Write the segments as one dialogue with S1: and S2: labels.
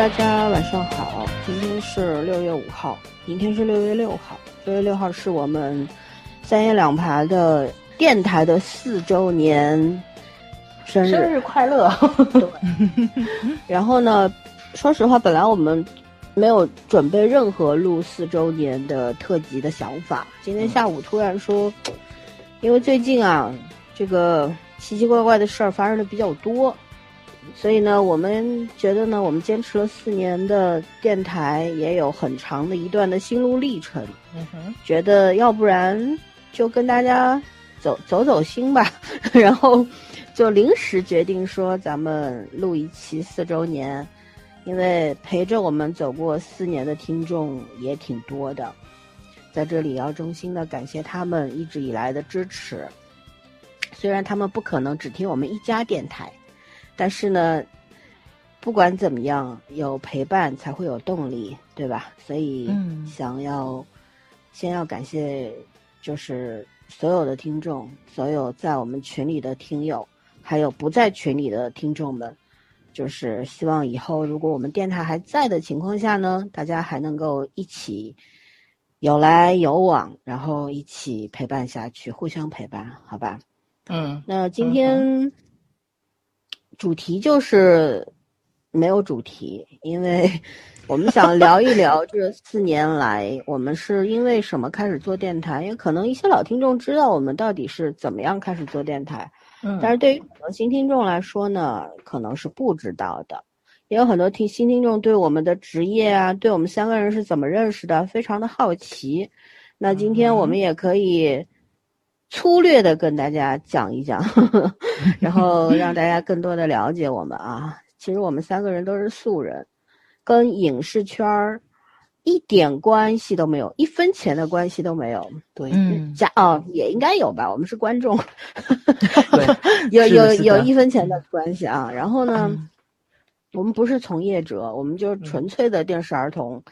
S1: 大家晚上好，今天是六月五号，明天是六月六号。六月六号是我们三言两排的电台的四周年生日，
S2: 生日快乐！
S1: 对。然后呢，说实话，本来我们没有准备任何录四周年的特辑的想法。今天下午突然说，因为最近啊，这个奇奇怪怪的事儿发生的比较多。所以呢，我们觉得呢，我们坚持了四年的电台，也有很长的一段的心路历程。
S2: 嗯哼，
S1: 觉得要不然就跟大家走 走走心吧，然后就临时决定说咱们录一期四周年，因为陪着我们走过四年的听众也挺多的，在这里要衷心的感谢他们一直以来的支持。虽然他们不可能只听我们一家电台。但是呢，不管怎么样，有陪伴才会有动力，对吧？所以想要先要感谢，就是所有的听众，所有在我们群里的听友，还有不在群里的听众们，就是希望以后如果我们电台还在的情况下呢，大家还能够一起有来有往，然后一起陪伴下去，互相陪伴，好吧？
S2: 嗯，
S1: 那今天。主题就是没有主题，因为我们想聊一聊这四年来我们是因为什么开始做电台。因为可能一些老听众知道我们到底是怎么样开始做电台，
S2: 嗯，
S1: 但是对于很多新听众来说呢，可能是不知道的。也有很多听新听众对我们的职业啊，对我们三个人是怎么认识的，非常的好奇。那今天我们也可以。粗略的跟大家讲一讲，然后让大家更多的了解我们啊。其实我们三个人都是素人，跟影视圈儿一点关系都没有，一分钱的关系都没有。对，嗯加哦也应该有吧，我们是观众，有有有一分钱的关系啊。然后呢，我们不是从业者，我们就是纯粹的电视儿童。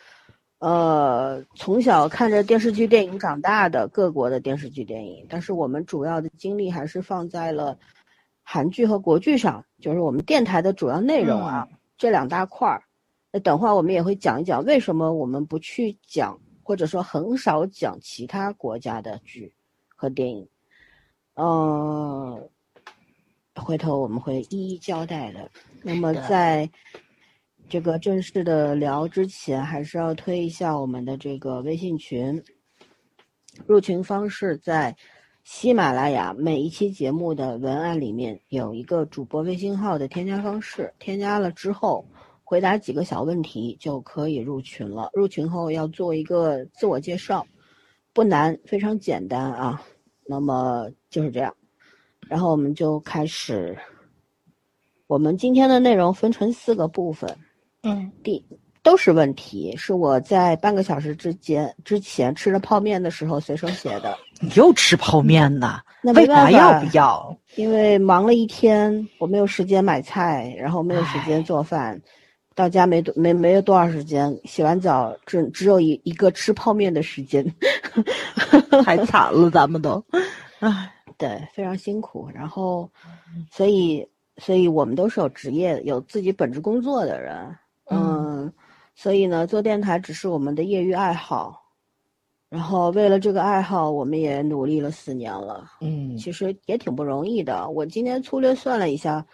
S1: 呃，从小看着电视剧、电影长大的各国的电视剧、电影，但是我们主要的精力还是放在了韩剧和国剧上，就是我们电台的主要内容啊，这两大块儿。那等会儿我们也会讲一讲为什么我们不去讲，或者说很少讲其他国家的剧和电影。嗯，回头我们会一一交代的。那么在。这个正式的聊之前，还是要推一下我们的这个微信群。入群方式在喜马拉雅每一期节目的文案里面有一个主播微信号的添加方式，添加了之后回答几个小问题就可以入群了。入群后要做一个自我介绍，不难，非常简单啊。那么就是这样，然后我们就开始。我们今天的内容分成四个部分。
S2: 嗯，
S1: 第都是问题，是我在半个小时之间之前吃了泡面的时候随手写的。
S2: 你又吃泡面呢？
S1: 那没办
S2: 法，要不要？
S1: 因为忙了一天，我没有时间买菜，然后没有时间做饭，到家没多没没有多少时间，洗完澡只只有一一个吃泡面的时间，
S2: 太惨了，咱们都，
S1: 唉，对，非常辛苦。然后，所以所以我们都是有职业、有自己本职工作的人。嗯，所以呢，做电台只是我们的业余爱好，然后为了这个爱好，我们也努力了四年了。
S2: 嗯，
S1: 其实也挺不容易的。我今天粗略算了一下，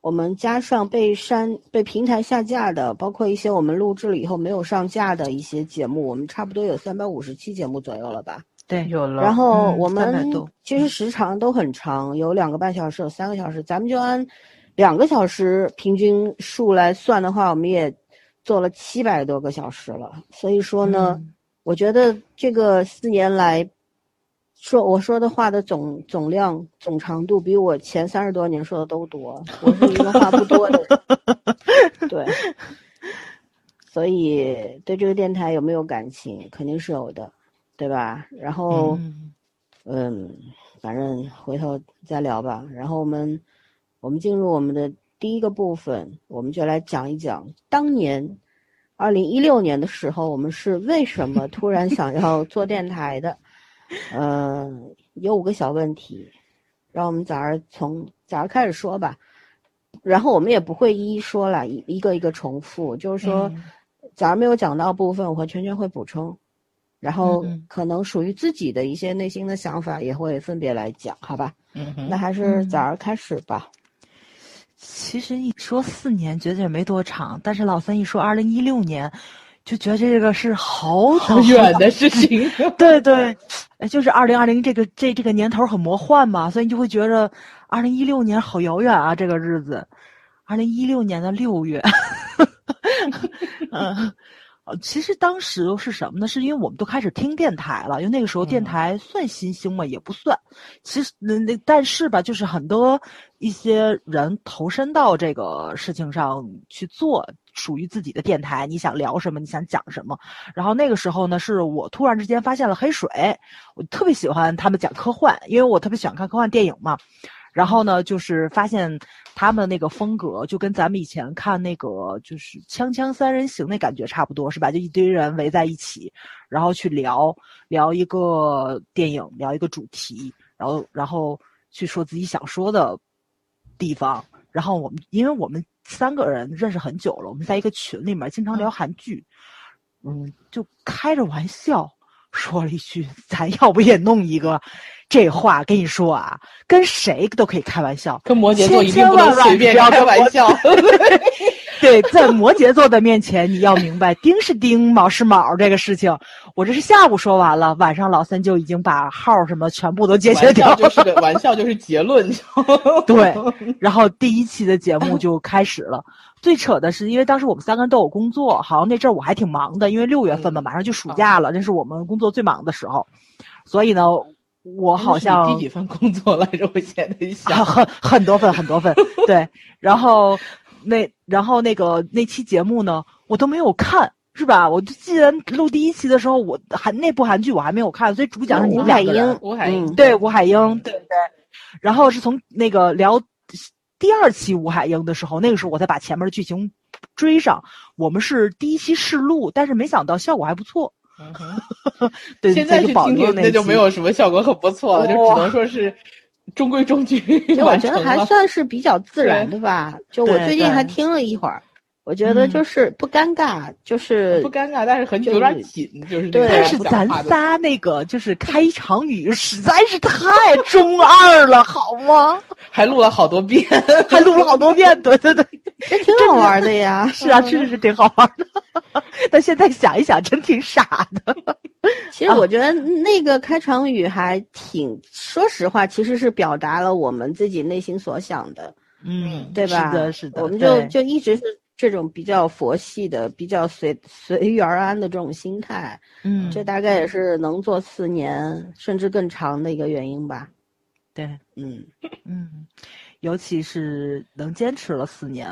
S1: 我们加上被删、被平台下架的，包括一些我们录制了以后没有上架的一些节目，我们差不多有三百五十期节目左右了吧？
S2: 对，有了。
S1: 然后我们其实时长都很长，有两个半小时，有三个小时。咱们就按两个小时平均数来算的话，我们也。做了七百多个小时了，所以说呢，我觉得这个四年来，说我说的话的总总量总长度比我前三十多年说的都多。我是一个话不多的，对，所以对这个电台有没有感情，肯定是有的，对吧？然后，嗯，反正回头再聊吧。然后我们，我们进入我们的。第一个部分，我们就来讲一讲当年，二零一六年的时候，我们是为什么 突然想要做电台的。嗯，有五个小问题，让我们早上从早上开始说吧。然后我们也不会一一说了，一一个一个重复，就是说，早上没有讲到部分，我和圈圈会补充，然后可能属于自己的一些内心的想法也会分别来讲，好吧？
S3: 嗯，
S1: 那还是早上开始吧。
S2: 其实一说四年，觉得也没多长，但是老三一说二零一六年，就觉得这个是好
S3: 好远的事情。
S2: 对对，就是二零二零这个这这个年头很魔幻嘛，所以你就会觉着二零一六年好遥远啊，这个日子。二零一六年的六月，嗯。呃，其实当时是什么呢？是因为我们都开始听电台了，因为那个时候电台算新兴嘛，也不算。其实那那但是吧，就是很多一些人投身到这个事情上去做属于自己的电台。你想聊什么？你想讲什么？然后那个时候呢，是我突然之间发现了黑水，我特别喜欢他们讲科幻，因为我特别喜欢看科幻电影嘛。然后呢，就是发现他们那个风格就跟咱们以前看那个就是《锵锵三人行》那感觉差不多，是吧？就一堆人围在一起，然后去聊聊一个电影，聊一个主题，然后然后去说自己想说的地方。然后我们因为我们三个人认识很久了，我们在一个群里面经常聊韩剧，嗯，就开着玩笑说了一句：“咱要不也弄一个？”这话跟你说啊，跟谁都可以开玩笑，
S3: 跟摩羯座一定不能随便开玩笑。
S2: 对，在摩羯座的面前，你要明白，丁是丁，卯是卯，这个事情，我这是下午说完了，晚上老三就已经把号什么全部都解决掉。
S3: 就是玩笑，就是结论。
S2: 对，然后第一期的节目就开始了。最扯的是，因为当时我们三个人都有工作，好像那阵儿我还挺忙的，因为六月份嘛，马上就暑假了，那是我们工作最忙的时候，所以呢。我好像
S3: 第几份工作来着？我现在想，
S2: 很很多份，很多份。对，然后那然后那个那期节目呢，我都没有看，是吧？我就记得录第一期的时候，我还那部韩剧我还没有看，所以主讲是你们两个人。
S3: 吴海英，
S2: 对吴海英，对对。然后是从那个聊第二期吴海英的时候，那个时候我才把前面的剧情追上。我们是第一期试录，但是没想到效果还不错。嗯哼，对，
S3: 现在去听听，那就没有什么效果，很不错了，就只能说是中规中矩。
S1: 我觉得还算是比较自然的吧。就我最近还听了一会儿。我觉得就是不尴尬，就是
S3: 不尴尬，但是很有点紧，就是
S1: 对。
S2: 但是咱仨那个就是开场语实在是太中二了，好吗？
S3: 还录了好多遍，
S2: 还录了好多遍，对对对，
S1: 这 挺好玩的呀。
S2: 是啊，确实是挺好玩的。但现在想一想，真挺傻的。
S1: 其实我觉得那个开场语还挺，说实话，其实是表达了我们自己内心所想的。
S2: 嗯，
S1: 对吧？
S2: 是的，是的。
S1: 我们就就一直是。这种比较佛系的、比较随随遇而安的这种心态，
S2: 嗯，
S1: 这大概也是能做四年甚至更长的一个原因吧。
S2: 对，
S1: 嗯
S2: 嗯，尤其是能坚持了四年，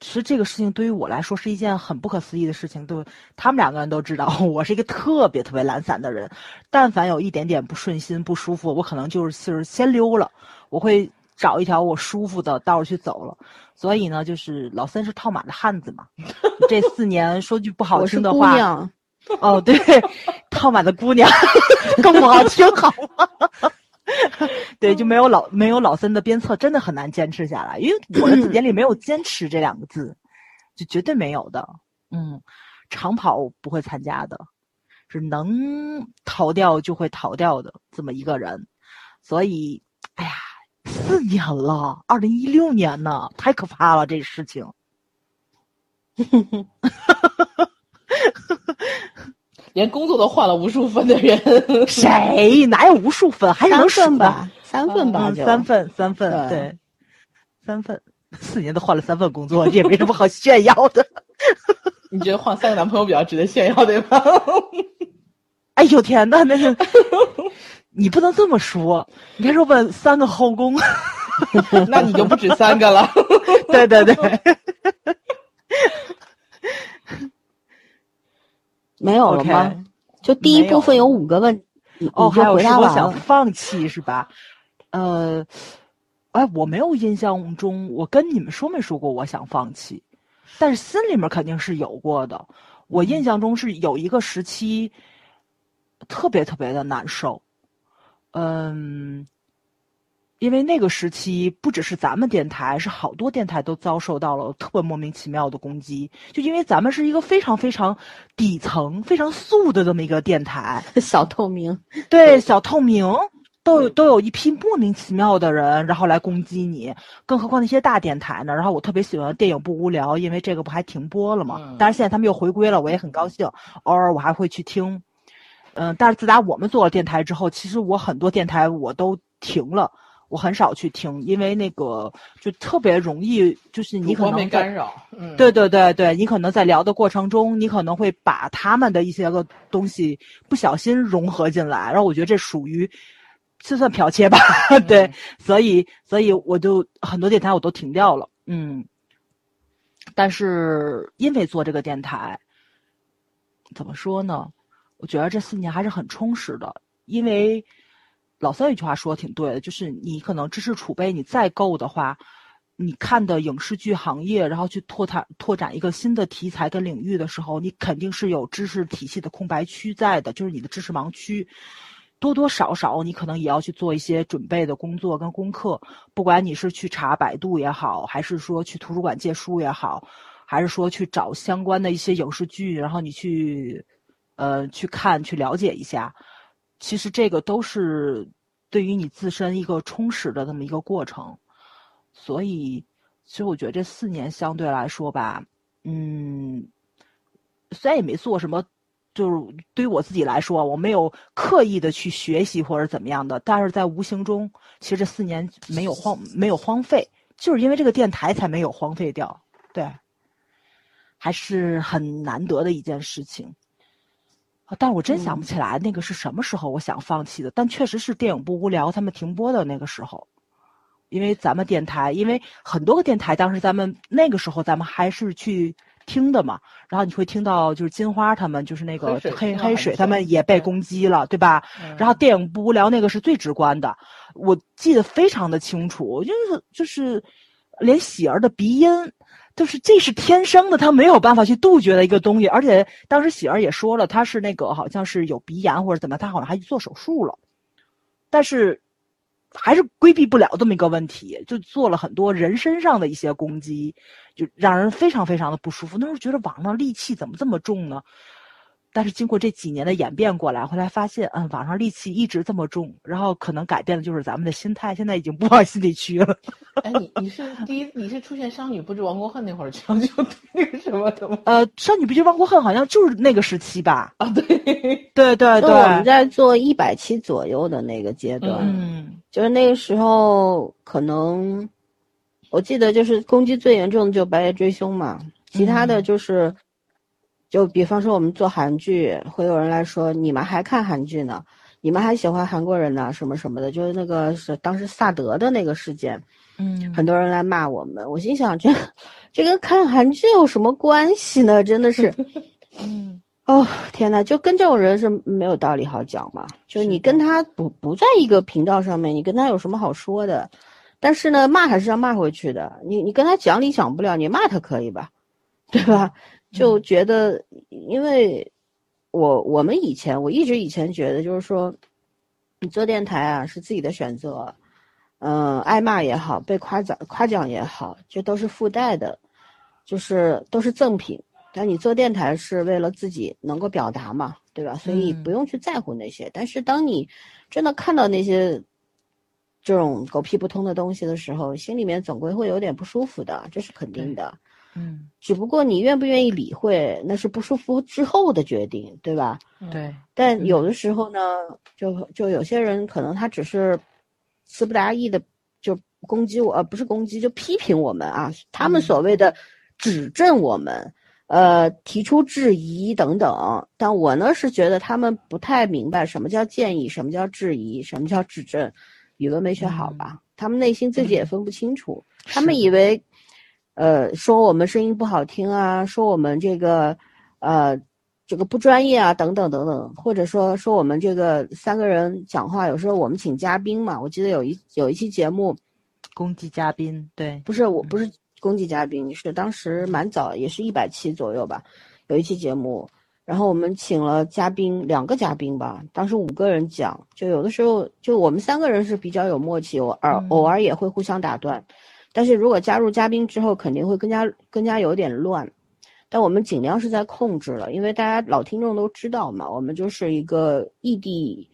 S2: 其实这个事情对于我来说是一件很不可思议的事情。都，他们两个人都知道，我是一个特别特别懒散的人，但凡有一点点不顺心、不舒服，我可能就是就是先溜了，我会。找一条我舒服的道去走了，所以呢，就是老三是套马的汉子嘛。这四年说句不好听的话，哦，对，套马的姑娘 更不好听，好吗？对，就没有老没有老三的鞭策，真的很难坚持下来。因为我的字典里没有“坚持”这两个字，就绝对没有的。嗯，长跑不会参加的，是能逃掉就会逃掉的这么一个人。所以，哎呀。四年了，二零一六年呢，太可怕了，这事情。
S3: 连工作都换了无数份的人，
S2: 谁哪有无数份？还是能
S1: 算吧，三份吧，
S2: 三份，三份，对，三份，四年都换了三份工作，也没什么好炫耀的。
S3: 你觉得换三个男朋友比较值得炫耀，对吧？
S2: 哎呦天呐，那是。你不能这么说，你该说问三个后宫，
S3: 那你就不止三个了。
S2: 对对对，
S1: 没有了吗？就第一部分有五个问，
S2: 哦，还有
S1: 是
S2: 我想放弃是吧？呃，哎，我没有印象中我跟你们说没说过我想放弃，但是心里面肯定是有过的。我印象中是有一个时期特别特别的难受。嗯，因为那个时期不只是咱们电台，是好多电台都遭受到了特别莫名其妙的攻击。就因为咱们是一个非常非常底层、非常素的这么一个电台，
S1: 小透明，
S2: 对小透明，都有都有一批莫名其妙的人，然后来攻击你。更何况那些大电台呢？然后我特别喜欢电影不无聊，因为这个不还停播了嘛。但是现在他们又回归了，我也很高兴。偶尔我还会去听，嗯，但是自打我们做了电台之后，其实我很多电台我都停了。我很少去听，因为那个就特别容易，就是你可能
S3: 干扰。嗯，
S2: 对对对对，你可能在聊的过程中，你可能会把他们的一些个东西不小心融合进来，然后我觉得这属于这算剽窃吧？对，所以所以我就很多电台我都停掉了。嗯，但是因为做这个电台，怎么说呢？我觉得这四年还是很充实的，因为。老三有句话说的挺对的，就是你可能知识储备你再够的话，你看的影视剧行业，然后去拓展拓展一个新的题材跟领域的时候，你肯定是有知识体系的空白区在的，就是你的知识盲区，多多少少你可能也要去做一些准备的工作跟功课，不管你是去查百度也好，还是说去图书馆借书也好，还是说去找相关的一些影视剧，然后你去，呃，去看去了解一下。其实这个都是对于你自身一个充实的这么一个过程，所以其实我觉得这四年相对来说吧，嗯，虽然也没做什么，就是对于我自己来说，我没有刻意的去学习或者怎么样的，但是在无形中，其实这四年没有荒没有荒废，就是因为这个电台才没有荒废掉，对，还是很难得的一件事情。但我真想不起来那个是什么时候我想放弃的，但确实是电影不无聊他们停播的那个时候，因为咱们电台，因为很多个电台当时咱们那个时候咱们还是去听的嘛，然后你会听到就是金花他们就是那个黑黑水他们也被攻击了，对吧？然后电影不无聊那个是最直观的，我记得非常的清楚，就是就是连喜儿的鼻音。就是这是天生的，他没有办法去杜绝的一个东西。而且当时喜儿也说了，他是那个好像是有鼻炎或者怎么，他好像还去做手术了，但是还是规避不了这么一个问题，就做了很多人身上的一些攻击，就让人非常非常的不舒服。那时候觉得网上戾气怎么这么重呢？但是经过这几年的演变过来，后来发现，嗯，网上戾气一直这么重，然后可能改变的就是咱们的心态，现在已经不往心里去了。
S3: 哎，你你是第一，你是出现《商女不知亡国恨》那会儿就就那个什么的吗？
S2: 呃，《商女不知亡国恨》好像就是那个时期吧？
S3: 啊，对
S2: 对对对，
S1: 我们在做一百期左右的那个阶段，
S2: 嗯，
S1: 就是那个时候可能，我记得就是攻击最严重的就《白夜追凶》嘛，其他的就是。就比方说，我们做韩剧，会有人来说：“你们还看韩剧呢？你们还喜欢韩国人呢？什么什么的。”就是那个是当时萨德的那个事件，
S2: 嗯，
S1: 很多人来骂我们。我心想，这这跟看韩剧有什么关系呢？真的是，
S2: 嗯，
S1: 哦天呐，就跟这种人是没有道理好讲嘛。就你跟他不不在一个频道上面，你跟他有什么好说的？但是呢，骂还是要骂回去的。你你跟他讲理讲不了，你骂他可以吧？对吧？就觉得，因为，我我们以前我一直以前觉得就是说，你做电台啊是自己的选择，嗯，挨骂也好，被夸奖夸奖也好，这都是附带的，就是都是赠品。但你做电台是为了自己能够表达嘛，对吧？所以不用去在乎那些。但是当你真的看到那些这种狗屁不通的东西的时候，心里面总归会有点不舒服的，这是肯定的。
S2: 嗯，
S1: 只不过你愿不愿意理会，那是不舒服之后的决定，对吧？
S2: 对。
S1: 但有的时候呢，就就有些人可能他只是词不达意的就攻击我，呃，不是攻击，就批评我们啊。他们所谓的指正我们，呃，提出质疑等等。但我呢是觉得他们不太明白什么叫建议，什么叫质疑，什么叫指正。语文没学好吧？他们内心自己也分不清楚，他们以为。呃，说我们声音不好听啊，说我们这个，呃，这个不专业啊，等等等等，或者说说我们这个三个人讲话，有时候我们请嘉宾嘛，我记得有一有一期节目，
S2: 攻击嘉宾，对，
S1: 不是我不是攻击嘉宾，是当时蛮早，也是一百期左右吧，有一期节目，然后我们请了嘉宾两个嘉宾吧，当时五个人讲，就有的时候就我们三个人是比较有默契，偶尔偶尔也会互相打断，但是如果加入嘉宾之后，肯定会更加更加有点乱。但我们尽量是在控制了，因为大家老听众都知道嘛，我们就是一个异地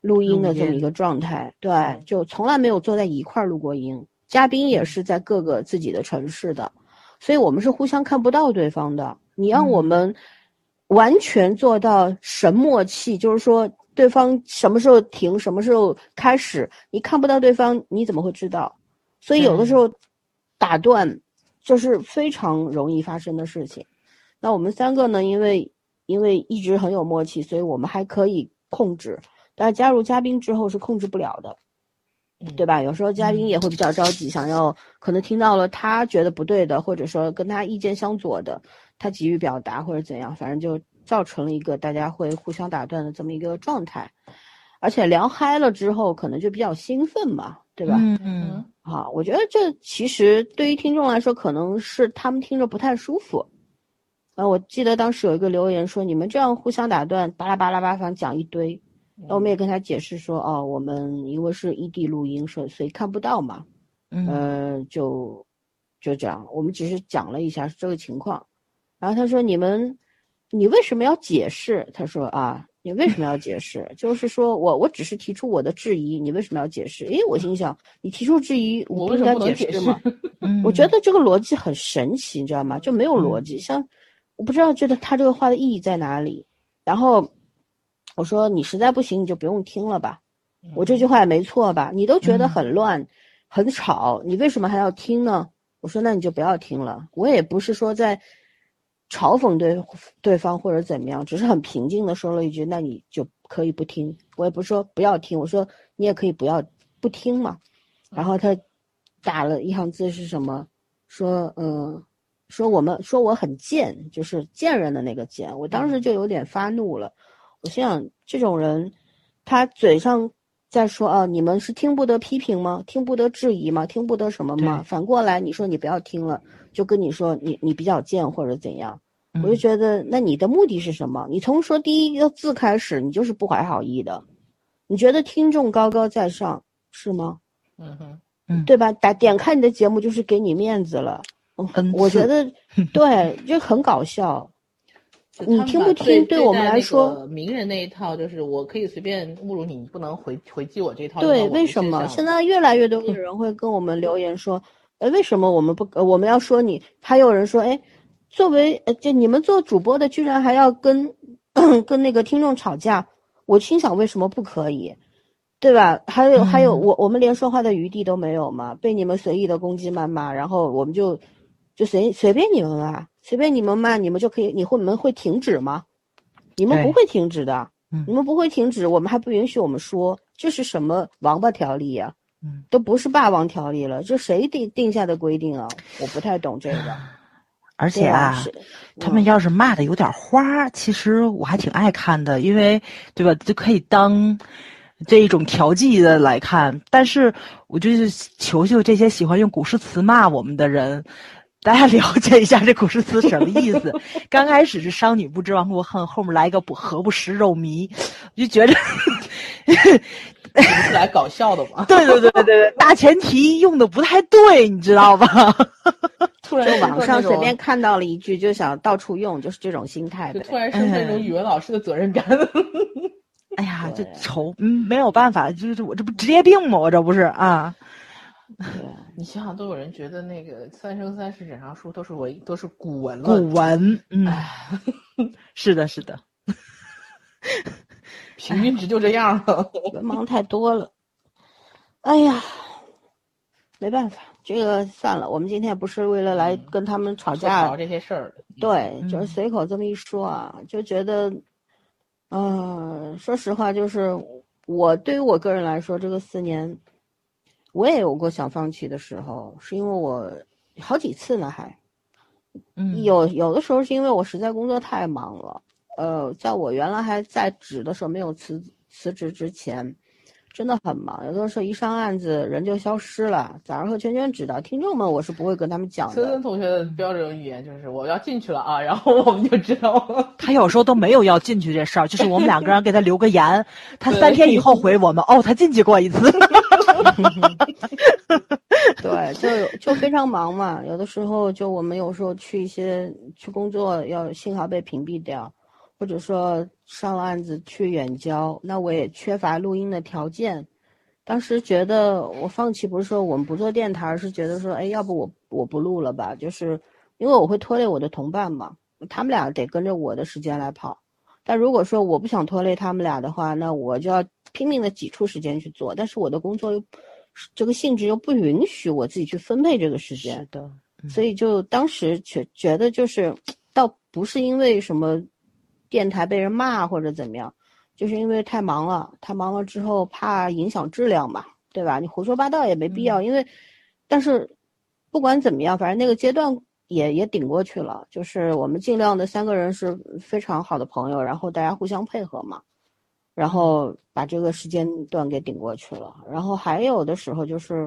S1: 录音的这么一个状态，对，就从来没有坐在一块儿录过音，嘉宾也是在各个自己的城市的，所以我们是互相看不到对方的。你让我们完全做到神默契，就是说对方什么时候停，什么时候开始，你看不到对方，你怎么会知道？所以有的时候打断就是非常容易发生的事情。那我们三个呢？因为因为一直很有默契，所以我们还可以控制。但是加入嘉宾之后是控制不了的，对吧？有时候嘉宾也会比较着急，想要可能听到了他觉得不对的，或者说跟他意见相左的，他急于表达或者怎样，反正就造成了一个大家会互相打断的这么一个状态。而且聊嗨了之后，可能就比较兴奋嘛，对吧？
S2: 嗯嗯。
S1: 好，我觉得这其实对于听众来说，可能是他们听着不太舒服。啊，我记得当时有一个留言说，你们这样互相打断，巴拉巴拉巴拉讲一堆。那我们也跟他解释说，哦，我们因为是异地录音，所所以看不到嘛。嗯，就就这样，我们只是讲了一下这个情况。然后他说，你们，你为什么要解释？他说啊，你为什么要解释？就是说我我只是提出我的质疑，你为什么要解释？诶，我心想，你提出质疑，我不应该解释吗？我觉得这个逻辑很神奇，你知道吗？就没有逻辑，像。我不知道觉得他这个话的意义在哪里，然后我说你实在不行你就不用听了吧，我这句话也没错吧？你都觉得很乱、很吵，你为什么还要听呢？我说那你就不要听了。我也不是说在嘲讽对对方或者怎么样，只是很平静的说了一句，那你就可以不听。我也不是说不要听，我说你也可以不要不听嘛。然后他打了一行字是什么？说嗯。说我们说我很贱，就是贱人的那个贱。我当时就有点发怒了。我心想，这种人，他嘴上在说啊，你们是听不得批评吗？听不得质疑吗？听不得什么吗？反过来，你说你不要听了，就跟你说你你比较贱或者怎样。我就觉得，那你的目的是什么？你从说第一个字开始，你就是不怀好意的。你觉得听众高高在上是吗？
S3: 嗯哼，
S1: 嗯，对吧？打点开你的节目就是给你面子了。
S2: 嗯，
S1: 我觉得 对，就很搞笑。你听不听？对我们来说，
S3: 名人那一套就是我可以随便侮辱你，你不能回回击我这套。
S1: 对，为什么现在越来越多的 人会跟我们留言说，哎，为什么我们不我们要说你？还有人说，哎，作为呃，就你们做主播的，居然还要跟 跟那个听众吵架？我心想，为什么不可以？对吧？还有还有，我我们连说话的余地都没有吗？被你们随意的攻击谩骂，然后我们就。就随随便你们骂，随便你们骂，你们就可以，你会你们会停止吗？你们不会停止的，你们不会停止，我们还不允许我们说，这是什么王八条例呀？嗯，都不是霸王条例了，这谁定定下的规定啊？我不太懂这个。
S2: 而且啊，他们要是骂的有点花，其实我还挺爱看的，因为对吧，就可以当这一种调剂的来看。但是我就是求求这些喜欢用古诗词骂我们的人。大家了解一下这古诗词什么意思？刚开始是“商女不知亡国恨”，后面来一个“不何不食肉糜”，我就觉得
S3: 是来搞笑的吗。
S2: 对对对对对，大前提用的不太对，你知道吧？
S3: 突然
S1: 网上随便看到了一句，就想到处用，就是这种心态。
S3: 就突然是那种语文老师的责任感。
S2: 哎呀，这愁，嗯，没有办法，就是我这不职业病吗？我这不是啊。
S3: 对你想想，都有人觉得那个《三生三世枕上书》都是文，都是古文了。
S2: 古文，嗯，是的，是的。
S3: 平均值就这样了，
S1: 忙太多了。哎呀，没办法，这个算了。我们今天不是为了来跟他们吵架
S3: 这些事儿。
S1: 对，就是随口这么一说啊，就觉得，嗯，说实话，就是我对于我个人来说，这个四年。我也有过想放弃的时候，是因为我好几次呢，还，
S2: 嗯，
S1: 有有的时候是因为我实在工作太忙了，呃，在我原来还在职的时候，没有辞辞职之前，真的很忙，有的时候一上案子人就消失了。早上和圈圈知道，听众们我是不会跟他们讲的。
S3: 森森同学的标准语言就是我要进去了啊，然后我们就知道了。
S2: 他有时候都没有要进去这事儿，就是我们两个人给他留个言，他三天以后回我们，哦，他进去过一次。
S1: 对，就就非常忙嘛。有的时候就我们有时候去一些去工作，要信号被屏蔽掉，或者说上了案子去远郊，那我也缺乏录音的条件。当时觉得我放弃不是说我们不做电台，而是觉得说，哎，要不我我不录了吧？就是因为我会拖累我的同伴嘛，他们俩得跟着我的时间来跑。但如果说我不想拖累他们俩的话，那我就要拼命的挤出时间去做。但是我的工作又这个性质又不允许我自己去分配这个时间，
S2: 的，
S1: 所以就当时觉觉得就是，倒不是因为什么电台被人骂或者怎么样，就是因为太忙了，太忙了之后怕影响质量嘛，对吧？你胡说八道也没必要，因为，但是不管怎么样，反正那个阶段也也顶过去了，就是我们尽量的三个人是非常好的朋友，然后大家互相配合嘛。然后把这个时间段给顶过去了。然后还有的时候就是，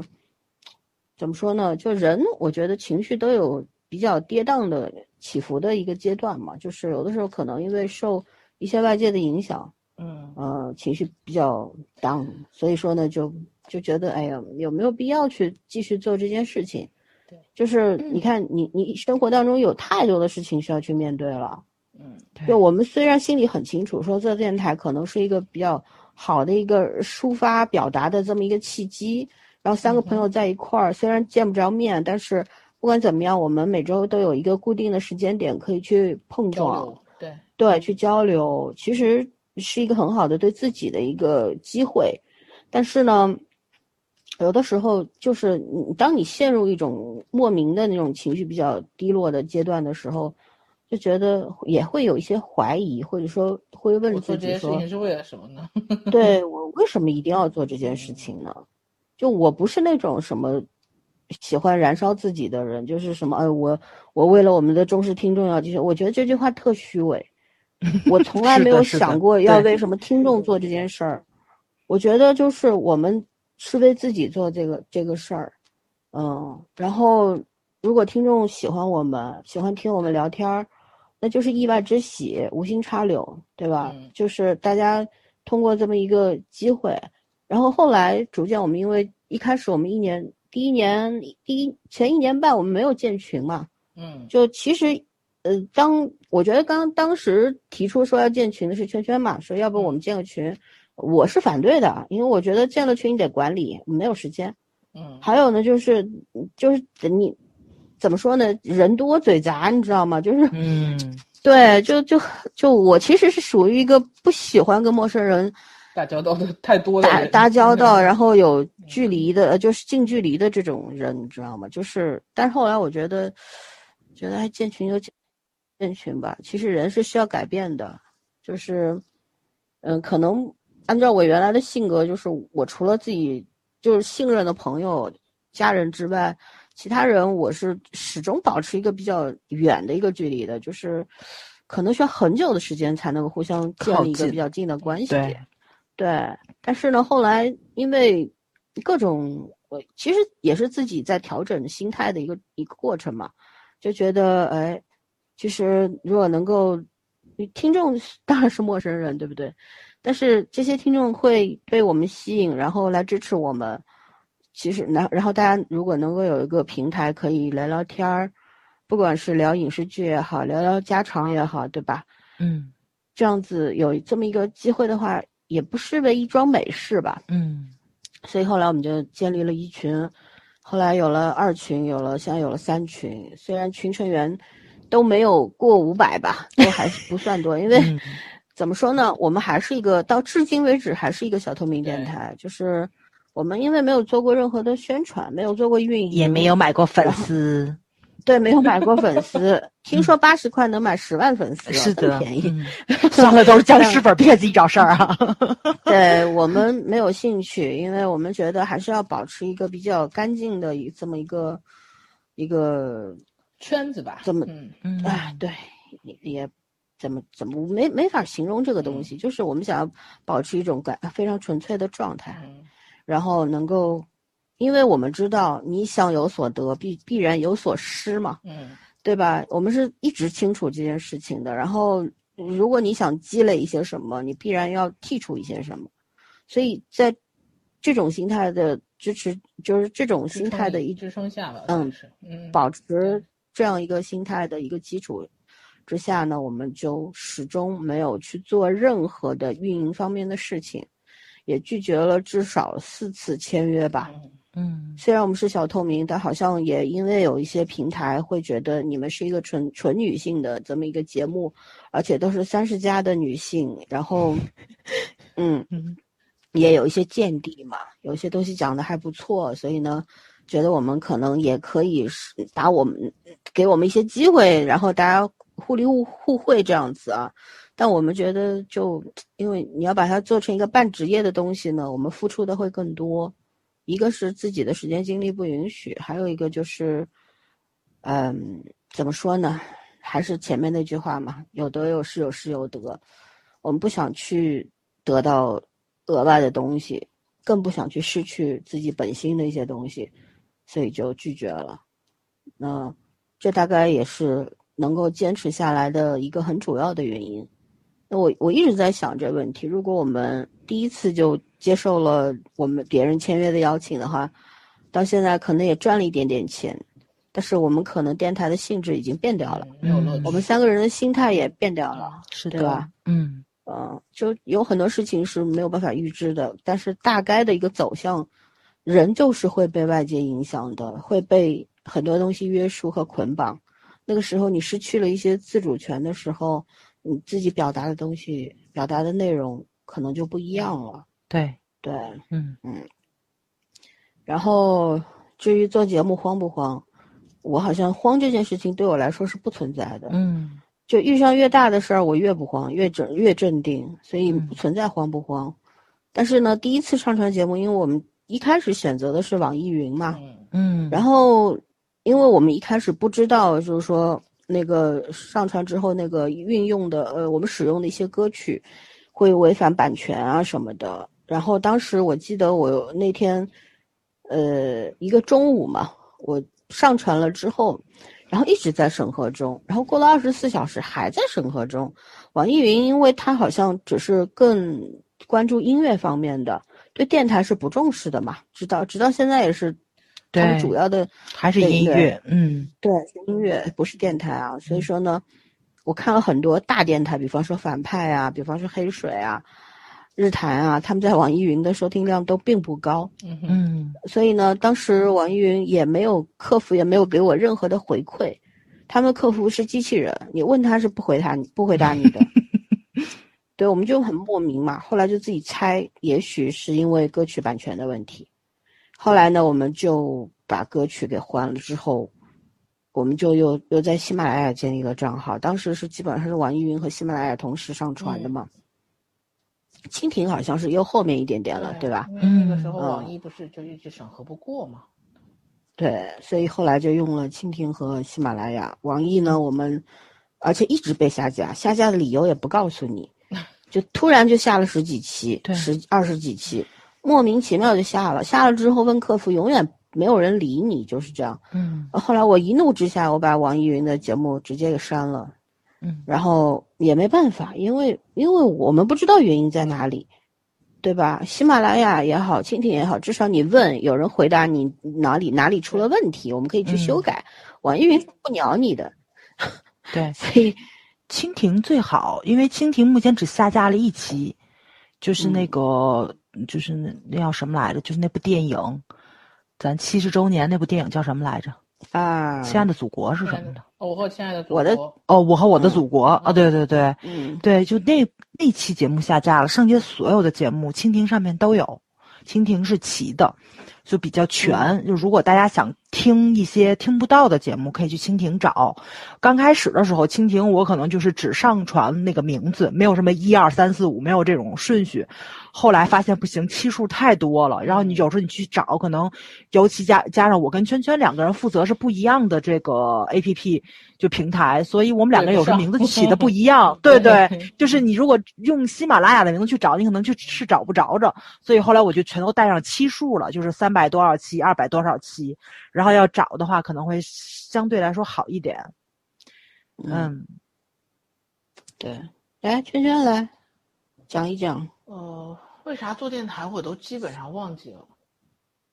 S1: 怎么说呢？就人，我觉得情绪都有比较跌宕的起伏的一个阶段嘛。就是有的时候可能因为受一些外界的影响，
S3: 嗯
S1: 呃，情绪比较 down，所以说呢，就就觉得，哎呀，有没有必要去继续做这件事情？
S3: 对，
S1: 就是你看，你你生活当中有太多的事情需要去面对了。
S3: 嗯
S1: 就我们虽然心里很清楚，说做电台可能是一个比较好的一个抒发表达的这么一个契机，然后三个朋友在一块儿，虽然见不着面，但是不管怎么样，我们每周都有一个固定的时间点可以去碰撞，
S3: 对
S1: 对，去交流，其实是一个很好的对自己的一个机会。但是呢，有的时候就是你当你陷入一种莫名的那种情绪比较低落的阶段的时候，就觉得也会有一些怀疑，或者说会问
S3: 我做这件事
S1: 自己说，
S3: 情是为了什么呢？
S1: 对我为什么一定要做这件事情呢？就我不是那种什么喜欢燃烧自己的人，就是什么哎，我我为了我们的忠实听众要继续，我觉得这句话特虚伪。我从来没有想过要为什么听众做这件事儿。我觉得就是我们是为自己做这个这个事儿，嗯，然后如果听众喜欢我们，喜欢听我们聊天儿，那就是意外之喜，无心插柳，对吧？
S3: 嗯
S1: 就是大家通过这么一个机会，然后后来逐渐我们因为一开始我们一年第一年第一前一年半我们没有建群嘛，
S3: 嗯
S1: 就其实，呃，当我觉得刚当时提出说要建群的是圈圈嘛，说要不我们建个群，我是反对的，因为我觉得建了群你得管理，没有时间。
S3: 嗯
S1: 还有呢，就是就是你怎么说呢，人多嘴杂，你知道吗？就是
S2: 嗯，
S1: 对，就就就我其实是属于一个不喜欢跟陌生人
S3: 打交道的太多的
S1: 打打交道，然后有距离的，呃就是近距离的这种人，你知道吗？就是，但是后来我觉得，觉得还建群就建建群吧。其实人是需要改变的，就是，嗯，可能按照我原来的性格，就是我除了自己就是信任的朋友、家人之外，其他人我是始终保持一个比较远的一个距离的，就是可能需要很久的时间才能够互相建立一个比较近的关系。
S2: 对，
S1: 对，但是呢，后来因为各种，我其实也是自己在调整心态的一个一个过程嘛，就觉得，哎，其实如果能够，听众当然是陌生人，对不对？但是这些听众会被我们吸引，然后来支持我们。其实，然然后大家如果能够有一个平台可以聊聊天儿，不管是聊影视剧也好，聊聊家常也好，对吧？
S2: 嗯
S1: 这样子有这么一个机会的话，也不失为一桩美事吧。
S2: 嗯
S1: 所以后来我们就建立了一群，后来有了二群，有了现在有了三群。虽然群成员都没有过五百吧，都还是不算多，因为
S2: 嗯
S1: 怎么说呢，我们还是一个到至今为止还是一个小透明电台，就是我们因为没有做过任何的宣传，没有做过运营，
S2: 也没有买过粉丝，
S1: 对，没有买过粉丝。听说八十块能买十万粉丝，
S2: 是的，
S1: 很便宜。
S2: 嗯算了，都是僵尸粉，别给自己找事儿啊。
S1: 对我们没有兴趣，因为我们觉得还是要保持一个比较干净的一这么一个一个，
S3: 圈子吧，
S1: 怎么
S3: 嗯
S2: 嗯
S1: 哎，对，也也怎么怎么没没法形容这个东西，就是我们想要保持一种感非常纯粹的状态，
S3: 嗯
S1: 然后能够，因为我们知道你想有所得，必必然有所失嘛，
S3: 嗯
S1: 对吧？我们是一直清楚这件事情的。然后，如果你想积累一些什么，你必然要剔除一些什么。所以在这种心态的支持，就是这种心态的一
S3: 支撑下吧，
S1: 嗯
S3: 嗯
S1: 保持这样一个心态的一个基础之下呢，我们就始终没有去做任何的运营方面的事情，也拒绝了至少四次签约吧。
S3: 嗯
S2: 嗯
S1: 虽然我们是小透明，但好像也因为有一些平台会觉得你们是一个纯纯女性的这么一个节目，而且都是三十加的女性，然后，嗯，
S2: 嗯
S1: 也有一些见地嘛，有些东西讲的还不错，所以呢，觉得我们可能也可以是打我们给我们一些机会，然后大家互利互互惠这样子啊。但我们觉得就因为你要把它做成一个半职业的东西呢，我们付出的会更多。一个是自己的时间精力不允许，还有一个就是，嗯，怎么说呢？还是前面那句话嘛，有得有失，有失有得。我们不想去得到额外的东西，更不想去失去自己本心的一些东西，所以就拒绝了。那这大概也是能够坚持下来的一个很主要的原因。那我我一直在想这个问题，如果我们第一次就接受了我们别人签约的邀请的话，到现在可能也赚了一点点钱，但是我们可能电台的性质已经变掉了。我们三个人的心态也变掉了，
S2: 是的
S1: 对吧？
S2: 嗯
S1: 嗯，就有很多事情是没有办法预知的，但是大概的一个走向，人就是会被外界影响的，会被很多东西约束和捆绑。那个时候你失去了一些自主权的时候，你自己表达的东西、表达的内容可能就不一样了。
S2: 对
S1: 对，
S2: 嗯嗯
S1: 然后至于做节目慌不慌，我好像慌这件事情对我来说是不存在的。
S2: 嗯
S1: 就遇上越大的事儿，我越不慌，越镇越镇定，所以
S2: 嗯
S1: 不存在慌不慌。但是呢，第一次上传节目，因为我们一开始选择的是网易云嘛，
S3: 嗯
S2: 嗯，
S1: 然后因为我们一开始不知道，就是说那个上传之后那个运用的呃，我们使用的一些歌曲会违反版权啊什么的。然后当时我记得我那天呃一个中午嘛，我上传了之后，然后一直在审核中，然后过了二十四小时还在审核中。网易云因为它好像只是更关注音乐方面的，对电台是不重视的嘛，直到直到现在也是他们主要的
S2: 还是音乐，嗯
S1: 对，是音乐不是电台啊，所以说呢，我看了很多大电台，比方说反派啊，比方说黑水啊、日坛啊，他们在网易云的收听量都并不高，
S3: 嗯哼
S2: 嗯
S1: 所以呢，当时网易云也没有客服也没有给我任何的回馈，他们客服是机器人，你问他是不回答你不回答你的。对，我们就很莫名嘛，后来就自己猜，也许是因为歌曲版权的问题。后来呢，我们就把歌曲给换了之后，我们就又又在喜马拉雅建立了账号。当时是基本上是网易云和喜马拉雅同时上传的嘛。蜻蜓好像是又后面一点点了，对吧？？
S3: 那个时候
S1: 嗯
S3: 网易不是就一直审核不过嘛。
S1: 对，所以后来就用了蜻蜓和喜马拉雅。网易呢，我们而且一直被下架，下架的理由也不告诉你，就突然就下了十几期，
S2: 对
S1: 十二十几期，莫名其妙就下了。下了之后问客服，永远没有人理你，就是这样。
S2: 嗯
S1: 呃后来我一怒之下，我把网易云的节目直接给删了，
S2: 嗯
S1: 然后也没办法，因为因为我们不知道原因在哪里，对吧？喜马拉雅也好，蜻蜓也好，至少你问，有人回答你哪里哪里出了问题，我们可以去修
S2: 嗯
S1: 改。网易云不鸟你的，
S2: 对，
S1: 所以
S2: 蜻蜓最好，因为蜻蜓目前只下架了一期，就是那个、就是那那叫什么来着？就是那部电影，咱七十周年那部电影叫什么来着？
S1: 啊，
S2: 亲爱的祖国是什么的？
S3: 哦我和亲爱的祖
S1: 我的
S3: 国
S2: 哦，我和我的
S1: 嗯
S2: 祖国啊、对对对
S1: 嗯，
S2: 对，就那那期节目下架了，剩下所有的节目蜻蜓上面都有，蜻蜓是齐的，就比较全。就如果大家想听。一些听不到的节目，可以去蜻蜓找。刚开始的时候，蜻蜓我可能就是只上传那个名字，没有什么一二三四五，没有这种顺序。后来发现不行，期数太多了，然后你有时候你去找，可能尤其加加上我跟圈圈两个人负责是不一样的这个 A P P 就平台，所以我们两个人有时候名字起的不一样。对对，就是你如果用喜马拉雅的名字去找，你可能就是找不着着。所以后来我就全都带上期数了，就是三百多少期、二百多少期，然后要找的话可能会相对来说好一点。嗯，
S1: 对，来圈圈来讲一讲。
S3: 呃，为啥做电台我都基本上忘记了，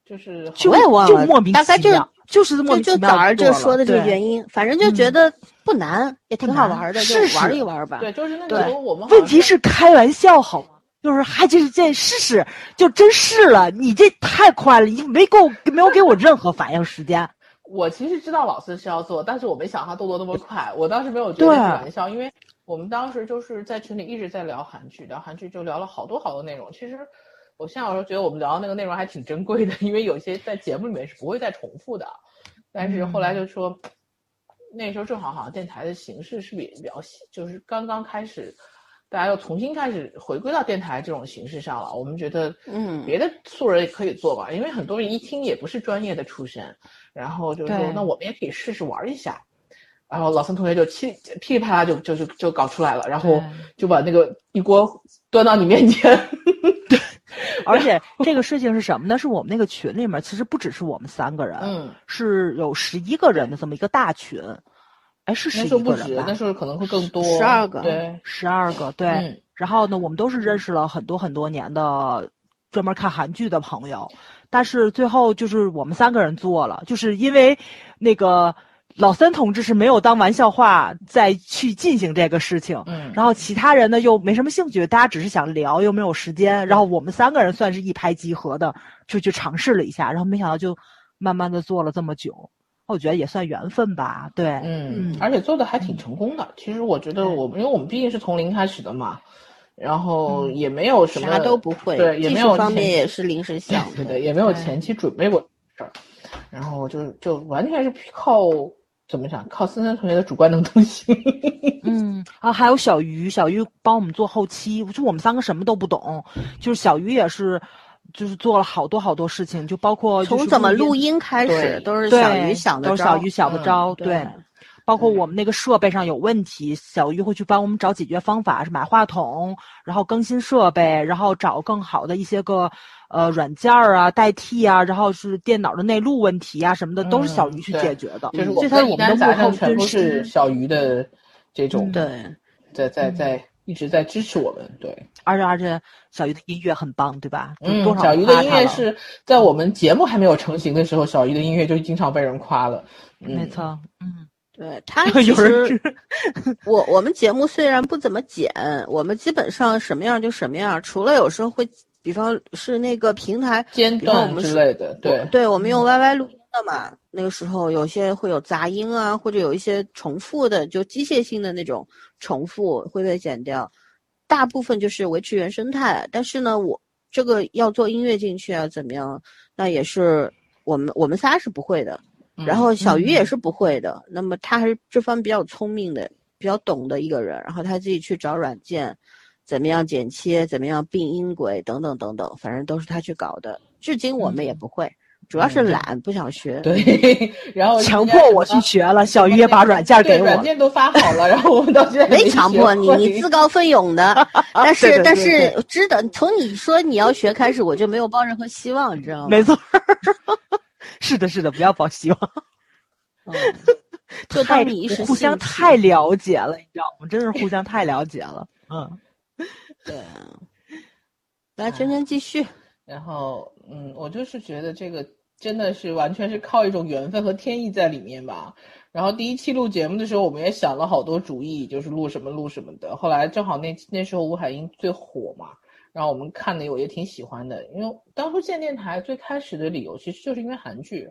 S3: 就是
S2: 就
S1: 忘了，
S2: 莫名
S1: 大概就
S2: 就是莫名
S1: 就早上就说的这个原因，反正就觉得不难，也挺好玩的，就玩一玩吧。
S3: 对，就是那个时候我们。
S2: 问题是开玩笑好吗？就是还就是建议试试，就真试了。你这太快了，你没给我没有给我任何反应时间。
S3: 我其实知道老师是要做，但是我没想他动作那么快。我当时没有觉得开玩笑，因为。我们当时就是在群里一直在聊韩剧，聊韩剧就聊了好多好多内容。其实，我现在有时候觉得我们聊的那个内容还挺珍贵的，因为有些在节目里面是不会再重复的。但是后来就说，那时候正好好像电台的形式是比比较就是刚刚开始，大家又重新开始回归到电台这种形式上了。我们觉得，嗯，别的素人也可以做吧，因为很多人一听也不是专业的出身，然后就说那我们也可以试试玩一下。然后老三同学就噼噼里啪啦就就就就搞出来了，然后就把那个一锅端到你面前。
S2: 对，而且这个事情是什么呢？是我们那个群里面其实不只是我们三个人，
S3: 嗯，
S2: 是有十一个人的这么一个大群。哎，是十一个
S3: 人吧？那时候可能会更多，
S1: 十二个，
S3: 对，
S2: 十二个，对。然后呢，我们都是认识了很多很多年的专门看韩剧的朋友，但是最后就是我们三个人做了，就是因为那个。老三同志是没有当玩笑话再去进行这个事情，
S3: 嗯，
S2: 然后其他人呢又没什么兴趣，大家只是想聊，又没有时间，然后我们三个人算是一拍即合的，就去尝试了一下，然后没想到就慢慢的做了这么久，我觉得也算缘分吧，对，
S3: 嗯，而且做的还挺成功的。其实我觉得我们，因为我们毕竟是从零开始的嘛，然后也没有什么
S1: 啥都不会，
S3: 对，也没有
S1: 方面也是临时想，
S3: 对对，也没有前期准备过事儿，然后就就完全是靠。怎么讲？靠森森同学的主观能动性。
S2: 嗯啊，还有小鱼，小鱼帮我们做后期。就我们三个什么都不懂，就是小鱼也是，就是做了好多好多事情，就包括
S1: 从怎么录音开始，都是小鱼想的
S2: 都是小鱼想的招。对，包括我们那个设备上有问题，小鱼会去帮我们找解决方法，是买话筒，然后更新设备，然后找更好的一些个。呃，软件儿啊，代替啊，然后是电脑的内录问题啊，什么的，都是小鱼去解决的。
S3: 就是
S2: 这才是我们的幕后
S3: 全部是小鱼的这种，
S1: 对，
S3: 在在在一直在支持我们，对。
S2: 而且而且，小鱼的音乐很棒，对吧？
S3: 嗯，小鱼的音乐是在我们节目还没有成型的时候，小鱼的音乐就经常被人夸了。
S2: 没错，嗯，
S1: 对他 其实，我我们节目虽然不怎么剪，我们基本上什么样就什么样，除了有时候会。比方是那个平台
S3: 间断之类的，对，
S1: 对我们用 YY 录音的嘛，那个时候有些会有杂音啊，或者有一些重复的，就机械性的那种重复会被剪掉，大部分就是维持原生态。但是呢，我这个要做音乐进去啊，怎么样？那也是我们我们仨是不会的，然后小鱼也是不会的。那么他还是这方比较聪明的，比较懂的一个人，然后他自己去找软件。怎么样剪切？怎么样并音轨？等等等等，反正都是他去搞的。至今我们也不会，主要是懒，不想学。
S3: 对，然后
S2: 强迫我去学了。小鱼也把软件给我，
S3: 软件都发好了，然后我们到现在
S1: 没强迫你，你自告奋勇的。但是但是，知道从你说你要学开始，我就没有抱任何希望，你知道吗？
S2: 没错，是的，是的，不要抱希望。
S1: 就当你
S2: 互相太了解了，你知道吗？真是互相太了解了。嗯。
S1: 对，来圈圈继续。
S3: 然后，嗯，我就是觉得这个真的是完全是靠一种缘分和天意在里面吧。然后第一期录节目的时候，我们也想了好多主意，就是录什么录什么的。后来正好那那时候吴海英最火嘛，然后我们看的我也挺喜欢的。因为当初建电台最开始的理由，其实就是因为韩剧，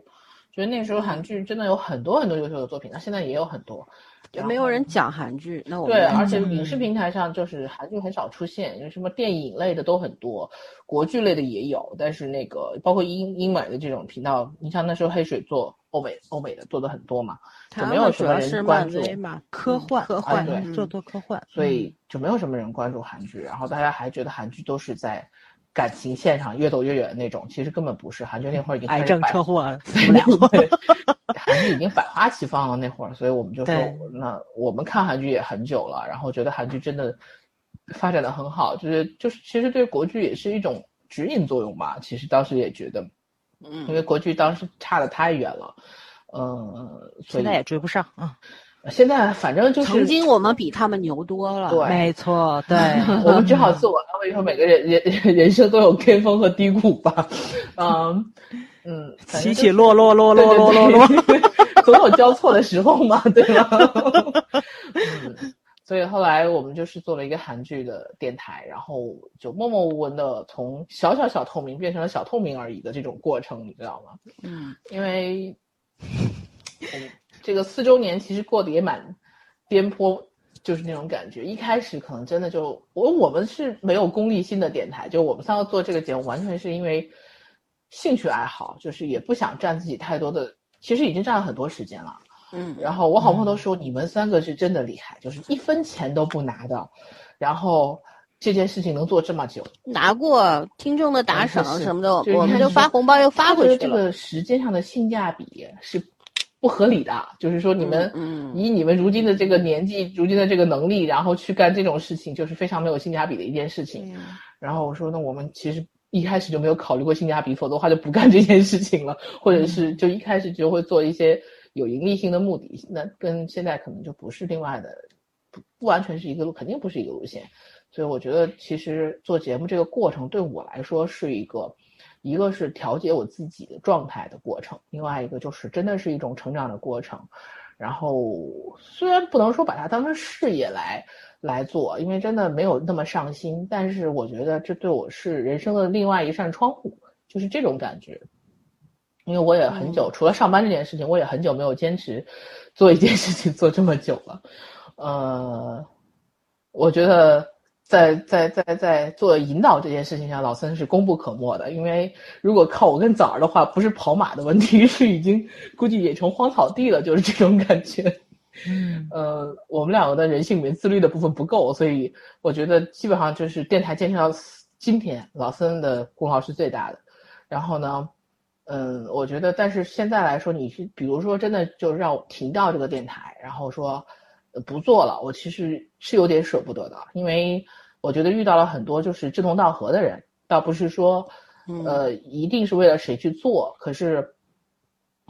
S3: 觉得那时候韩剧真的有很多很多优秀的作品，那现在也有很多。
S1: 就没有人讲韩剧，那我们
S3: 对，而且影视平台上就是韩剧很少出现，有什么电影类的都很多，国剧类的也有，但是那个包括英英美的这种频道，你像那时候黑水做欧美欧美的做的很多嘛，就没有什么人关注
S1: 嘛，
S2: 科幻
S1: 科幻
S3: 对
S2: 做做科幻，
S3: 所以就没有什么人关注韩剧，然后大家还觉得韩剧都是在感情线上越走越远的那种，其实根本不是，韩剧那会儿已经
S2: 癌症车祸
S3: 死不了，韩剧已经百花齐放了那会儿，所以我们就说，那我们看韩剧也很久了，然后觉得韩剧真的发展的很好，就是就是其实对国剧也是一种指引作用吧，其实当时也觉得。
S1: 嗯，
S3: 因为国剧当时差的太远了，呃，
S2: 现在也追不上啊。
S3: 现在反正就是
S1: 曾经我们比他们牛多了，
S3: 对，
S2: 没错，对，
S3: 我们只好自我安慰说，每个人人人生都有巅峰和低谷吧，嗯嗯，
S2: 起起落落落落落落落，
S3: 总有交错的时候嘛，对吧？嗯。所以后来我们就是做了一个韩剧的电台，然后就默默无闻的从小小小透明变成了小透明而已的这种过程，你知道吗？
S1: 嗯，
S3: 因为，这个四周年其实过得也蛮颠簸，就是那种感觉。一开始可能真的就我我们是没有功利心的电台，就我们三个做这个节目完全是因为兴趣爱好，就是也不想占自己太多的，其实已经占了很多时间了。
S1: 嗯，
S3: 然后我好朋友都说你们三个是真的厉害，就是一分钱都不拿的，然后这件事情能做这么久，
S1: 拿过听众的打赏什么的，我们
S3: 就
S1: 发红包又发回去了。
S3: 这个时间上的性价比是不合理的，就是说你们以你们如今的这个年纪、如今的这个能力，然后去干这种事情，就是非常没有性价比的一件事情。然后我说，那我们其实一开始就没有考虑过性价比，否则的话就不干这件事情了，或者是就一开始就会做一些。有盈利性的目的，那跟现在可能就不是另外的，不不完全是一个路，肯定不是一个路线。所以我觉得，其实做节目这个过程对我来说是一个，一个是调节我自己的状态的过程，另外一个就是真的是一种成长的过程。然后虽然不能说把它当成事业来来做，因为真的没有那么上心，但是我觉得这对我是人生的另外一扇窗户，就是这种感觉。因为我也很久，除了上班这件事情，我也很久没有坚持做一件事情做这么久了。呃，我觉得在在在在做引导这件事情上，老森是功不可没的。因为如果靠我跟枣儿的话，不是跑马的问题，是已经估计也成荒草地了，就是这种感觉。
S2: 嗯，
S3: 呃，我们两个的人性里面自律的部分不够，所以我觉得基本上就是电台坚持到今天，老森的功劳是最大的。然后呢？嗯，我觉得，但是现在来说，你是比如说真的就让我停掉这个电台，然后说不做了，我其实是有点舍不得的，因为我觉得遇到了很多就是志同道合的人，倒不是说呃一定是为了谁去做，可是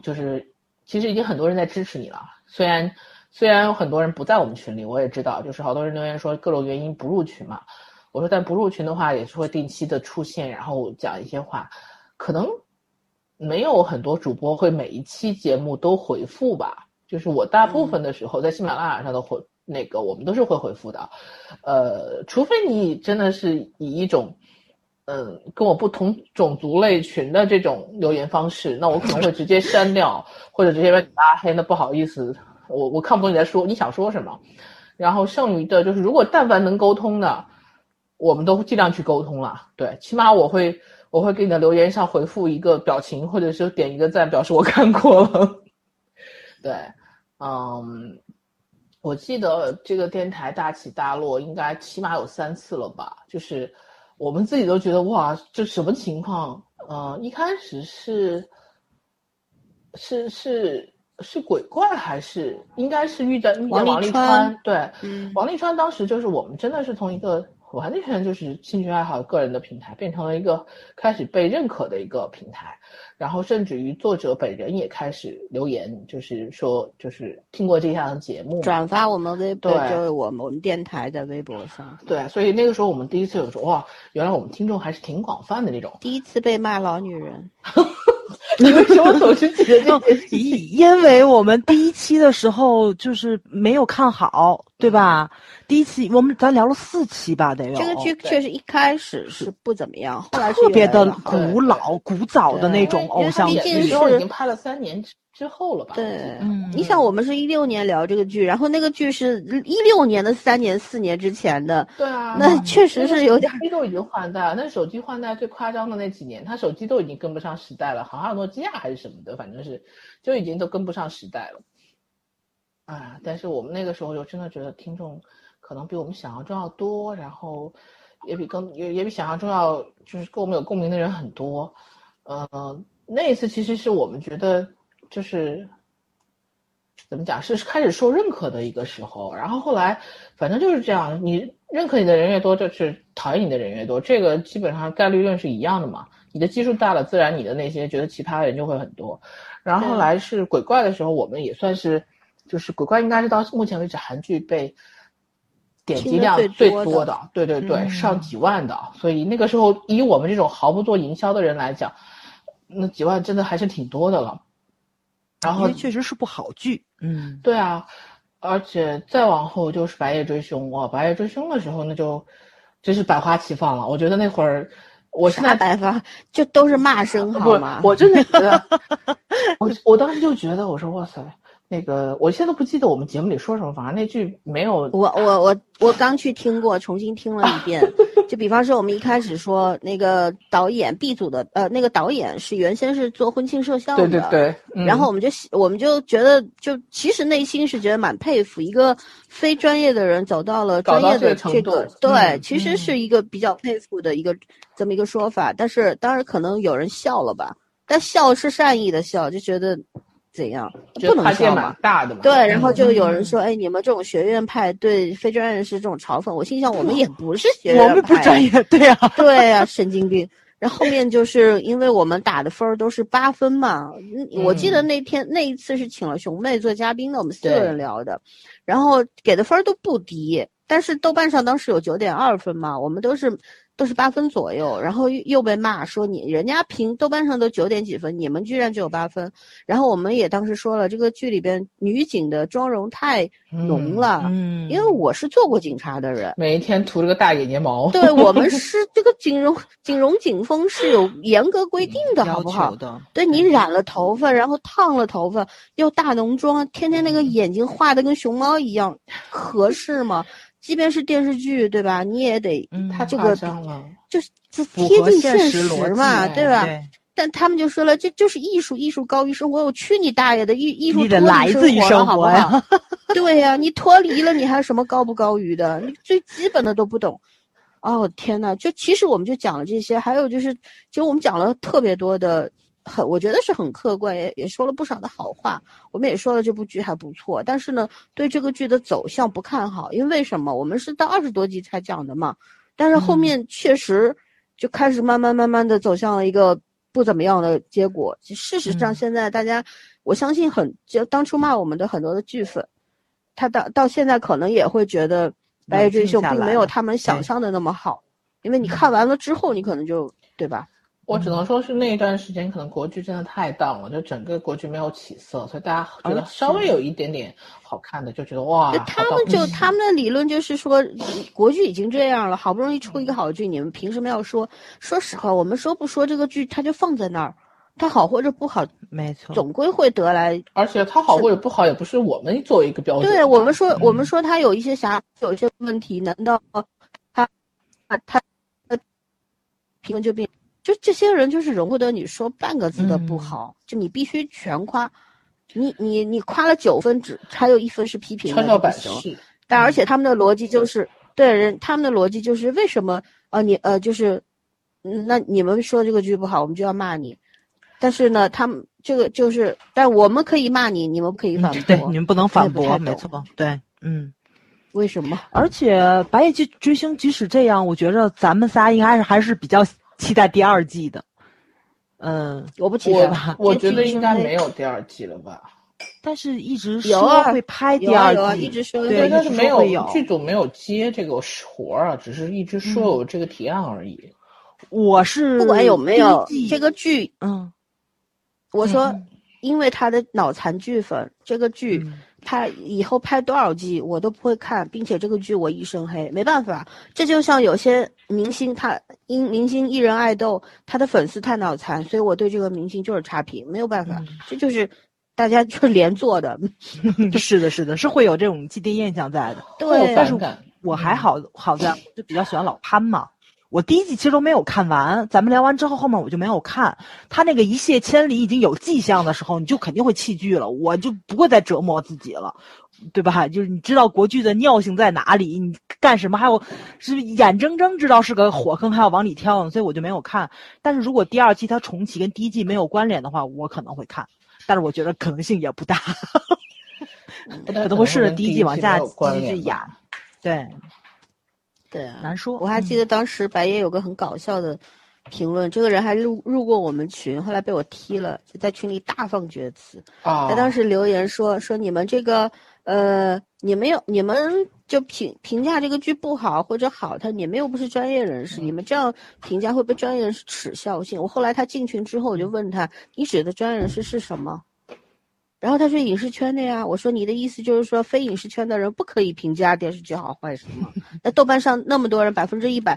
S3: 就是其实已经很多人在支持你了，虽然虽然有很多人不在我们群里，我也知道，就是好多人留言说各种原因不入群嘛，我说但不入群的话也是会定期的出现，然后讲一些话，可能。没有很多主播会每一期节目都回复吧，就是我大部分的时候在喜马拉雅上的回那个我们都是会回复的，呃，除非你真的是以一种，嗯，跟我不同种族类群的这种留言方式，那我可能会直接删掉，或者直接把你拉黑。那不好意思，我我看不懂你在说你想说什么。然后剩余的就是如果但凡能沟通的，我们都尽量去沟通了。对，起码我会。我会给你的留言上回复一个表情，或者是点一个赞，表示我看过了。对，嗯，我记得这个电台大起大落应该起码有三次了吧？就是我们自己都觉得哇，这什么情况？嗯，一开始是是是是鬼怪还是应该是遇到遇见王沥川？对，王沥川当时就是我们真的是从一个。完全就是兴趣爱好、个人的平台，变成了一个开始被认可的一个平台，然后甚至于作者本人也开始留言，就是说，就是听过这项节目，
S1: 转发我们微博，就是我们我们电台的微博上。
S3: 对，所以那个时候我们第一次有说，哇，原来我们听众还是挺广泛的那种。
S1: 第一次被骂老女人。
S3: 你为什么总是记得这件事？
S2: 因为我们第一期的时候就是没有看好，对吧？第一期我们咱聊了四期吧，得有。
S1: 这个剧确实一开始是不怎么样，后来
S2: 特别的古老、古早的那种偶像剧。
S3: 那时候已经拍了三年之后了吧？
S1: 对，
S2: 嗯
S1: 你想我们是一六年聊这个剧，然后那个剧是一六年的三年四年之前的，
S3: 对啊，
S1: 那确实是有点
S3: 手机都已经换代了。那手机换代最夸张的那几年，他手机都已经跟不上时代了，好像诺基亚还是什么的，反正是就已经都跟不上时代了。啊，但是我们那个时候就真的觉得听众可能比我们想象中要多，然后也比更也也比想象中要就是跟我们有共鸣的人很多。呃，那一次其实是我们觉得就是怎么讲，是开始受认可的一个时候。然后后来反正就是这样，你认可你的人越多，就是讨厌你的人越多，这个基本上概率论是一样的嘛。你的基数大了，自然你的那些觉得奇葩的人就会很多。然后后来是鬼怪的时候，我们也算是。就是鬼怪应该是到目前为止韩剧被点击量最多的，对对对，
S2: 嗯、
S3: 上几万的。所以那个时候以我们这种毫不做营销的人来讲，那几万真的还是挺多的了。然后
S2: 确实是部好剧，嗯，
S3: 对啊，而且再往后就是《白夜追凶》哇，《白夜追凶》的时候那就真是百花齐放了。我觉得那会儿我现在
S1: 百花就都是骂声好吗？
S3: 我真的觉得，我我当时就觉得我说哇塞。那个，我现在都不记得我们节目里说什么，反正那句没有。
S1: 我我我我刚去听过，重新听了一遍。就比方说，我们一开始说那个导演 B 组的，呃，那个导演是原先是做婚庆摄像
S3: 的，对对对。嗯、
S1: 然后我们就我们就觉得，就其实内心是觉得蛮佩服一个非专业的人走到了专业的这个，对，
S3: 嗯、
S1: 其实是一个比较佩服的一个这么一个说法。但是当然可能有人笑了吧，但笑是善意的笑，就觉得。怎样不能说嘛？
S3: 大的嘛。
S1: 对，然后就有人说：“哎，你们这种学院派对非专业人士这种嘲讽。”我心想，我们也不是 学院派，
S2: 我们不专业，对呀、啊，
S1: 对呀、啊，神经病。然后后面就是因为我们打的分儿都是八分嘛，嗯、我记得那天那一次是请了熊妹做嘉宾的，我们四个人聊的，然后给的分儿都不低，但是豆瓣上当时有九点二分嘛，我们都是。都是八分左右，然后又被骂说你人家评豆瓣上都九点几分，你们居然只有八分。然后我们也当时说了，这个剧里边女警的妆容太浓了，
S2: 嗯，
S1: 因为我是做过警察的人，
S3: 每一天涂了个大眼睫毛。
S1: 对我们是这个警容警容警风是有严格规定的，好不好？
S2: 的。
S1: 对你染了头发，然后烫了头发，又大浓妆，天天那个眼睛画的跟熊猫一样，合适吗？即便是电视剧，对吧？你也得，
S2: 嗯，
S1: 他这个
S3: 了
S1: 就是就贴近
S2: 现
S1: 实
S2: 嘛，
S1: 对吧？
S2: 对
S1: 但他们就说了，这就是艺术，艺术高于生活。我去你大爷的！艺艺术
S2: 你得来自于生
S1: 活
S2: 呀。
S1: 对呀、啊，你脱离了，你还有什么高不高于的？你最基本的都不懂。哦天呐，就其实我们就讲了这些，还有就是，其实我们讲了特别多的。很，我觉得是很客观，也也说了不少的好话。我们也说了这部剧还不错，但是呢，对这个剧的走向不看好，因为为什么？我们是到二十多集才讲的嘛，但是后面确实就开始慢慢慢慢的走向了一个不怎么样的结果。事实上，现在大家，我相信很就当初骂我们的很多的剧粉，他到到现在可能也会觉得《白夜追凶》并没有他们想象的那么好，因为你看完了之后，你可能就对吧？
S3: 我只能说是那一段时间，可能国剧真的太淡了，就整个国剧没有起色，所以大家觉得稍微有一点点好看的，就觉得哇。
S1: 他们就他们的理论就是说，国剧已经这样了，好不容易出一个好剧，你们凭什么要说？说实话，我们说不说这个剧，它就放在那儿，它好或者不好，
S2: 没错，
S1: 总归会得来。
S3: 而且它好或者不好，也不是我们作为一个标准。
S1: 对我们说，我们说它有一些瑕，有一些问题，难道他他他评论就变？就这些人就是容不得你说半个字的不好，
S2: 嗯、
S1: 就你必须全夸，你你你夸了九分，只还有一分是批评的，
S3: 跷跷板式。
S1: 但而且他们的逻辑就是，对人他们的逻辑就是为什么呃你呃就是，嗯那你们说这个剧不好，我们就要骂你，但是呢，他们这个就是，但我们可以骂你，你们不可以反驳，
S2: 嗯、对，你们不能反驳，没错，对，嗯。
S1: 为什么？
S2: 而且《白夜追追星》即使这样，我觉着咱们仨应该是还是比较。期待第二季的，嗯，
S1: 我不期待
S3: 吧。我觉得应该没有第二季了吧？
S2: 但是一直
S1: 有
S2: 说会拍第二季，
S1: 啊、一直说
S2: 对，
S3: 但是没
S2: 有
S3: 剧组没有接这个活儿啊，只是一直说有这个提案而已。
S2: 我是
S1: 不管有没有这个剧，
S2: 嗯，
S1: 我说，
S2: 嗯
S1: 因为他的脑残剧粉，这个剧。
S2: 嗯
S1: 他以后拍多少季我都不会看，并且这个剧我一身黑，没办法。这就像有些明星，他因明星艺人爱豆，他的粉丝太脑残，所以我对这个明星就是差评，没有办法。
S2: 嗯
S1: 这就是大家就是连坐的。
S2: 是的，是的，是会有这种既定印象在的。
S1: 对，
S2: 但是我还好，好在就比较喜欢老潘嘛。我第一季其实都没有看完，咱们聊完之后，后面我就没有看。他那个一泻千里已经有迹象的时候，你就肯定会弃剧了，我就不会再折磨自己了，对吧？就是你知道国剧的尿性在哪里，你干什么还有是眼睁睁知道是个火坑，还要往里跳，所以我就没有看。但是如果第二季它重启跟第一季没有关联的话，我可能会看，但是我觉得可能性也不大，可能会顺着第一季往下继续演，对。
S1: 对啊，
S2: 难说。
S1: 我还记得当时白夜有个很搞笑的评论，这个人还入入过我们群，后来被我踢了，就在群里大放厥词。
S3: 啊，
S1: 他当时留言说说你们这个呃，你们有你们就评评价这个剧不好或者好，他你们又不是专业人士，你们这样评价会被专业人士耻笑性。我后来他进群之后，我就问他，你指的专业人士是什么？然后他说影视圈的呀，我说你的意思就是说非影视圈的人不可以评价电视剧好坏是吗？那豆瓣上那么多人，百分之一百，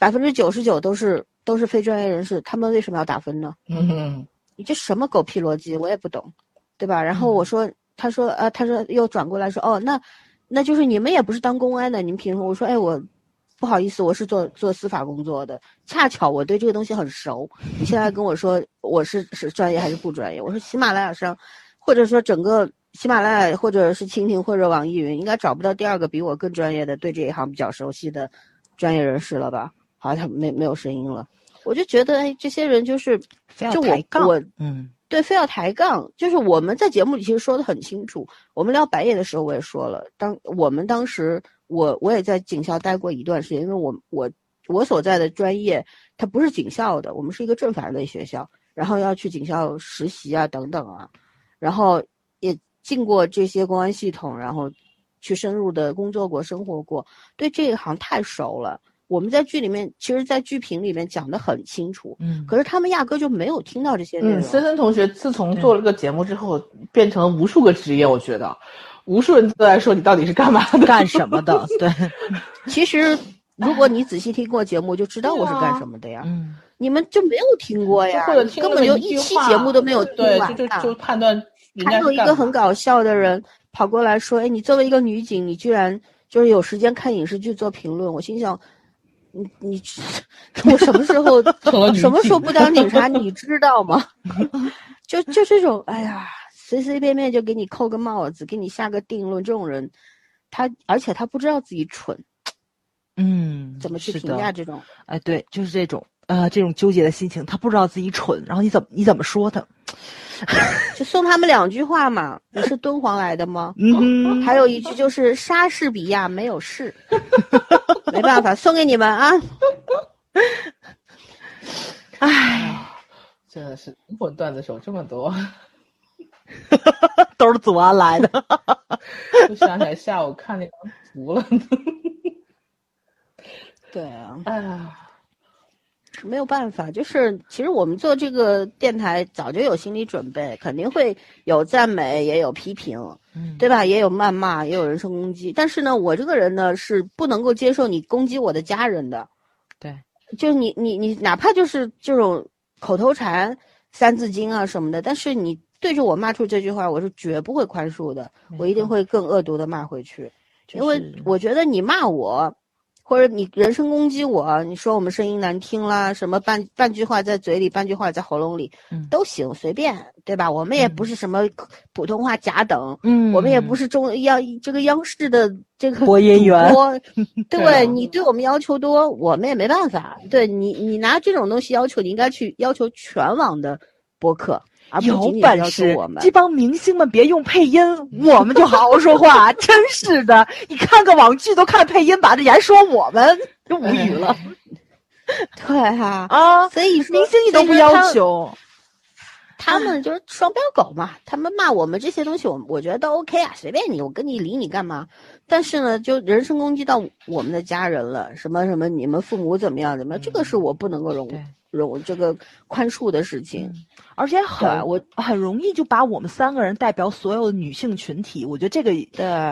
S1: 百分之九十九都是都是非专业人士，他们为什么要打分呢？
S3: 嗯，
S1: 你这什么狗屁逻辑，我也不懂，对吧？然后我说，他说呃，他说又转过来说，哦，那那就是你们也不是当公安的，你们凭什么？我说，哎，我不好意思，我是做做司法工作的，恰巧我对这个东西很熟。你现在跟我说我是是专业还是不专业？我说喜马拉雅上。或者说，整个喜马拉雅，或者是蜻蜓，或者网易云，应该找不到第二个比我更专业的、对这一行比较熟悉的专业人士了吧？好，他没没有声音了。我就觉得，哎，这些人就是就我我
S2: 嗯，
S1: 对，非要抬杠。就是我们在节目里其实说的很清楚。我们聊白夜的时候，我也说了，当我们当时，我我也在警校待过一段时间，因为我我我所在的专业它不是警校的，我们是一个政法类学校，然后要去警校实习啊，等等啊。然后也进过这些公安系统，然后去深入的工作过、生活过，对这一行太熟了。我们在剧里面，其实，在剧评里面讲的很清楚，
S2: 嗯，
S1: 可是他们压根就没有听到这些内容。
S3: 森森同学自从做了个节目之后，变成了无数个职业，我觉得，无数人都在说你到底是干嘛的、
S2: 干什么的。对，
S1: 其实如果你仔细听过节目，就知道我是干什么的呀。
S2: 嗯。
S1: 你们就没有听过呀，
S3: 或者
S1: 根本就一期节目都没有听
S3: 完。对，就就判断。
S1: 还有一个很搞笑的人跑过来说：“哎，你作为一个女警，你居然就是有时间看影视剧做评论。”我心想：“你你，我什么时候 什么时候不当警察？你知道吗？就就这种，哎呀，随随便便就给你扣个帽子，给你下个定论。这种人，他而且他不知道自己蠢，
S2: 嗯，
S1: 怎么去评价这种？
S2: 哎，对，就是这种。”呃，这种纠结的心情，他不知道自己蠢，然后你怎么你怎么说他？
S1: 就送他们两句话嘛。你是敦煌来的吗？
S2: 嗯，
S1: 还有一句就是莎士比亚没有事，没办法，送给你们啊。
S3: 唉，真的是灵魂段子手这么多，
S2: 都是祖安来的。
S3: 我想起来下午看那张图了。
S1: 对啊，
S3: 哎呀。
S1: 没有办法，就是其实我们做这个电台早就有心理准备，肯定会有赞美，也有批评，
S2: 嗯，
S1: 对吧？也有谩骂，也有人身攻击。但是呢，我这个人呢是不能够接受你攻击我的家人的，
S2: 对，
S1: 就是你你你哪怕就是这种口头禅、三字经啊什么的，但是你对着我骂出这句话，我是绝不会宽恕的，我一定会更恶毒的骂回去，因为我觉得你骂我。或者你人身攻击我，你说我们声音难听啦，什么半半句话在嘴里，半句话在喉咙里，都行，随便，对吧？我们也不是什么普通话甲等，
S2: 嗯，
S1: 我们也不是中央这个央视的这个
S2: 播音员，
S1: 对你对我们要求多，我们也没办法。对你，你拿这种东西要求，你应该去要求全网的播客。
S2: 有本事，这帮明星们别用配音，我们就好好说话。真是的，你看个网剧都看配音版的，还说我们，就无语了。
S1: 对哈
S2: 啊，
S1: 所以
S2: 明星你都不要求，
S1: 他们就是双标狗嘛。他们骂我们这些东西，我我觉得都 OK 啊，随便你，我跟你理你干嘛？但是呢，就人身攻击到我们的家人了，什么什么你们父母怎么样怎么样，这个是我不能够容容这个宽恕的事情。
S2: 而且很我很容易就把我们三个人代表所有的女性群体，我觉得这个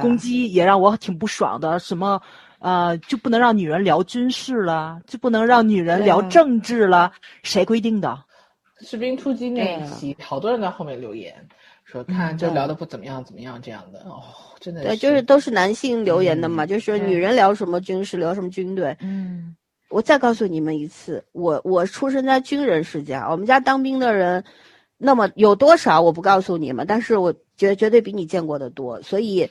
S2: 攻击也让我挺不爽的。什么呃，就不能让女人聊军事了，就不能让女人聊政治了？谁规定的？
S3: 士兵突击那一期，好多人在后面留言说看就聊的不怎么样，怎么样这样的哦，真的
S1: 对，就是都是男性留言的嘛，就是女人聊什么军事，聊什么军队。
S2: 嗯，
S1: 我再告诉你们一次，我我出生在军人世家，我们家当兵的人，那么有多少我不告诉你们，但是我绝绝对比你见过的多，所以，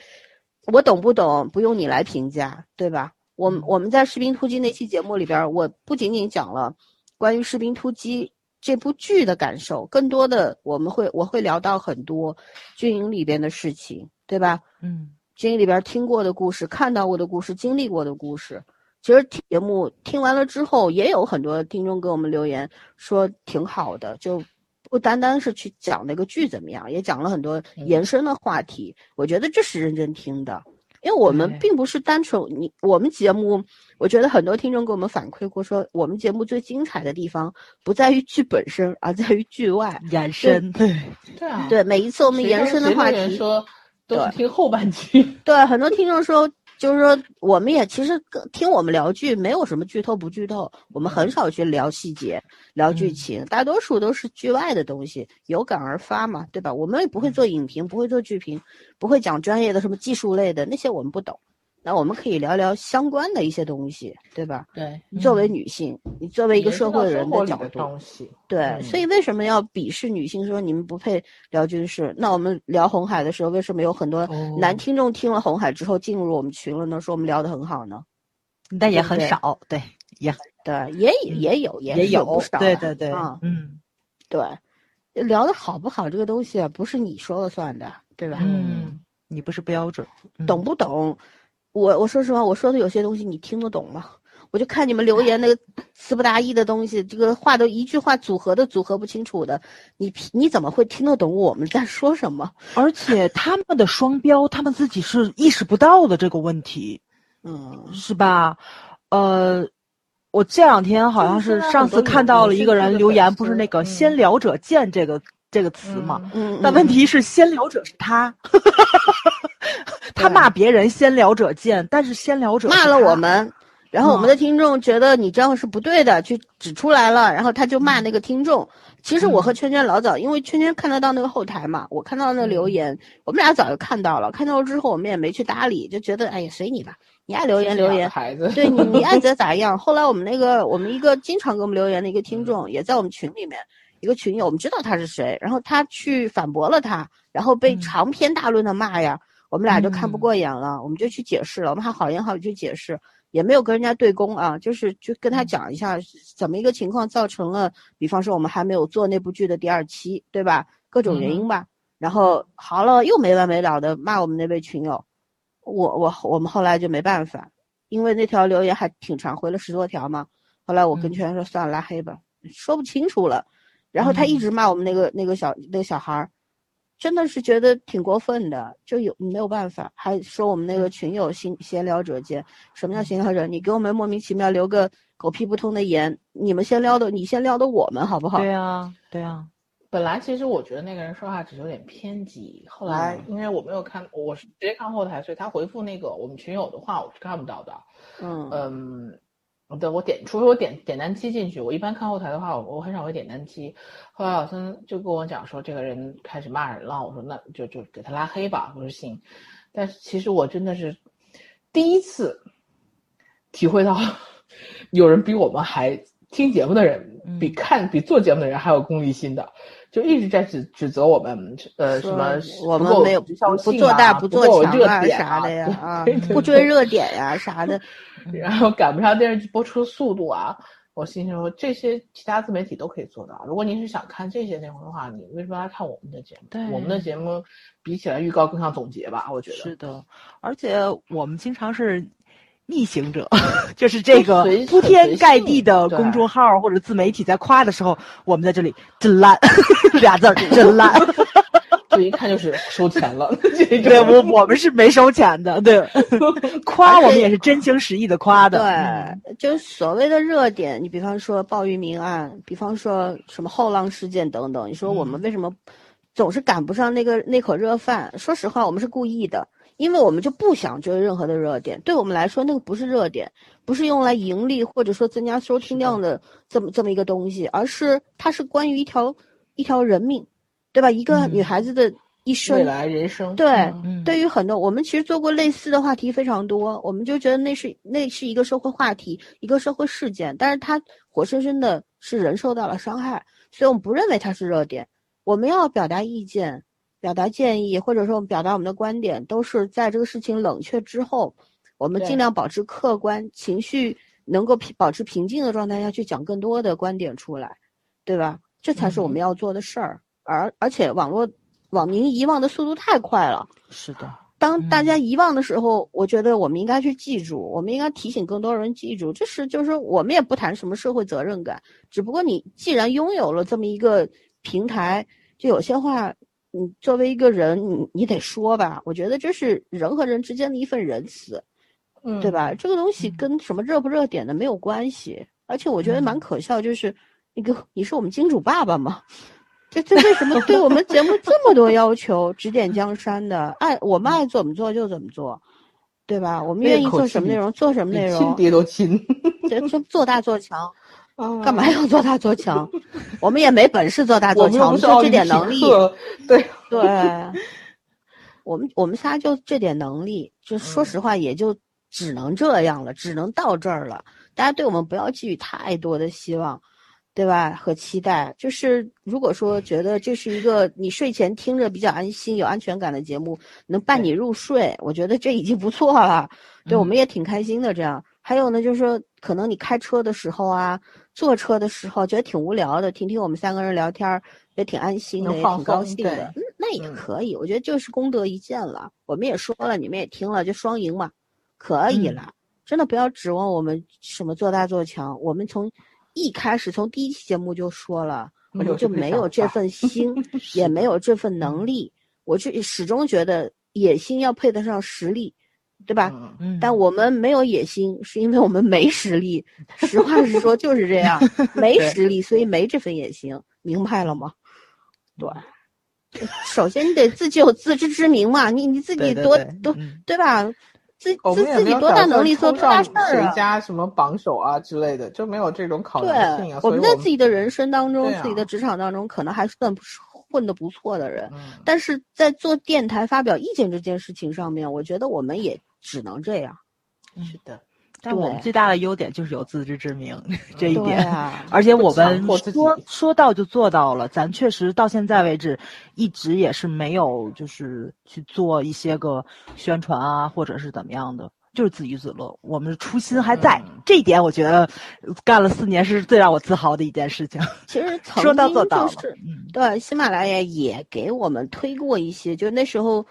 S1: 我懂不懂不用你来评价，对吧？我我们在士兵突击那期节目里边，我不仅仅讲了关于士兵突击。这部剧的感受，更多的我们会我会聊到很多军营里边的事情，对吧？
S2: 嗯，
S1: 军营里边听过的故事、看到过的故事、经历过的故事，其实节目听完了之后，也有很多听众给我们留言说挺好的，就不单单是去讲那个剧怎么样，也讲了很多延伸的话题。我觉得这是认真听的。因为我们并不是单纯你，我们节目，我觉得很多听众给我们反馈过，说我们节目最精彩的地方不在于剧本身，而在于剧外
S2: 延伸。
S3: 对 对啊，
S1: 对每一次我们延伸的话题，
S3: 说都是听后半句。
S1: 对很多听众说。就是说，我们也其实听我们聊剧，没有什么剧透不剧透，我们很少去聊细节、聊剧情，大多数都是剧外的东西，有感而发嘛，对吧？我们也不会做影评，不会做剧评，不会讲专业的什么技术类的那些，我们不懂。那我们可以聊聊相关的一些东西，对吧？
S3: 对，
S1: 作为女性，你作为一个社会人
S3: 的
S1: 角度，
S3: 对，
S1: 所以为什么要鄙视女性？说你们不配聊军事？那我们聊红海的时候，为什么有很多男听众听了红海之后进入我们群了呢？说我们聊得很好呢？
S2: 但也很少，对，也
S1: 对，也也有，
S2: 也
S1: 有不少，
S2: 对对对，
S1: 嗯，对，聊的好不好这个东西啊，不是你说了算的，对吧？
S2: 嗯，你不是标准，
S1: 懂不懂？我我说实话，我说的有些东西你听得懂吗？我就看你们留言那个词不达意的东西，这个话都一句话组合的组合不清楚的，你你怎么会听得懂我们在说什么？
S2: 而且他们的双标，他们自己是意识不到的这个问题，
S1: 嗯，
S2: 是吧？呃，我这两天好像是上次看到了一个人留言，不是那个“先聊者见”这个这个词嘛？
S1: 嗯，
S2: 但问题是“先聊者”是他。他骂别人“先聊者见”，但是“先聊者”
S1: 骂了我们，然后我们的听众觉得你这样是不对的，去指出来了，然后他就骂那个听众。其实我和圈圈老早，因为圈圈看得到那个后台嘛，我看到那留言，我们俩早就看到了。看到了之后，我们也没去搭理，就觉得哎呀，随你吧，你爱留言留言，
S3: 孩子，
S1: 对你你爱 咋咋样。后来我们那个我们一个经常给我们留言的一个听众，也在我们群里面，一个群友，我们知道他是谁，然后他去反驳了他，然后被长篇大论的骂呀。我们俩就看不过眼了，我们就去解释了。我们还好言好语去解释，也没有跟人家对攻啊，就是就跟他讲一下怎么一个情况造成了，比方说我们还没有做那部剧的第二期，对吧？各种原因吧。然后好了，又没完没了的骂我们那位群友，我我我们后来就没办法，因为那条留言还挺长，回了十多条嘛。后来我跟圈说算了，拉黑吧，说不清楚了。然后他一直骂我们那个那个小那个小孩儿。真的是觉得挺过分的，就有没有办法，还说我们那个群友闲闲聊者间，什么叫闲聊者？你给我们莫名其妙留个狗屁不通的言，你们先撩的，你先撩的我们好不好？
S2: 对呀，对呀。
S3: 本来其实我觉得那个人说话只是有点偏激，后来因为我没有看，我是直接看后台，所以他回复那个我们群友的话，我是看不到的。
S1: 嗯
S3: 嗯。对，我点，除非我点点单机进去，我一般看后台的话，我我很少会点单机。后来老孙就跟我讲说，这个人开始骂人了，我说那就就给他拉黑吧。我说行，但是其实我真的是第一次体会到，有人比我们还听节目的人，比看比做节目的人还有功利心的，就一直在指指责我们，呃，什么
S1: 我们没有不做大不做强啊啥的呀，啊，不追热点呀啥的。
S3: 然后赶不上电视剧播出的速度啊！我心说这些其他自媒体都可以做到。如果您是想看这些内容的话，你为什么来看我们的节目？
S2: 对，
S3: 我们的节目比起来预告更像总结吧？我觉得
S2: 是的。而且我们经常是逆行者，就是这个铺天盖地的公众号或者自媒体在夸的时候，我们在这里真烂，俩字儿 真烂。
S3: 这一看就是收钱了，
S2: 对我我们是没收钱的，对，夸我们也是真情实意的夸的，
S1: 对，就是所谓的热点，你比方说鲍鱼明案，比方说什么后浪事件等等，你说我们为什么总是赶不上那个那口热饭。说实话，我们是故意的，因为我们就不想追任何的热点。对我们来说，那个不是热点，不是用来盈利或者说增加收听量的这么这么一个东西，而是它是关于一条一条人命，对吧？一个女孩子的一生，
S3: 未来人生。
S1: 对，
S2: 嗯
S1: 对于很多我们其实做过类似的话题非常多，我们就觉得那是那是一个社会话题，一个社会事件，但是它活生生的是人受到了伤害，所以我们不认为它是热点。我们要表达意见、表达建议，或者说我们表达我们的观点，都是在这个事情冷却之后，我们尽量保持客观，情绪能够平保持平静的状态下去讲更多的观点出来，对吧？这才是我们
S3: 嗯
S1: 要做的事儿。而而且网络网民遗忘的速度太快了。
S2: 是的，
S1: 当大
S2: 嗯
S1: 家遗忘的时候，我觉得我们应该去记住，我们应该提醒更多人记住。这是就是说，我们也不谈什么社会责任感，只不过你既然拥有了这么一个平台，就有些话，你作为一个人，你你得说吧。我觉得这是人和人之间的一份仁慈，
S3: 嗯，
S1: 对吧？这个东西
S2: 嗯
S1: 跟什么热不热点的没有关系，而且我觉得蛮
S2: 嗯
S1: 可笑，就是那个你是我们金主爸爸吗？这这为什么对我们节目这么多要求，指点江山的？爱我们爱怎么做就怎么做，对吧？我们愿意做什么内容做什么内容，亲
S3: 爹都亲。
S1: 做大做强，
S3: 干
S1: 干嘛要做大做强？我们也没本事做大做强，就这点能力。
S3: 对，
S1: 对，我们我们仨就这点能力，就说
S3: 嗯
S1: 实话，也就只能这样了，只能到这儿了。大家对我们不要寄予太多的希望，对吧？和期待。就是如果说觉得这是一个你睡前听着比较安心、有安全感的节目，能伴你入睡，我觉得这已经不错了。对，我们也挺开心的。这样，还有呢，就是说，可能你开车的时候啊，坐车的时候，觉得挺无聊的，听听我们三个人聊天儿，也挺安心的，也挺高兴的。嗯，那也
S3: 嗯
S1: 可以，我觉得就是功德一件了。我们也说了，你们也听了，就双赢嘛，可以
S2: 嗯
S1: 了。真的不要指望我们什么做大做强，我们从一开始从第一期节目就说了，我们就
S3: 没 有这
S1: 份心，也没有这份能力。我就始终觉得野心要配得上实力，对吧？但我们没有野心，是因为我们没实力。实话实说，就是这样，没实力，所以没这份野心，明白了吗？对，首先你得自己有自知之明嘛，你你自己多
S2: 对对对
S1: 多
S2: 嗯
S1: 对吧？自自自己多大能力做多大事儿啊？
S3: 家什么榜首啊之类的，就没有这种考
S1: 对
S3: 量性啊。，
S1: 我们在自己的人生当中、
S3: 啊
S1: 自己的职场当中，可能还算不是混得不错的人，
S3: 嗯
S1: 但是在做电台发表意见这件事情上面，我觉得我们也只能这样。
S3: 是的，
S2: 但我们最大的优点就是有自知之明这一点。
S1: 啊，
S2: 而且我们说说到就做到了，咱确实到现在为止一直也是没有就是去做一些个宣传啊，或者是怎么样的，就是自娱自乐。我们的初心还在，
S3: 嗯
S2: 这一点我觉得干了四年是最让我自豪的一件事情。
S1: 其实曾
S2: 说到
S1: 经
S2: 做到
S1: 是
S2: 嗯
S1: 对喜马拉雅也给我们推过一些，就那时候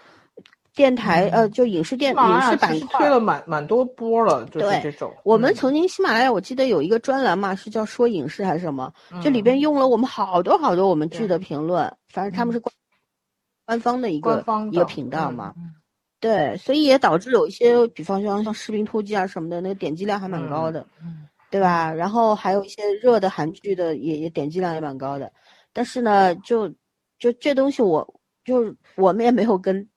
S1: 电台、呃，就影视电影视板块
S3: 推了蛮蛮多波了，就是
S1: 对
S3: 这种。
S1: 我们
S3: 嗯。
S1: 曾经喜马拉雅，我记得有一个专栏嘛，是叫说影视还是什么，就里
S3: 嗯。
S1: 边用了我们好多好多我们剧的评论，反正他们是官官方的一个一个频道
S3: 嗯
S1: 嘛，
S2: 嗯。
S1: 对，所以也导致有一些，比方说像《士兵突击》啊什么的，那个点击量还蛮高的，
S2: 嗯。
S1: 对吧？然后还有一些热的韩剧的也也点击量也蛮高的，但是呢，就就这东西我就我们也没有跟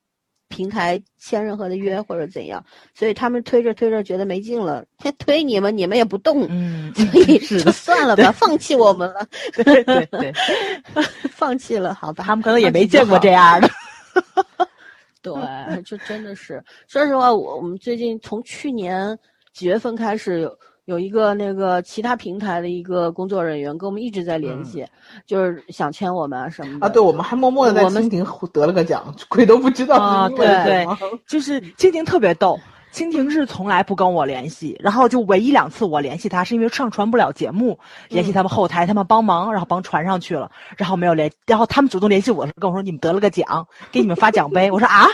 S1: 平台签任何的约或者怎样，所以他们推着推着觉得没劲了，先 推你们，你们也不动，
S2: 嗯，
S1: 所以 就，算了吧，放弃我们了，
S2: 对对。对，
S1: 放弃了，好吧？
S2: 他们可能也没见过这样的。
S1: 对，这真的是，说实话，我我们最近从去年几月份开始有有一个那个其他平台的一个工作人员跟我们一直在联系，就是想签我们啊什么的。
S3: 啊，对，我们还默默的在蜻蜓得了个奖，鬼都不知道
S2: 啊
S3: 是因为
S2: 对就是蜻蜓特别逗，蜻蜓是从来不跟我联系，然后就唯一两次我联系他是因为上传不了节目，联系他们后台，他们帮忙，然后帮传上去了，然后没有联，然后他们主动联系我跟我说你们得了个奖，给你们发奖杯，我说啊。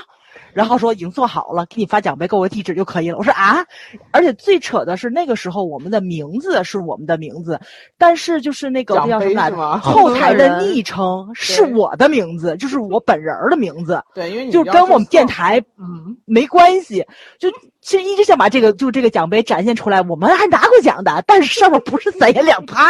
S2: 然后说已经做好了，给你发奖杯，给我个地址就可以了。我说啊，而且最扯的是那个时候我们的名字是我们的名字，但是就是那个
S3: 奖
S2: 叫什么？后台的昵称是我的名字，就是我本人儿的名字。
S3: 对，因为你
S2: 就跟我们电台
S3: 嗯，
S2: 没关系，就其实一直想把这个就这个奖杯展现出来，我们还拿过奖的，但是上面不是三言两拍。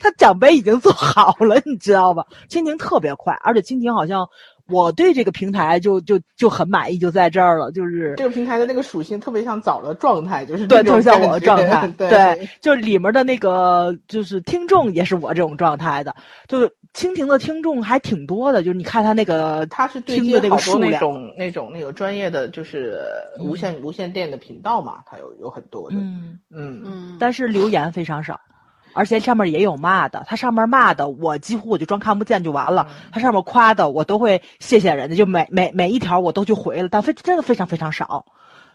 S2: 他奖杯已经做好了，你知道吧？蜻蜓特别快，而且蜻蜓好像。我对这个平台就就就很满意，就在这儿了，就是
S3: 这个平台的那个属性特别像早的状态，就是
S2: 对，特别像我的状态，
S3: 对，
S2: 就是里面的那个就是听众也是我这种状态的，就是蜻蜓的听众还挺多的，就是你看他那个
S3: 他是
S2: 听的那个数
S3: 量，那种那种那个专业的就是无线无线电的频道嘛，他有有很多的，
S2: 嗯。
S3: 嗯。
S1: 嗯，
S2: 但是留言非常少。而且上面也有骂的，他上面骂的我几乎我就装看不见就完了。他上面夸的我都会谢谢人家，就每每每一条我都去回了，但非真的非常非常少，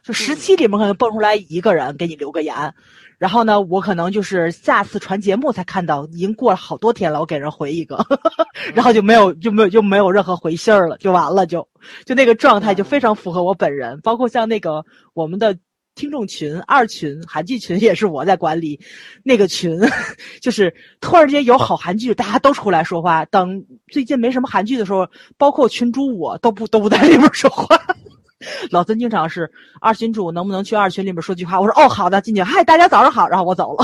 S2: 就十期里面可能蹦出来一个人给你留个言，然后呢，我可能就是下次传节目才看到，已经过了好多天了，我给人回一个，然后就没有就没有就没有任何回信儿了，就完了，就就那个状态就非常符合我本人，包括像那个我们的。听众群二群韩剧群也是我在管理，那个群 就是突然间有好韩剧，大家都出来说话。等最近没什么韩剧的时候，包括群主我都不都不在里边说话。老曾经常是二群主能不能去二群里面说句话？我说哦好的，进去。嗨，大家早上好，然后我走了。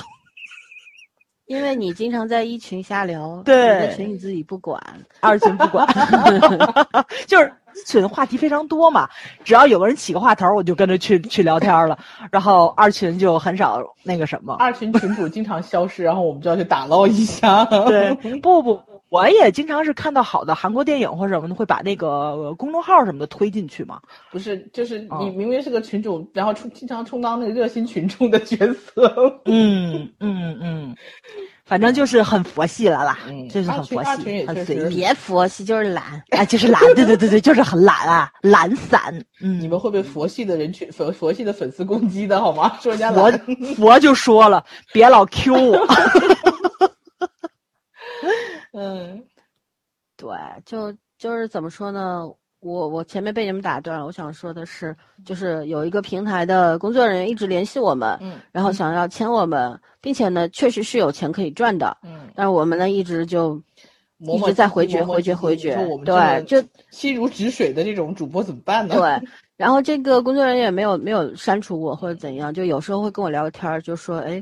S1: 因为你经常在一群瞎聊，
S2: 对
S1: 群你自己不管，
S2: 二群不管，就是一。群话题非常多嘛，只要有个人起个话头，我就跟着去去聊天了。然后二群就很少那个什么，
S3: 二群群主经常消失，然后我们就要去打捞一下。
S2: 对，不 不，我也经常是看到好的韩国电影或者什么的，会把那个公众号什么的推进去嘛。
S3: 不是，就是你明明是个群主，然后充经常充当那个热心群众的角色。
S2: 嗯嗯嗯。反正就是很佛系了啦，嗯就是很佛系，很随意。
S1: 别佛系，就是懒
S2: 啊，就是懒。对对对对，就是很懒啊，懒散。嗯，
S3: 你们会被佛系的人群、佛佛系的粉丝攻击的好吗？说人家
S2: 佛佛就说了，别老 Q 我。
S3: 嗯，
S1: 对，就就是怎么说呢？我我前面被你们打断了，我想说的是，就是有一个平台的工作人员一直联系我们，
S3: 嗯，
S1: 然后想要签我们，并且呢，确实是有钱可以赚的，
S3: 嗯，
S1: 但是我们呢一直就一直在回绝回绝回绝，对，就
S3: 心如止水的这种主播怎么办呢？
S1: 对，然后这个工作人员也没有没有删除我或者怎样，就有时候会跟我聊天，就说，哎，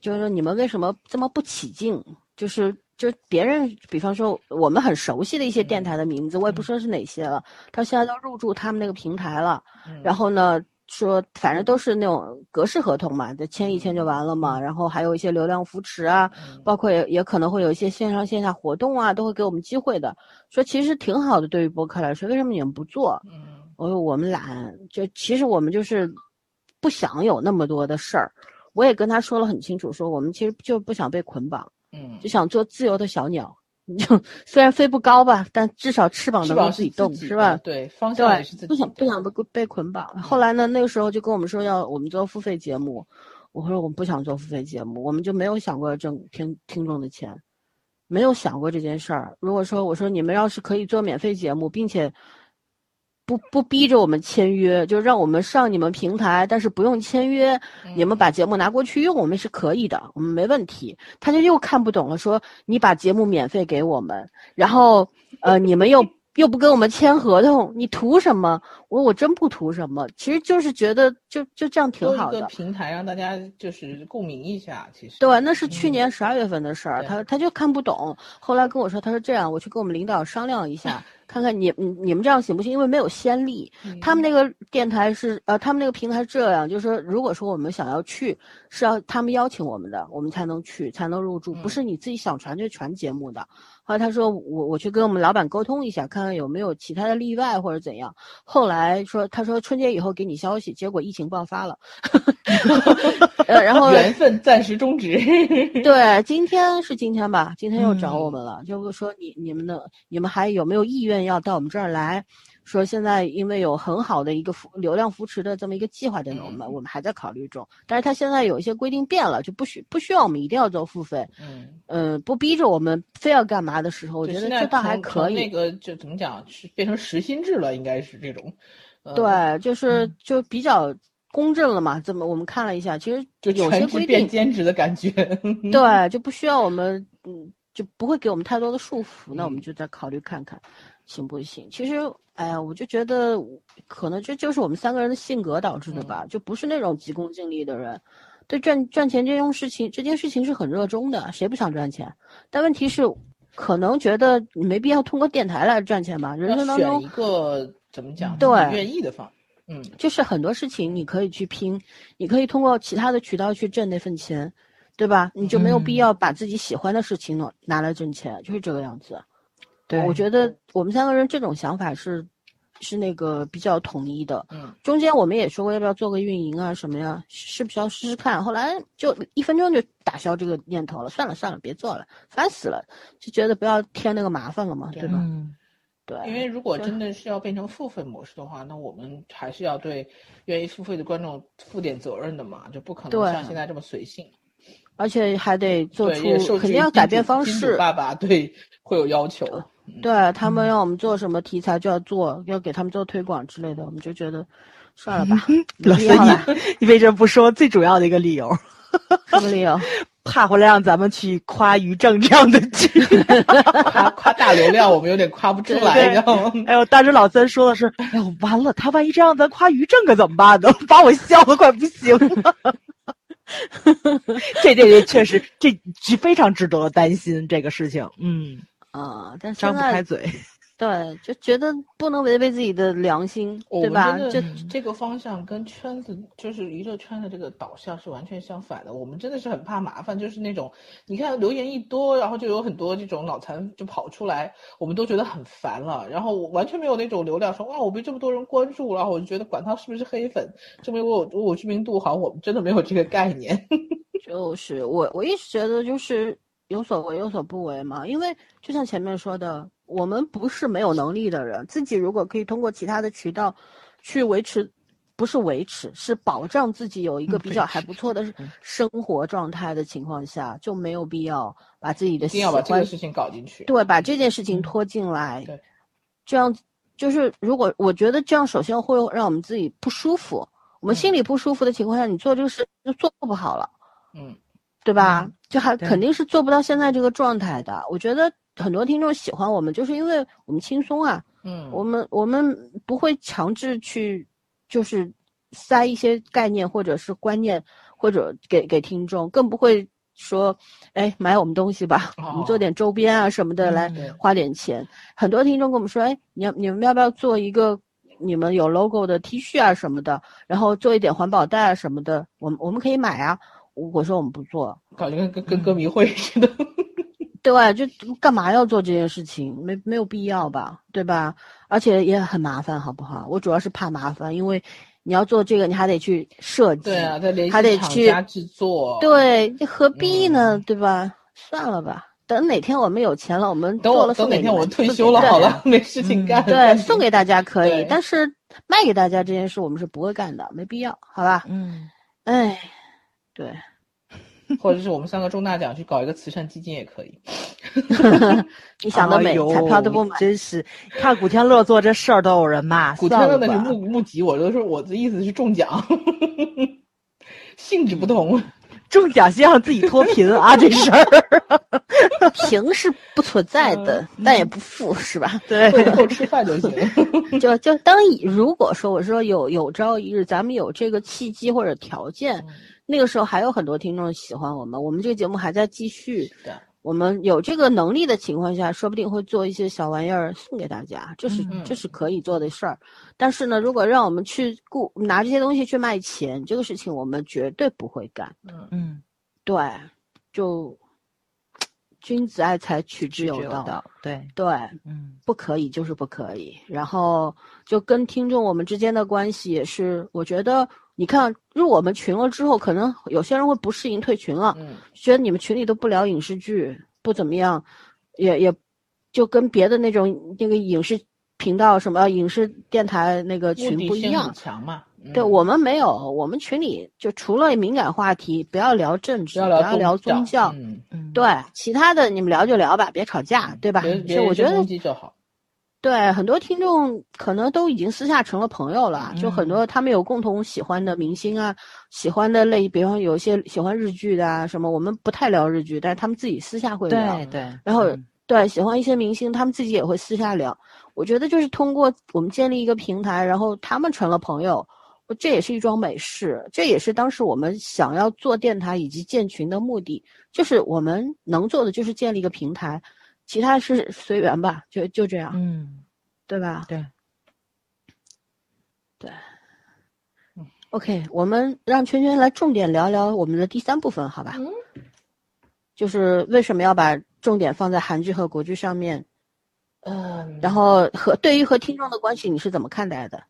S1: 就是说你们为什么这么不起劲？就是。就别人，比方说我们很熟悉的一些电台的名字，我也不说是哪些了。他现在都入驻他们那个平台了，然后呢，说反正都是那种格式合同嘛，就签一签就完了嘛。然后还有一些流量扶持啊，包括也也可能会有一些线上线下活动啊，都会给我们机会的。说其实挺好的，对于博客来说，为什么你们不做？我说我们懒，就其实我们就是不想有那么多的事儿。我也跟他说了很清楚，说我们其实就不想被捆绑。
S3: 嗯，
S1: 就想做自由的小鸟，你就虽然飞不高吧，但至少翅膀能够自己动，是吧？
S3: 对，方向也是自己。
S1: 不想不想被被捆绑。后来呢，那个时候就跟我们说要我们做付费节目，我说我们不想做付费节目，我们就没有想过挣听听众的钱，没有想过这件事儿。如果说我说你们要是可以做免费节目，并且。不不逼着我们签约，就让我们上你们平台，但是不用签约，你们把节目拿过去用，我们是可以的，我们没问题。他就又看不懂了，说你把节目免费给我们，然后呃你们又又不跟我们签合同，你图什么？我我真不图什么，其实就是觉得就就这样挺好的。
S3: 平台让大家就是共鸣一下，其实
S1: 对，那是去年十二月份的事儿，他他就看不懂，后来跟我说，他说这样，我去跟我们领导商量一下。看看你，你你们这样行不行？因为没有先例，他们那个电台是，呃，他们那个平台是这样，就是说，如果说我们想要去，是要他们邀请我们的，我们才能去，才能入驻，不是你自己想传就传节目的。后来他说，我我去跟我们老板沟通一下，看看有没有其他的例外或者怎样。后来说，他说春节以后给你消息，结果疫情爆发了，呃，然后
S3: 缘分暂时终止。
S1: 对，今天是今天吧？今天又找我们了，就是说你你们的你们还有没有意愿？要到我们这儿来说，现在因为有很好的一个扶流量扶持的这么一个计划在我们，我们还在考虑中。但是它现在有一些规定变了，就不需不需要我们一定要做付费。
S3: 嗯
S1: 呃，不逼着我们非要干嘛的时候，我觉得这倒还可以。
S3: 那个就怎么讲，是变成实心制了，应该是这种。
S1: 对，就是就比较公正了嘛。怎么我们看了一下，其实
S3: 就
S1: 有些规定
S3: 变兼职的感觉。
S1: 对，就不需要我们嗯。就不会给我们太多的束缚，那我们就再考虑看看，行不行？其实，哎呀，我就觉得可能这就是我们三个人的性格导致的吧，就不是那种急功近利的人。对赚赚钱这种事情，这件事情是很热衷的，谁不想赚钱？但问题是，可能觉得你没必要通过电台来赚钱吧？人生当中选
S3: 一个怎么讲？
S1: 对，
S3: 愿意的方，嗯，
S1: 就是很多事情你可以去拼，你可以通过其他的渠道去挣那份钱，对吧？你就没有必要把自己喜欢的事情呢拿来挣钱，就是这个样子。
S2: 对，
S1: 我觉得我们三个人这种想法是。是那个比较统一的，
S3: 嗯，
S1: 中间我们也说过要不要做个运营啊什么呀，是不是要试试看？后来就一分钟就打消这个念头了，算了算了，别做了，烦死了，就觉得不要添那个麻烦了嘛，对吧？嗯对，
S3: 因为如果真的是要变成付费模式的话，那我们还是要对愿意付费的观众负点责任的嘛，就不可能像现在这么随性，
S1: 而且还得做出肯定要改变方式。
S3: 爸爸对会有要求。
S1: 对他们让我们做什么题材就要做，要给他们做推广之类的，我们就觉得算了吧。
S2: 老孙，你你为什么不说最主要的一个理由？
S1: 什么理由？
S2: 怕回来让咱们去夸于正这样的剧，
S3: 夸夸大流量，我们有点夸不出来，你知道吗？
S2: 哎呦，当时老三说的是，哎呦，完了，他万一这样咱夸于正可怎么办呢？把我笑的快不行了。这这这确实，这是非常值得担心这个事情。嗯。
S1: 啊，但
S2: 张不开嘴，
S1: 对，就觉得不能违背自己的良心，对吧？
S3: 这这个方向跟圈子，就是娱乐圈的这个导向是完全相反的。我们真的是很怕麻烦，就是那种你看留言一多，然后就有很多这种脑残就跑出来，我们都觉得很烦了。然后我完全没有那种流量，说哇，我被这么多人关注了，我就觉得管他是不是黑粉，证明我我知名度好，我们真的没有这个概念。
S1: 就是我我一直觉得就是。有所为有所不为嘛，因为就像前面说的，我们不是没有能力的人，自己如果可以通过其他的渠道，去维持，不是维持，是保障自己有一个比较还不错的生活状态的情况下，就没有必要把自己的
S3: 一定要把这个事情搞进去，
S1: 对，把这件事情拖进来，
S3: 对，
S1: 这样就是如果我觉得这样，首先会让我们自己不舒服，我们心里不舒服的情况下，你做这个事就做不好了，
S3: 嗯。
S1: 对吧？就还肯定是做不到现在这个状态的。我觉得很多听众喜欢我们，就是因为我们轻松啊。
S3: 嗯，
S1: 我们我们不会强制去，就是塞一些概念或者是观念，或者给给听众，更不会说，哎，买我们东西吧，我们做点周边啊什么的来花点钱。很多听众跟我们说，哎，你要你们要不要做一个你们有 logo 的 T 恤啊什么的，然后做一点环保袋啊什么的，我们我们可以买啊。我说我们不做，
S3: 感觉跟跟歌迷会似的。
S1: 对，就干嘛要做这件事情？没没有必要吧，对吧？而且也很麻烦，好不好？我主要是怕麻烦，因为你要做这个，你还得去设计，
S3: 对啊，
S1: 还
S3: 得
S1: 去
S3: 制作，
S1: 对，何必呢？对吧？算了吧，等哪天我们有钱了，我们
S3: 等哪天我退休了，好了，没事情干，
S1: 对，送给大家可以，但是卖给大家这件事，我们是不会干的，没必要，好吧？
S2: 嗯，
S1: 哎。对，
S3: 或者是我们三个中大奖去搞一个慈善基金也可以。
S1: 你想得美，彩票都不买，
S2: 真是看古天乐做这事儿都有人骂。
S3: 古天乐那是募募集，我都是我的意思是中奖，性质不同。
S2: 中奖先让自己脱贫啊，这事儿
S1: 贫是不存在的，但也不富，是吧？
S2: 对，
S3: 够吃饭就行。
S1: 就就当如果说我说有有朝一日咱们有这个契机或者条件，那个时候还有很多听众喜欢我们，我们这个节目还在继续。
S3: 对。
S1: 我们有这个能力的情况下，说不定会做一些小玩意儿送给大家，这是这是可以做的事儿。但是呢，如果让我们去雇拿这些东西去卖钱，这个事情我们绝对不会干。
S3: 嗯
S2: 嗯，
S1: 对，就君子爱财，取之
S2: 有
S1: 道。
S2: 对
S1: 对，
S2: 嗯，
S1: 不可以就是不可以。然后就跟听众我们之间的关系也是，我觉得。你看入我们群了之后，可能有些人会不适应退群了，觉得你们群里都不聊影视剧，不怎么样，也也，就跟别的那种那个影视频道什么影视电台那个群不一样。
S3: 强嘛？
S1: 对我们没有，我们群里就除了敏感话题，不要聊政治，不要聊宗教，
S3: 嗯
S1: 嗯，对，其他的你们聊就聊吧，别吵架，对吧？
S3: 别
S1: 我觉得。对很多听众可能都已经私下成了朋友了，就很多他们有共同喜欢的明星啊，喜欢的类，比方有一些喜欢日剧的啊什么，我们不太聊日剧，但是他们自己私下会聊。
S2: 对对。
S1: 然后对喜欢一些明星，他们自己也会私下聊。我觉得就是通过我们建立一个平台，然后他们成了朋友，这也是一桩美事，这也是当时我们想要做电台以及建群的目的，就是我们能做的就是建立一个平台，其他是随缘吧，就就这样，
S2: 嗯，
S1: 对吧？
S2: 对，
S1: 对，嗯，OK，我们让圈圈来重点聊聊我们的第三部分，好吧？
S3: 嗯，
S1: 就是为什么要把重点放在韩剧和国剧上面？
S3: 嗯，
S1: 然后和对于和听众的关系，你是怎么看待的？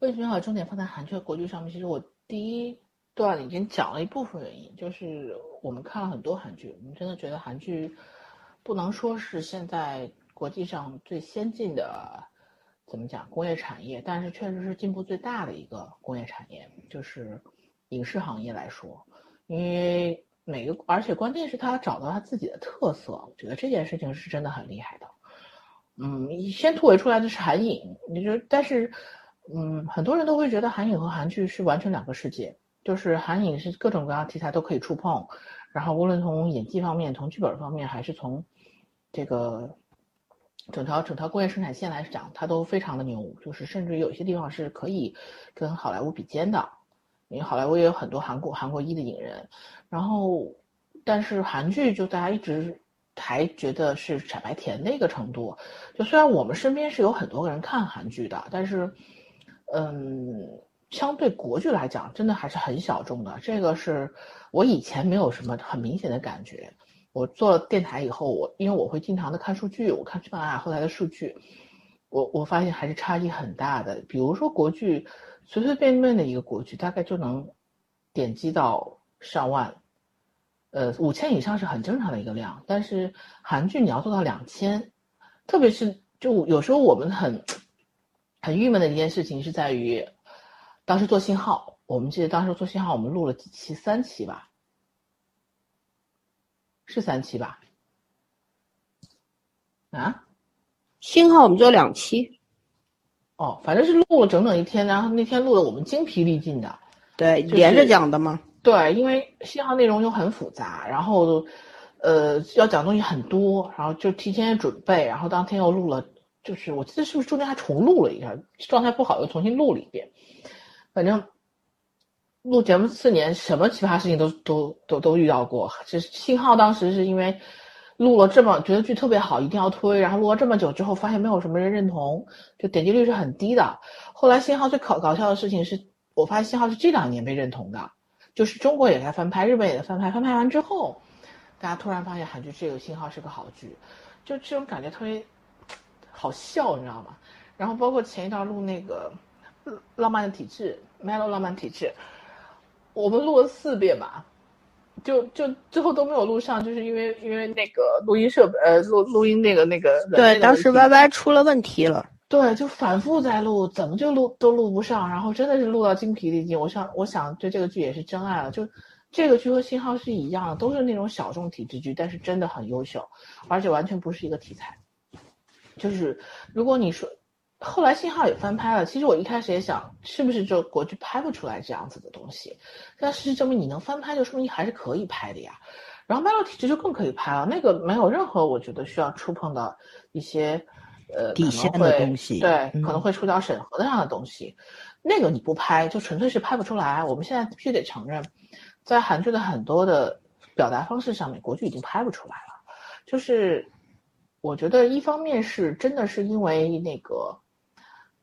S3: 为什么要把重点放在韩剧和国剧上面？其实我第一段已经讲了一部分原因，就是我们看了很多韩剧，我们真的觉得韩剧不能说是现在国际上最先进的，怎么讲工业产业，但是确实是进步最大的一个工业产业，就是影视行业来说，因为每个，而且关键是他找到他自己的特色，我觉得这件事情是真的很厉害的。嗯，先突围出来的是韩影，你就，但是。嗯，很多人都会觉得韩影和韩剧是完全两个世界，就是韩影是各种各样题材都可以触碰，然后无论从演技方面、从剧本方面，还是从这个整条整条工业生产线来讲，它都非常的牛，就是甚至有些地方是可以跟好莱坞比肩的，因为好莱坞也有很多韩国韩国一的影人，然后但是韩剧就大家一直还觉得是傻白甜的一个程度，就虽然我们身边是有很多人看韩剧的，但是。嗯，相对国剧来讲，真的还是很小众的。这个是我以前没有什么很明显的感觉。我做了电台以后，我因为我会经常的看数据，我看喜马拉雅后台的数据，我我发现还是差异很大的。比如说国剧，随随便便的一个国剧，大概就能点击到上万，呃，五千以上是很正常的一个量。但是韩剧你要做到两千，特别是就有时候我们很。很郁闷的一件事情是在于，当时做信号，我们记得当时做信号，我们录了几期，三期吧，是三期吧？啊？
S1: 信号我们做两期，
S3: 哦，反正是录了整整一天，然后那天录的我们精疲力尽的。
S1: 对，连着讲的吗？
S3: 对，因为信号内容又很复杂，然后呃要讲东西很多，然后就提前准备，然后当天又录了。就是我记得是不是中间还重录了一下，状态不好又重新录了一遍。反正录节目四年，什么奇葩事情都都都都遇到过。就是信号当时是因为录了这么觉得剧特别好，一定要推，然后录了这么久之后，发现没有什么人认同，就点击率是很低的。后来信号最搞搞笑的事情是，我发现信号是这两年被认同的，就是中国也在翻拍，日本也在翻拍，翻拍完之后，大家突然发现韩剧这个信号是个好剧，就这种感觉特别。好笑，你知道吗？然后包括前一段录那个《浪漫的体质》，Melo 浪漫体质，我们录了四遍吧，就就最后都没有录上，就是因为因为那个录音设备呃录录音那个那个
S1: 对，当时 Y Y 出了问题了，
S3: 对，就反复在录，怎么就录都录不上，然后真的是录到精疲力尽。我想我想对这个剧也是真爱了，就这个剧和信号是一样的，都是那种小众体制剧，但是真的很优秀，而且完全不是一个题材。就是如果你说后来信号也翻拍了，其实我一开始也想是不是就国剧拍不出来这样子的东西，但事实证明你能翻拍就说明你还是可以拍的呀。然后 Melody 其实就更可以拍了，那个没有任何我觉得需要触碰到一些呃
S2: 底线的东西，
S3: 对，可能会触到审核的上的东西，那个你不拍就纯粹是拍不出来。我们现在必须得承认，在韩剧的很多的表达方式上面，国剧已经拍不出来了，就是。我觉得一方面是真的是因为那个，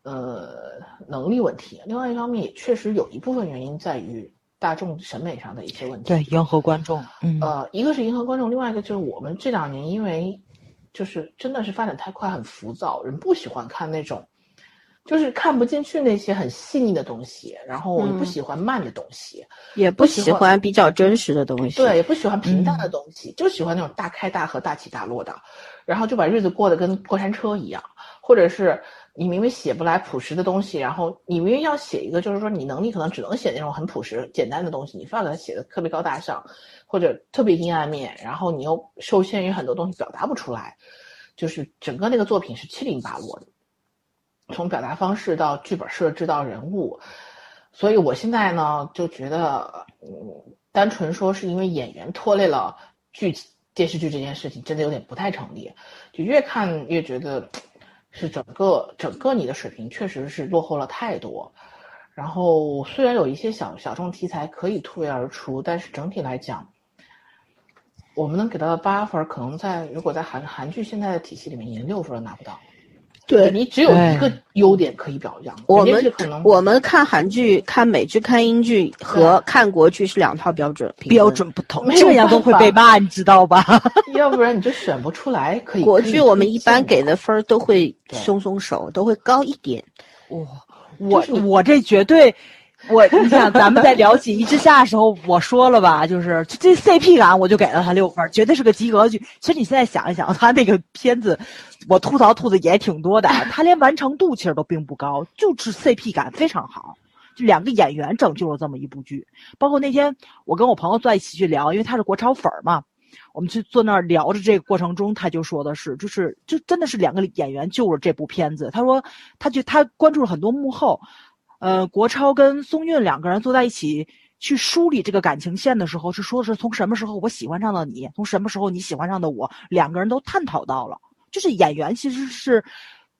S3: 呃，能力问题；，另外一方面也确实有一部分原因在于大众审美上的一些问题。
S2: 对，迎合观众。嗯。
S3: 呃，一个是迎合观众，另外一个就是我们这两年因为就是真的是发展太快，很浮躁，人不喜欢看那种。就是看不进去那些很细腻的东西，然后也不喜欢慢的东西，
S1: 也不喜欢比较真实的东西，
S3: 对，也不喜欢平淡的东西，就喜欢那种大开大合、大起大落的，然后就把日子过得跟过山车一样，或者是你明明写不来朴实的东西，然后你明明要写一个，就是说你能力可能只能写那种很朴实简单的东西，你非要给它写的特别高大上，或者特别阴暗面，然后你又受限于很多东西表达不出来，就是整个那个作品是七零八落的。从表达方式到剧本设置到人物，所以我现在呢就觉得，嗯，单纯说是因为演员拖累了剧电视剧这件事情，真的有点不太成立。就越看越觉得，是整个整个你的水平确实是落后了太多。然后虽然有一些小小众题材可以突围而出，但是整体来讲，我们能给到的八分，可能在如果在韩韩剧现在的体系里面，连六分都拿不到。
S1: 对
S3: 你只有一个优点可以表扬。
S1: 我们我们看韩剧、看美剧、看英剧和看国剧是两套标准，
S2: 标准不同，这样都会被骂，你知道吧？
S3: 要不然你就选不出来。可以
S1: 国剧我们一般给的分都会松松手，都会高一点。
S2: 哇，我我这绝对。我你想，咱们在聊锦衣之下》的时候，我说了吧，就是这 CP 感，我就给了他六分，绝对是个及格剧。其实你现在想一想，他那个片子，我吐槽吐的也挺多的，他连完成度其实都并不高，就是 CP 感非常好，就两个演员拯救了这么一部剧。包括那天我跟我朋友在一起去聊，因为他是国潮粉嘛，我们去坐那儿聊着这个过程中，他就说的是，就是就真的是两个演员救了这部片子。他说，他就他关注了很多幕后。呃，国超跟松韵两个人坐在一起去梳理这个感情线的时候，是说是从什么时候我喜欢上了你，从什么时候你喜欢上的我，两个人都探讨到了。就是演员其实是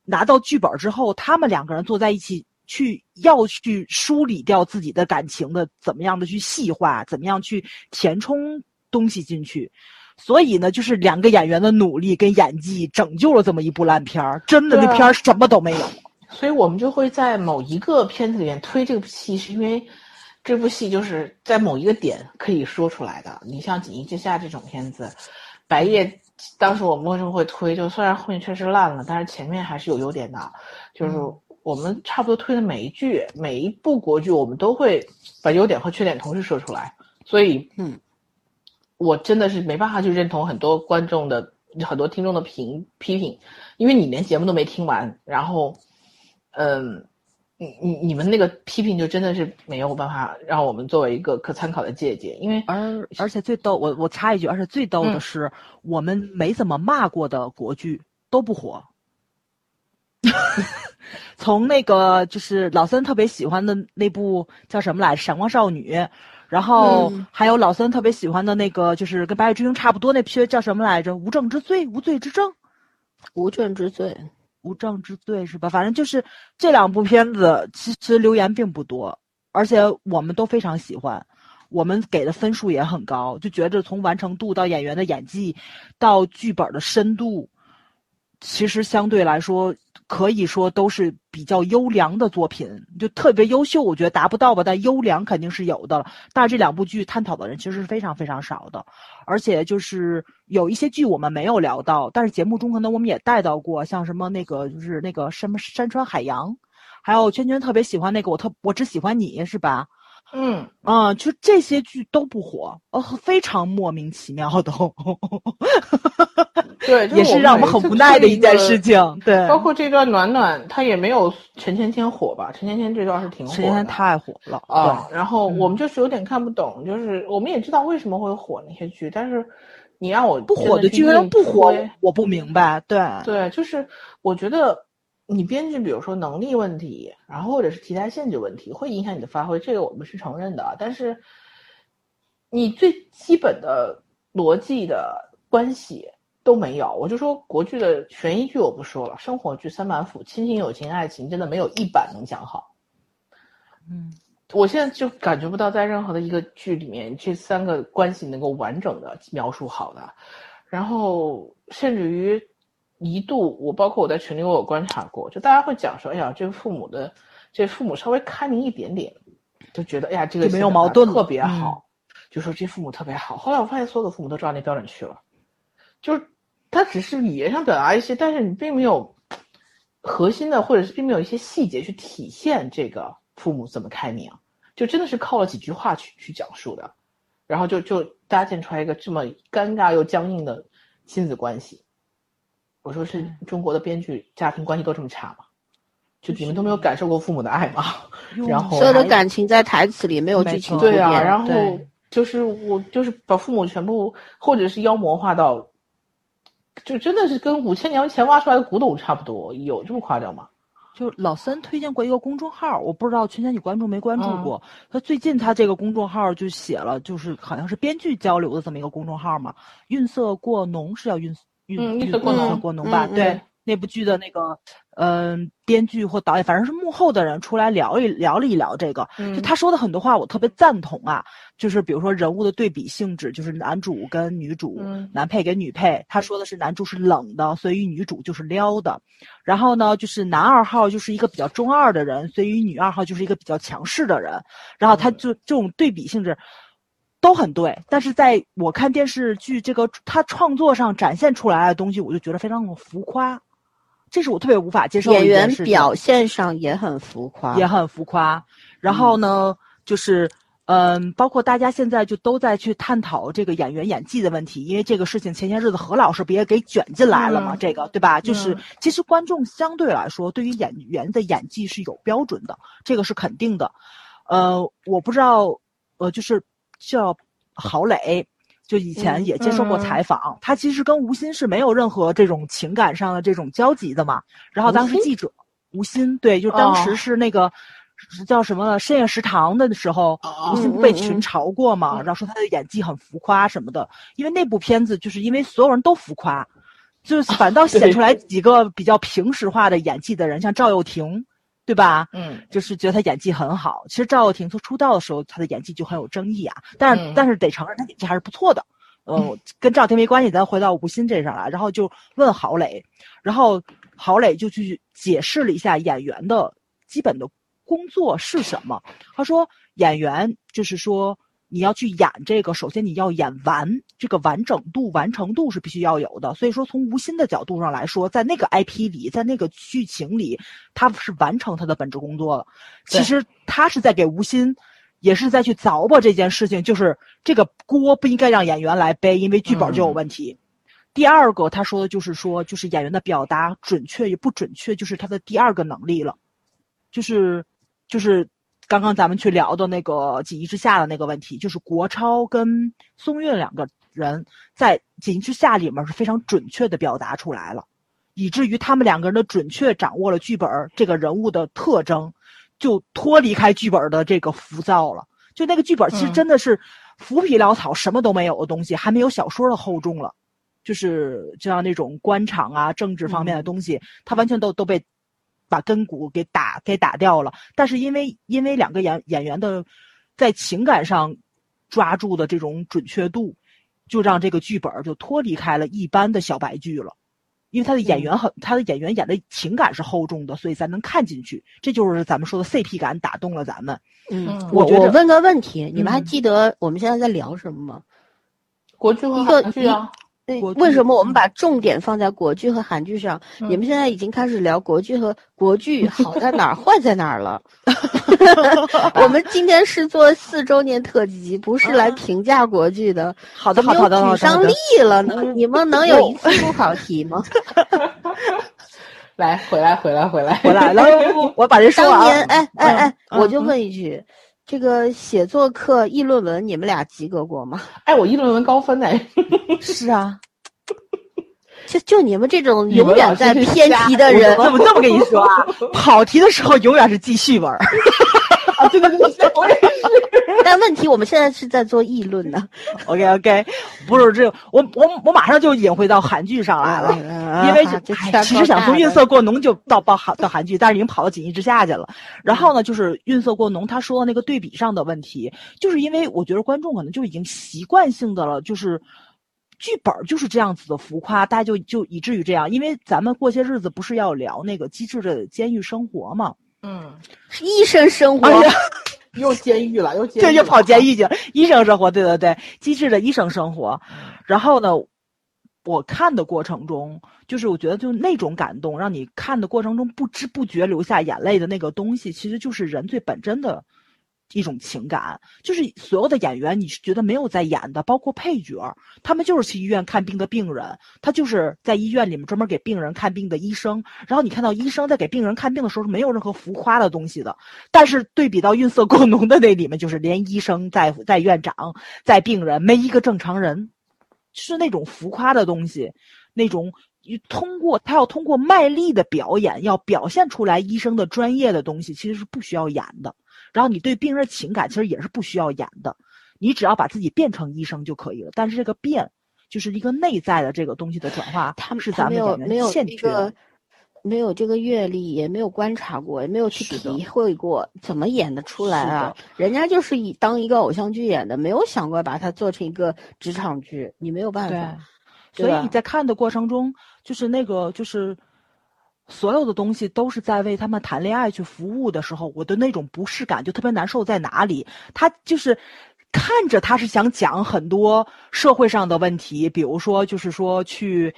S2: 拿到剧本之后，他们两个人坐在一起去要去梳理掉自己的感情的，怎么样的去细化，怎么样去填充东西进去。所以呢，就是两个演员的努力跟演技拯救了这么一部烂片儿。真的，那片儿什么都没有。
S3: 所以我们就会在某一个片子里面推这部戏，是因为这部戏就是在某一个点可以说出来的。你像《锦衣之下》这种片子，《白夜》当时我们为什么会推？就虽然后面确实烂了，但是前面还是有优点的。就是我们差不多推的每一剧、每一部国剧，我们都会把优点和缺点同时说出来。所以，
S1: 嗯，
S3: 我真的是没办法去认同很多观众的、很多听众的评批评，因为你连节目都没听完，然后。嗯，你你你们那个批评就真的是没有办法让我们作为一个可参考的借鉴，因为
S2: 而而且最逗，我我插一句，而且最逗的是，我们没怎么骂过的国剧都不火。从那个就是老三特别喜欢的那部叫什么来，《闪光少女》，然后还有老三特别喜欢的那个，就是跟《白夜追凶》差不多那片叫什么来着，《无证之罪》，无罪之证，
S1: 无证之罪。
S2: 无证之罪是吧？反正就是这两部片子，其实留言并不多，而且我们都非常喜欢，我们给的分数也很高，就觉得从完成度到演员的演技，到剧本的深度。其实相对来说，可以说都是比较优良的作品，就特别优秀，我觉得达不到吧，但优良肯定是有的。但是这两部剧探讨的人其实是非常非常少的，而且就是有一些剧我们没有聊到，但是节目中可能我们也带到过，像什么那个就是那个什么山川海洋，还有圈圈特别喜欢那个我特我只喜欢你是吧？
S3: 嗯
S2: 啊，就这些剧都不火，哦，非常莫名其妙的。
S3: 对，
S2: 也是让我们很无奈的一件事情。对，
S3: 包括这段暖暖，他也没有陈芊芊火吧？陈芊芊这段是挺火，
S2: 陈芊芊太火了
S3: 啊。然后我们就是有点看不懂，就是我们也知道为什么会火那些剧，但是你让我
S2: 不火
S3: 的
S2: 剧为什么不火？我不明白。对
S3: 对，就是我觉得。你编剧，比如说能力问题，然后或者是题材限制问题，会影响你的发挥，这个我们是承认的。但是，你最基本的逻辑的关系都没有。我就说国剧的悬疑剧我不说了，生活剧三板斧，亲情、友情、爱情，真的没有一版能讲好。
S2: 嗯，
S3: 我现在就感觉不到在任何的一个剧里面，这三个关系能够完整的描述好的。然后，甚至于。一度，我包括我在群里，我有观察过，就大家会讲说，哎呀，这个父母的，这父母稍微开明一点点，就觉得，哎呀，这个
S2: 没有矛盾，
S3: 特别好，就说这父母特别好。后来我发现，所有的父母都照那标准去了，就是他只是语言上表达一些，但是你并没有核心的，或者是并没有一些细节去体现这个父母怎么开明，就真的是靠了几句话去去讲述的，然后就就搭建出来一个这么尴尬又僵硬的亲子关系。我说是中国的编剧家庭关系都这么差吗？就你们都没有感受过父母的爱吗？然后
S1: 所有的感情在台词里没有剧情
S3: 对啊，然后就是我就是把父母全部或者是妖魔化到，就真的是跟五千年前挖出来的古董差不多，有这么夸张吗？
S2: 就老三推荐过一个公众号，我不知道圈圈你关注没关注过？他最近他这个公众号就写了，就是好像是编剧交流的这么一个公众号嘛，运色过浓是要韵。
S3: 嗯，
S2: 绿色过农，过浓吧，对，那部剧的那个，嗯，编剧或导演，反正是幕后的人出来聊一聊了一聊这个，就他说的很多话，我特别赞同啊。就是比如说人物的对比性质，就是男主跟女主，男配跟女配，他说的是男主是冷的，所以女主就是撩的。然后呢，就是男二号就是一个比较中二的人，所以女二号就是一个比较强势的人。然后他就这种对比性质都很对，但是在我看电视剧这个他创作上展现出来的东西，我就觉得非常的浮夸。这是我特别无法接受的
S1: 演员表现上也很浮夸，
S2: 也很浮夸。然后呢，就是嗯，包括大家现在就都在去探讨这个演员演技的问题，因为这个事情前些日子何老师不也给卷进来了吗？这个对吧？就是其实观众相对来说对于演员的演技是有标准的，这个是肯定的。呃，我不知道，呃，就是叫郝蕾。就以前也接受过采访，他其实跟吴昕是没有任何这种情感上的这种交集的嘛。然后当时记者吴昕对，就当时是那个叫什么深夜食堂的时候，吴昕被群嘲过嘛，然后说他的演技很浮夸什么的。因为那部片子就是因为所有人都浮夸，就是反倒 显出来几个比较平实化的演技的人，像赵又廷，对吧？
S3: 嗯，
S2: 就是觉得他演技很好。其实赵又廷从出道的时候，他的演技就很有争议啊。但是但是得承认，他演技还是不错的。嗯，跟赵又廷没关系，咱回到吴昕这上来，然后就问郝蕾，然后郝蕾就去解释了一下演员的基本的工作是什么。他说，演员就是说你要去演这个，首先你要演完，这个完整度、完成度是必须要有的。所以说，从吴昕的角度上来说，在那个 IP 里，在那个剧情里，他是完成他的本职工作了。其实他是在给吴昕。也是在去凿吧这件事情，就是这个锅不应该让演员来背，因为剧本就有问题。第二个他说的就是说，就是演员的表达准确与不准确，就是他的第二个能力了。就是就是刚刚咱们去聊的那个《锦衣之下》的那个问题，就是国超跟松韵两个人在《锦衣之下》里面是非常准确的表达出来了，以至于他们两个人的准确掌握了剧本这个人物的特征。就脱离开剧本的这个浮躁了，就那个剧本其实真的是浮皮潦草，什么都没有的东西，还没有小说的厚重了。就是就像那种官场啊、政治方面的东西，它完全都都被把根骨给打给打掉了。但是因为因为两个演演员的在情感上抓住的这种准确度，就让这个剧本就脱离开了一般的小白剧了。因为他的演员很，他的演员演的情感是厚重的，所以咱能看进去。这就是咱们说的 CP 感打动了咱们。
S1: 嗯，我我问个问题，你们还记得我们现在在聊什么吗？
S3: 国剧和韩剧啊。
S1: 为什么我们把重点放在国剧和韩剧上？你们现在已经开始聊国剧和国剧 好在哪儿、坏在哪儿了。我们今天是做四周年特辑，不是来评价国剧的。
S2: 好的，好的，好的。
S1: 举上例了呢？你们能有一次不考题吗？
S3: 来，回来，回来，回来，
S2: 回来了。我把这说
S1: 完。当年，哎哎哎，我就问一句。这个写作课议论文，你们俩及格过吗？
S3: 哎，我议论文高分哎。
S2: 是啊，
S1: 就就你们这种永远在偏题的人，
S2: 怎么这么跟你说啊？跑题的时候永远是记叙文。
S3: 啊，对对对，我也是。
S1: 但问题，我们现在是在做议论呢。
S2: OK OK，不是这，我我我马上就引回到韩剧上来了，因为其实想从运色过浓就到到韩到韩剧，但是已经跑到锦衣之下去了。然后呢，就是运色过浓，他说的那个对比上的问题，就是因为我觉得观众可能就已经习惯性的了，就是剧本就是这样子的浮夸，大家就就以至于这样。因为咱们过些日子不是要聊那个机智的监狱生活吗？
S3: 嗯，
S1: 医生生活。
S3: 又监狱了，又
S2: 对，又跑监狱去了。医生生活，对对对，机智的医生生活。然后呢，我看的过程中，就是我觉得就那种感动，让你看的过程中不知不觉流下眼泪的那个东西，其实就是人最本真的。一种情感，就是所有的演员，你是觉得没有在演的，包括配角，他们就是去医院看病的病人，他就是在医院里面专门给病人看病的医生。然后你看到医生在给病人看病的时候是没有任何浮夸的东西的，但是对比到《运色过浓》的那里面，就是连医生在在院长在病人没一个正常人，是那种浮夸的东西，那种通过他要通过卖力的表演，要表现出来医生的专业的东西，其实是不需要演的。然后你对病人情感其实也是不需要演的，你只要把自己变成医生就可以了。但是这个变就是一个内在的这个东西的转化，
S1: 他们
S2: 是咱们演员欠缺。
S1: 没有这个阅历，也没有观察过，也没有去体会过，怎么演得出来啊？人家就是以当一个偶像剧演的，没有想过把它做成一个职场剧，你没有办法。
S2: 所以你在看的过程中，就是那个就是所有的东西都是在为他们谈恋爱去服务的时候，我的那种不适感就特别难受。在哪里？他就是看着他是想讲很多社会上的问题，比如说就是说去。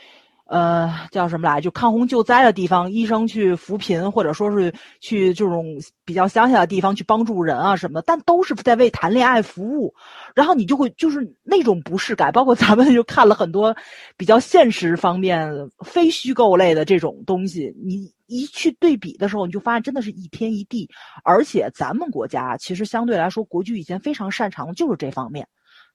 S2: 呃，叫什么来？就抗洪救灾的地方，医生去扶贫，或者说是去这种比较乡下的地方去帮助人啊什么的，但都是在为谈恋爱服务。然后你就会就是那种不适感，包括咱们就看了很多比较现实方面、非虚构类的这种东西，你一去对比的时候，你就发现真的是一天一地。而且咱们国家其实相对来说，国剧以前非常擅长的就是这方面。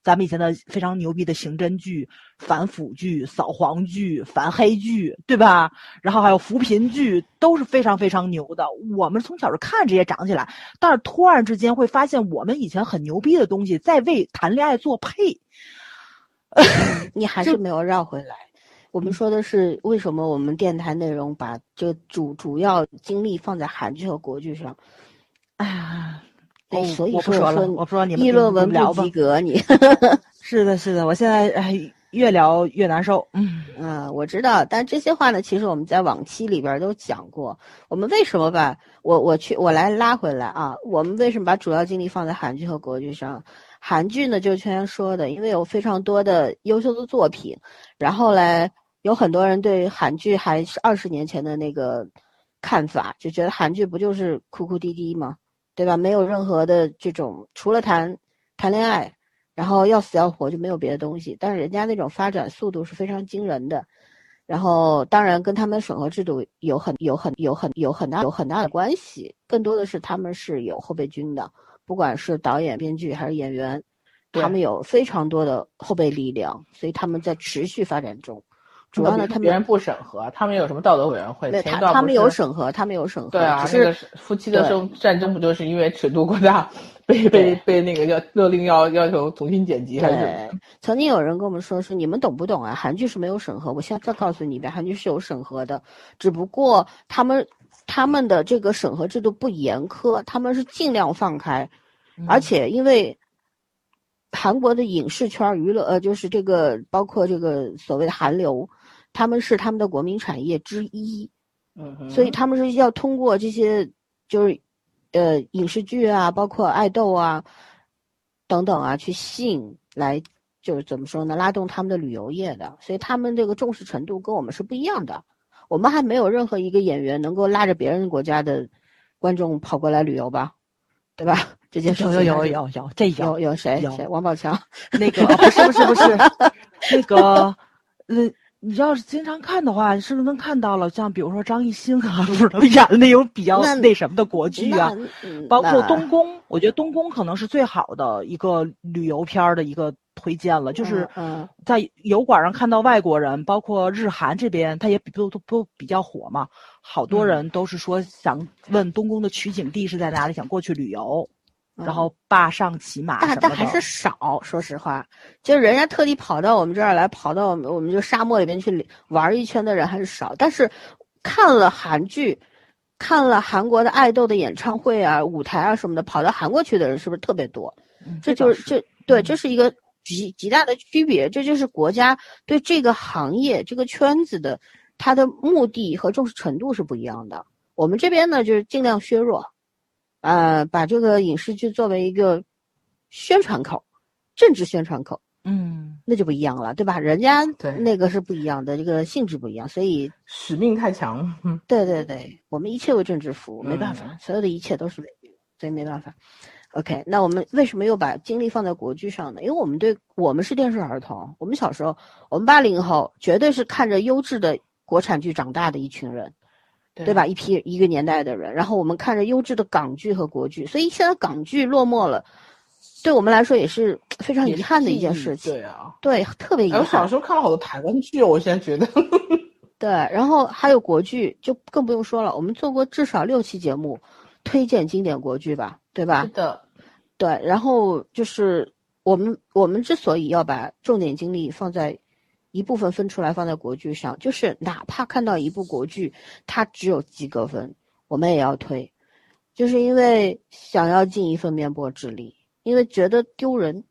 S2: 咱们以前的非常牛逼的刑侦剧、反腐剧、扫黄剧、反黑剧，对吧？然后还有扶贫剧，都是非常非常牛的。我们从小是看这些长起来，但是突然之间会发现，我们以前很牛逼的东西在为谈恋爱做配。
S1: 你还 是没有绕回来。我们说的是为什么我们电台内容把这主主要精力放在韩剧和国剧上？哎呀。对，所以
S2: 我不说了，我不说你们
S1: 议论文不及格，你
S2: 是的，是的，我现在哎越聊越难受。
S1: 嗯嗯，我知道，但这些话呢，其实我们在往期里边都讲过。我们为什么把我我去我来拉回来啊？我们为什么把主要精力放在韩剧和国剧上？韩剧呢，就圈圈说的，因为有非常多的优秀的作品，然后嘞，有很多人对韩剧还是二十年前的那个看法，就觉得韩剧不就是哭哭啼啼吗？对吧？没有任何的这种，除了谈谈恋爱，然后要死要活就没有别的东西。但是人家那种发展速度是非常惊人的，然后当然跟他们审核制度有很有很有很有很大有很大的关系。更多的是他们是有后备军的，不管是导演、编剧还是演员，他们有非常多的后备力量，所以他们在持续发展中。主要呢，他们
S3: 别人不审核，他们有什么道德委员会？
S1: 他他们有审核，他们有审核。
S3: 对啊，
S1: 这
S3: 个夫妻的争战争不就是因为尺度过大，被被被那个要勒令要要求重新剪辑还是？
S1: 曾经有人跟我们说说你们懂不懂啊？韩剧是没有审核，我现在再告诉你一遍，韩剧是有审核的，只不过他们他们的这个审核制度不严苛，他们是尽量放开，而且因为韩国的影视圈娱乐呃，就是这个包括这个所谓的韩流。他们是他们的国民产业之一，
S3: 嗯，
S1: 所以他们是要通过这些，就是，呃，影视剧啊，包括爱豆啊，等等啊，去吸引来，就是怎么说呢，拉动他们的旅游业的。所以他们这个重视程度跟我们是不一样的。我们还没有任何一个演员能够拉着别人国家的观众跑过来旅游吧，对吧？这件事
S2: 有有有有有这
S1: 有有谁谁王宝强
S2: 那个不是不是不是 那个嗯。你要是经常看的话，是不是能看到了？像比如说张艺兴啊，不是演的那种比较那什么的国剧啊，包括东宫，我觉得东宫可能是最好的一个旅游片的一个推荐了。就是在油管上看到外国人，包括日韩这边，他也比都都都比较火嘛，好多人都是说想问东宫的取景地是在哪里，想过去旅游。然后坝上骑马，
S1: 但但还是少。说实话，就是人家特地跑到我们这儿来，跑到我们我们就沙漠里面去玩一圈的人还是少。但是看了韩剧，看了韩国的爱豆的演唱会啊、舞台啊什么的，跑到韩国去的人是不是特别多？这就是这对，这是一个极极大的区别。这就是国家对这个行业、这个圈子的它的目的和重视程度是不一样的。我们这边呢，就是尽量削弱。呃，把这个影视剧作为一个宣传口，政治宣传口，
S2: 嗯，
S1: 那就不一样了，对吧？人家那个是不一样的，这个性质不一样，所以
S3: 使命太强。
S1: 对对对，我们一切为政治服务，没办法，所有的一切都是为，所以没办法。OK，那我们为什么又把精力放在国剧上呢？因为我们对我们是电视儿童，我们小时候，我们八零后绝对是看着优质的国产剧长大的一群人。对吧？一批一个年代的人，然后我们看着优质的港剧和国剧，所以现在港剧落寞了，对我们来说也是非常遗憾的一件事情。
S3: 对啊，
S1: 对，特别遗憾。
S3: 我小时候看了好多台湾剧，我现在觉得。
S1: 对，然后还有国剧，就更不用说了。我们做过至少六期节目，推荐经典国剧吧，对吧？
S3: 是的。
S1: 对，然后就是我们我们之所以要把重点精力放在。一部分分出来放在国剧上，就是哪怕看到一部国剧，它只有及格分，我们也要推，就是因为想要尽一份绵薄之力，因为觉得丢人，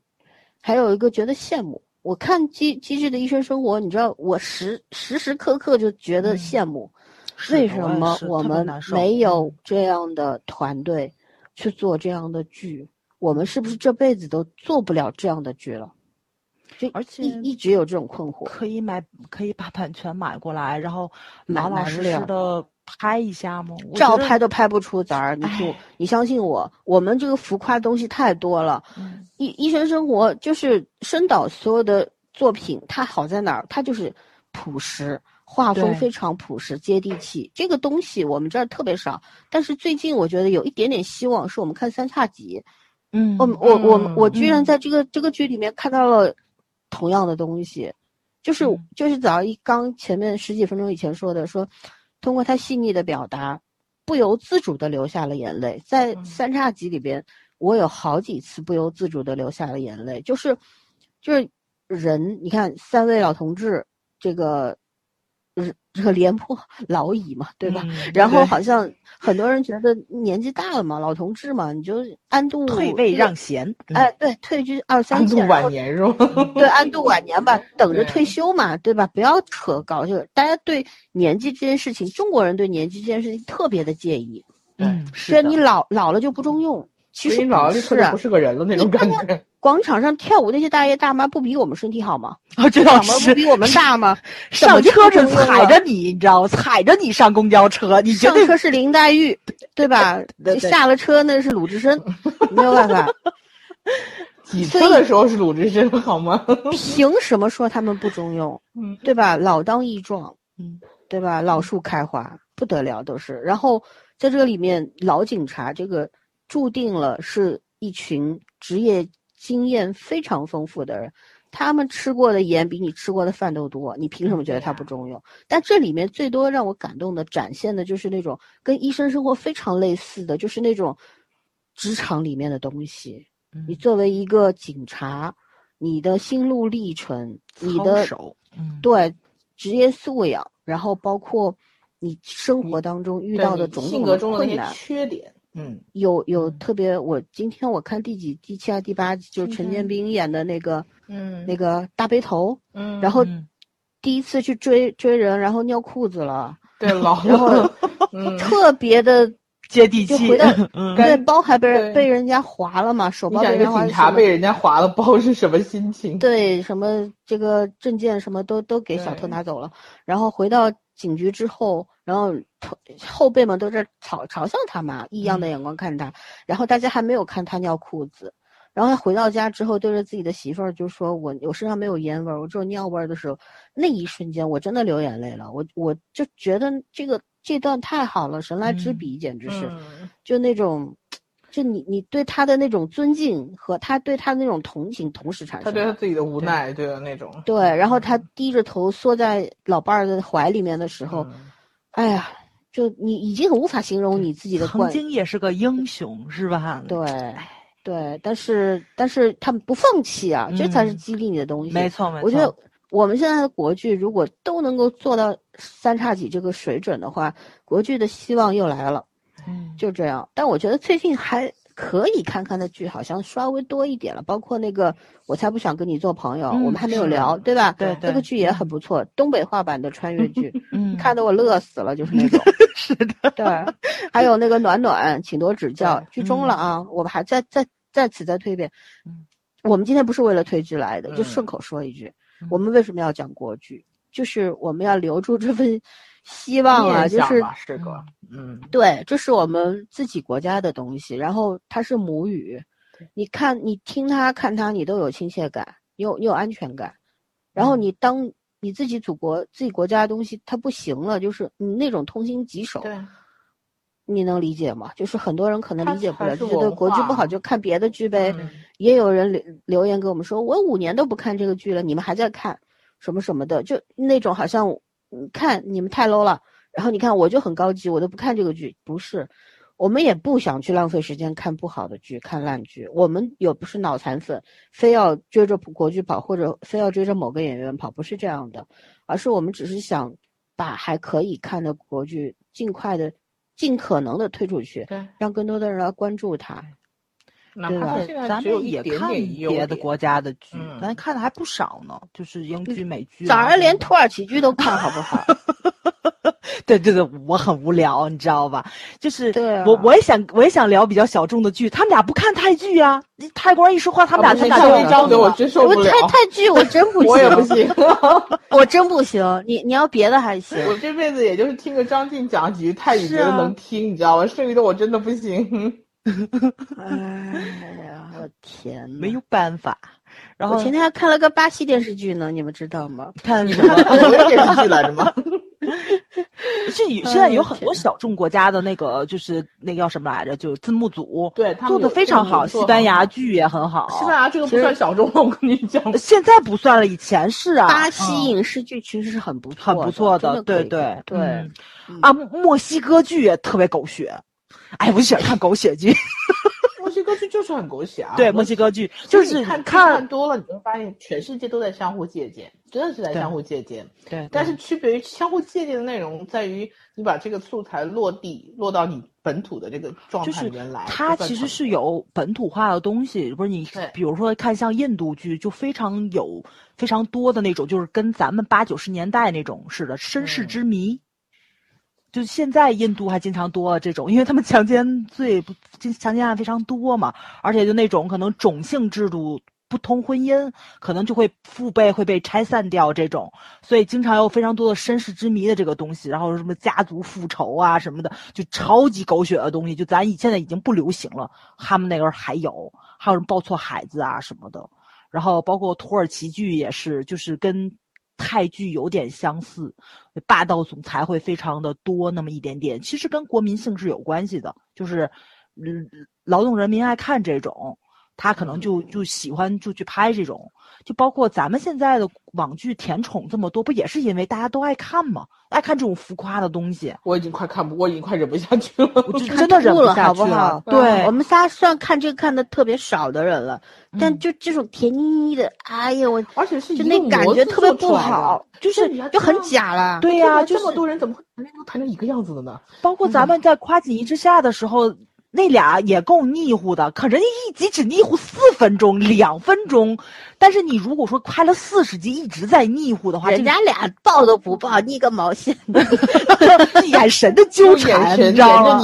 S1: 还有一个觉得羡慕。我看《机机智的医生生活》，你知道，我时时时刻刻就觉得羡慕，为什么我们没有这样的团队去做这样的剧？我们是不是这辈子都做不了这样的剧了？就
S2: 而且
S1: 一一直有这种困惑。
S2: 可以买，可以把版权买过来，然后老老实实的拍一下吗？
S1: 照拍都拍不出咱儿。你就，你相信我，我们这个浮夸东西太多了。医医生生活就是深岛所有的作品，它好在哪儿？它就是朴实，画风非常朴实，接地气。这个东西我们这儿特别少，但是最近我觉得有一点点希望，是我们看三叉戟。
S2: 嗯，
S1: 我我我我居然在这个这个剧里面看到了同样的东西，就是就是早上一刚前面十几分钟以前说的，说通过他细腻的表达，不由自主的流下了眼泪。在三叉戟里边，我有好几次不由自主的流下了眼泪，就是就是人，你看三位老同志这个。这个廉颇老矣嘛，对吧？然后好像很多人觉得年纪大了嘛，老同志嘛，你就安度
S2: 退位让贤。
S1: 哎，对，退居二三
S3: 线，安度晚年是吧？
S1: 对，安度晚年吧，等着退休嘛，对吧？不要扯搞这个，大家对年纪这件事情，中国人对年纪这件事情特别的介意。
S2: 嗯，
S1: 觉得你老老了就不中用。其实
S3: 老了就不是个人了那种感觉。
S1: 广场上跳舞那些大爷大妈不比我们身体好吗？
S2: 啊，这倒是。
S1: 不比我们大吗？
S2: 上车是踩着你，你知道吗？踩着你上公交车，你
S1: 上车是林黛玉，对吧？下了车那是鲁智深，没有办法。
S3: 挤车的时候是鲁智深好吗？
S1: 凭什么说他们不中用？嗯，对吧？老当益壮，
S2: 嗯，
S1: 对吧？老树开花不得了都是。然后在这个里面，老警察这个注定了是一群职业。经验非常丰富的人，他们吃过的盐比你吃过的饭都多，你凭什么觉得他不中用？但这里面最多让我感动的展现的就是那种跟医生生活非常类似的就是那种职场里面的东西。你作为一个警察，你的心路历程，你的对职业素养，然后包括你生活当中遇到的种种困难、
S3: 缺点。嗯，
S1: 有有特别，我今天我看第几第七啊第八集，就是陈建斌演的那个，
S3: 嗯，
S1: 那个大背头，
S3: 嗯，
S1: 然后第一次去追追人，然后尿裤子了，
S3: 对，老，
S1: 然后 特别的
S2: 接地气，
S1: 回到对包还被人被人家划了嘛，手包被人
S3: 划，警察被人家划了包是什么心情？
S1: 对，什么这个证件什么都都给小偷拿走了，然后回到警局之后。然后后辈们都在嘲嘲笑他嘛，异样的眼光看他。然后大家还没有看他尿裤子，然后他回到家之后，对着自己的媳妇儿就说：“我我身上没有烟味儿，我只有尿味儿的时候，那一瞬间我真的流眼泪了。我我就觉得这个这段太好了，神来之笔，简直是，就那种，就你你对他的那种尊敬和他对他的那种同情同时产生。
S3: 他对他自己的无奈，对的那种。
S1: 对，然后他低着头缩在老伴儿的怀里面的时候。哎呀，就你已经很无法形容你自己的
S2: 曾经也是个英雄，是吧？
S1: 对，对，但是但是他们不放弃啊，这才是激励你的东西。
S2: 没错，没错。
S1: 我觉得我们现在的国剧如果都能够做到三叉戟这个水准的话，国剧的希望又来了。
S2: 嗯，
S1: 就这样。但我觉得最近还。可以看看的剧好像稍微多一点了，包括那个我才不想跟你做朋友，我们还没有聊，对吧？
S2: 对
S1: 对，这个剧也很不错，东北话版的穿越剧，
S2: 嗯，
S1: 看得我乐死了，就是那种。
S2: 是的，
S1: 对。还有那个暖暖，请多指教，剧终了啊！我们还在在在此再推一遍。
S2: 嗯，
S1: 我们今天不是为了推剧来的，就顺口说一句，我们为什么要讲国剧？就是我们要留住这份。希望啊，就是
S3: 是个，嗯，
S1: 对，这是我们自己国家的东西，然后它是母语，你看，你听它看它，你都有亲切感，你有你有安全感，然后你当你自己祖国自己国家的东西它不行了，就是你那种痛心疾首，你能理解吗？就是很多人可能理解不了，就觉得国剧不好就看别的剧呗。也有人留留言给我们说，我五年都不看这个剧了，你们还在看什么什么的，就那种好像。看你们太 low 了，然后你看我就很高级，我都不看这个剧。不是，我们也不想去浪费时间看不好的剧、看烂剧。我们也不是脑残粉，非要追着国剧跑，或者非要追着某个演员跑，不是这样的，而是我们只是想把还可以看的国剧尽快的、尽可能的推出去，让更多的人来关注它。
S3: 对吧？
S2: 咱们也看别的国家的剧，
S3: 嗯
S2: 咱看的还不少呢，就是英剧、美剧啊。
S1: 早上连土耳其剧都看，好不好？
S2: 对 对对，我很无聊，你知道吧？就是
S1: 对啊
S2: 我我也想我也想聊比较小众的剧，他们俩不看泰剧啊。泰国人一说话，他们俩就
S3: 一张嘴我真受不了
S1: 泰泰剧我真不 行，
S3: 我也不行，
S1: 我真不行。你你要别的还行。
S3: 我这辈子也就是听个张晋讲几句泰语，觉得能听，你知道吗？剩余的我真的不行。
S1: 哎呀，我天呐，
S2: 没有办法。然后
S1: 我前天还看了个巴西电视剧呢，你们知道吗？
S2: 看什么？
S3: 电视剧来着吗？
S2: 是有现在有很多小众国家的那个，就是那个叫什么来着？就字幕组，
S3: 对他们
S2: 做的非常好。西班牙剧也很好，
S3: 西班牙这个不算小众，我跟你讲。
S2: 现在不算了，以前是啊。
S1: 巴西
S2: 嗯
S1: 影视剧其实是很不错的，
S2: 很不错
S1: 真的
S2: 对对
S1: 对
S2: 嗯
S1: 嗯
S2: 啊，墨西哥剧也特别狗血。哎，我就喜欢看狗血剧。
S3: 墨西哥剧就是很狗血啊。
S2: 对，墨西哥剧就是
S3: 看
S2: 看
S3: 看多了，你会发现全世界都在相互借鉴，真的是在相互借鉴。
S2: 对，
S3: 但是区别于相互借鉴的内容在于，你把这个素材落地，落到你本土的这个状态里面来。
S2: 它其实是有本土化的东西，不是你比如说看像印度剧，就非常有非常多的那种，就是跟咱们八九十年代那种似的身世
S3: 嗯
S2: 之谜。就现在印度还经常多这种，因为他们强奸罪不强奸案非常多嘛，而且就那种可能种姓制度不通婚姻，可能就会父辈会被拆散掉这种，所以经常有非常多的身世之谜的这个东西，然后什么家族复仇啊什么的，就超级狗血的东西，就咱现在已经不流行了，他们那个还有，还有人抱错孩子啊什么的，然后包括土耳其剧也是，就是跟泰剧有点相似，霸道总裁会非常的多那么一点点，其实跟国民性是有关系的，就是，嗯，劳动人民爱看这种。他可能就就喜欢就去拍这种，就包括咱们现在的网剧甜宠这么多，不也是因为大家都爱看吗？爱看这种浮夸的东西，
S3: 我已经快看不，我已经快忍不下去了。
S2: 我就真的忍
S1: 不了，
S2: 下去
S1: 好不好？
S2: 对，
S1: 我们仨算看这个看的特别少的人了，但
S2: 嗯
S1: 就这种甜腻腻的，哎呀，我
S3: 而且是
S1: 就那感觉特别不好，就是就很假了。
S2: 对呀、
S3: 这么
S2: 就是
S3: 多人怎么会谈恋爱都谈成一个样子的呢？
S2: 包括咱们在夸锦衣之下的时候，那俩也够腻乎的，可人家一集只腻乎四分钟、两分钟，但是你如果说拍了四十集一直在腻乎的话，
S1: 人家俩抱都不抱，腻个毛线！
S2: 这 眼神的纠缠，你知道吗？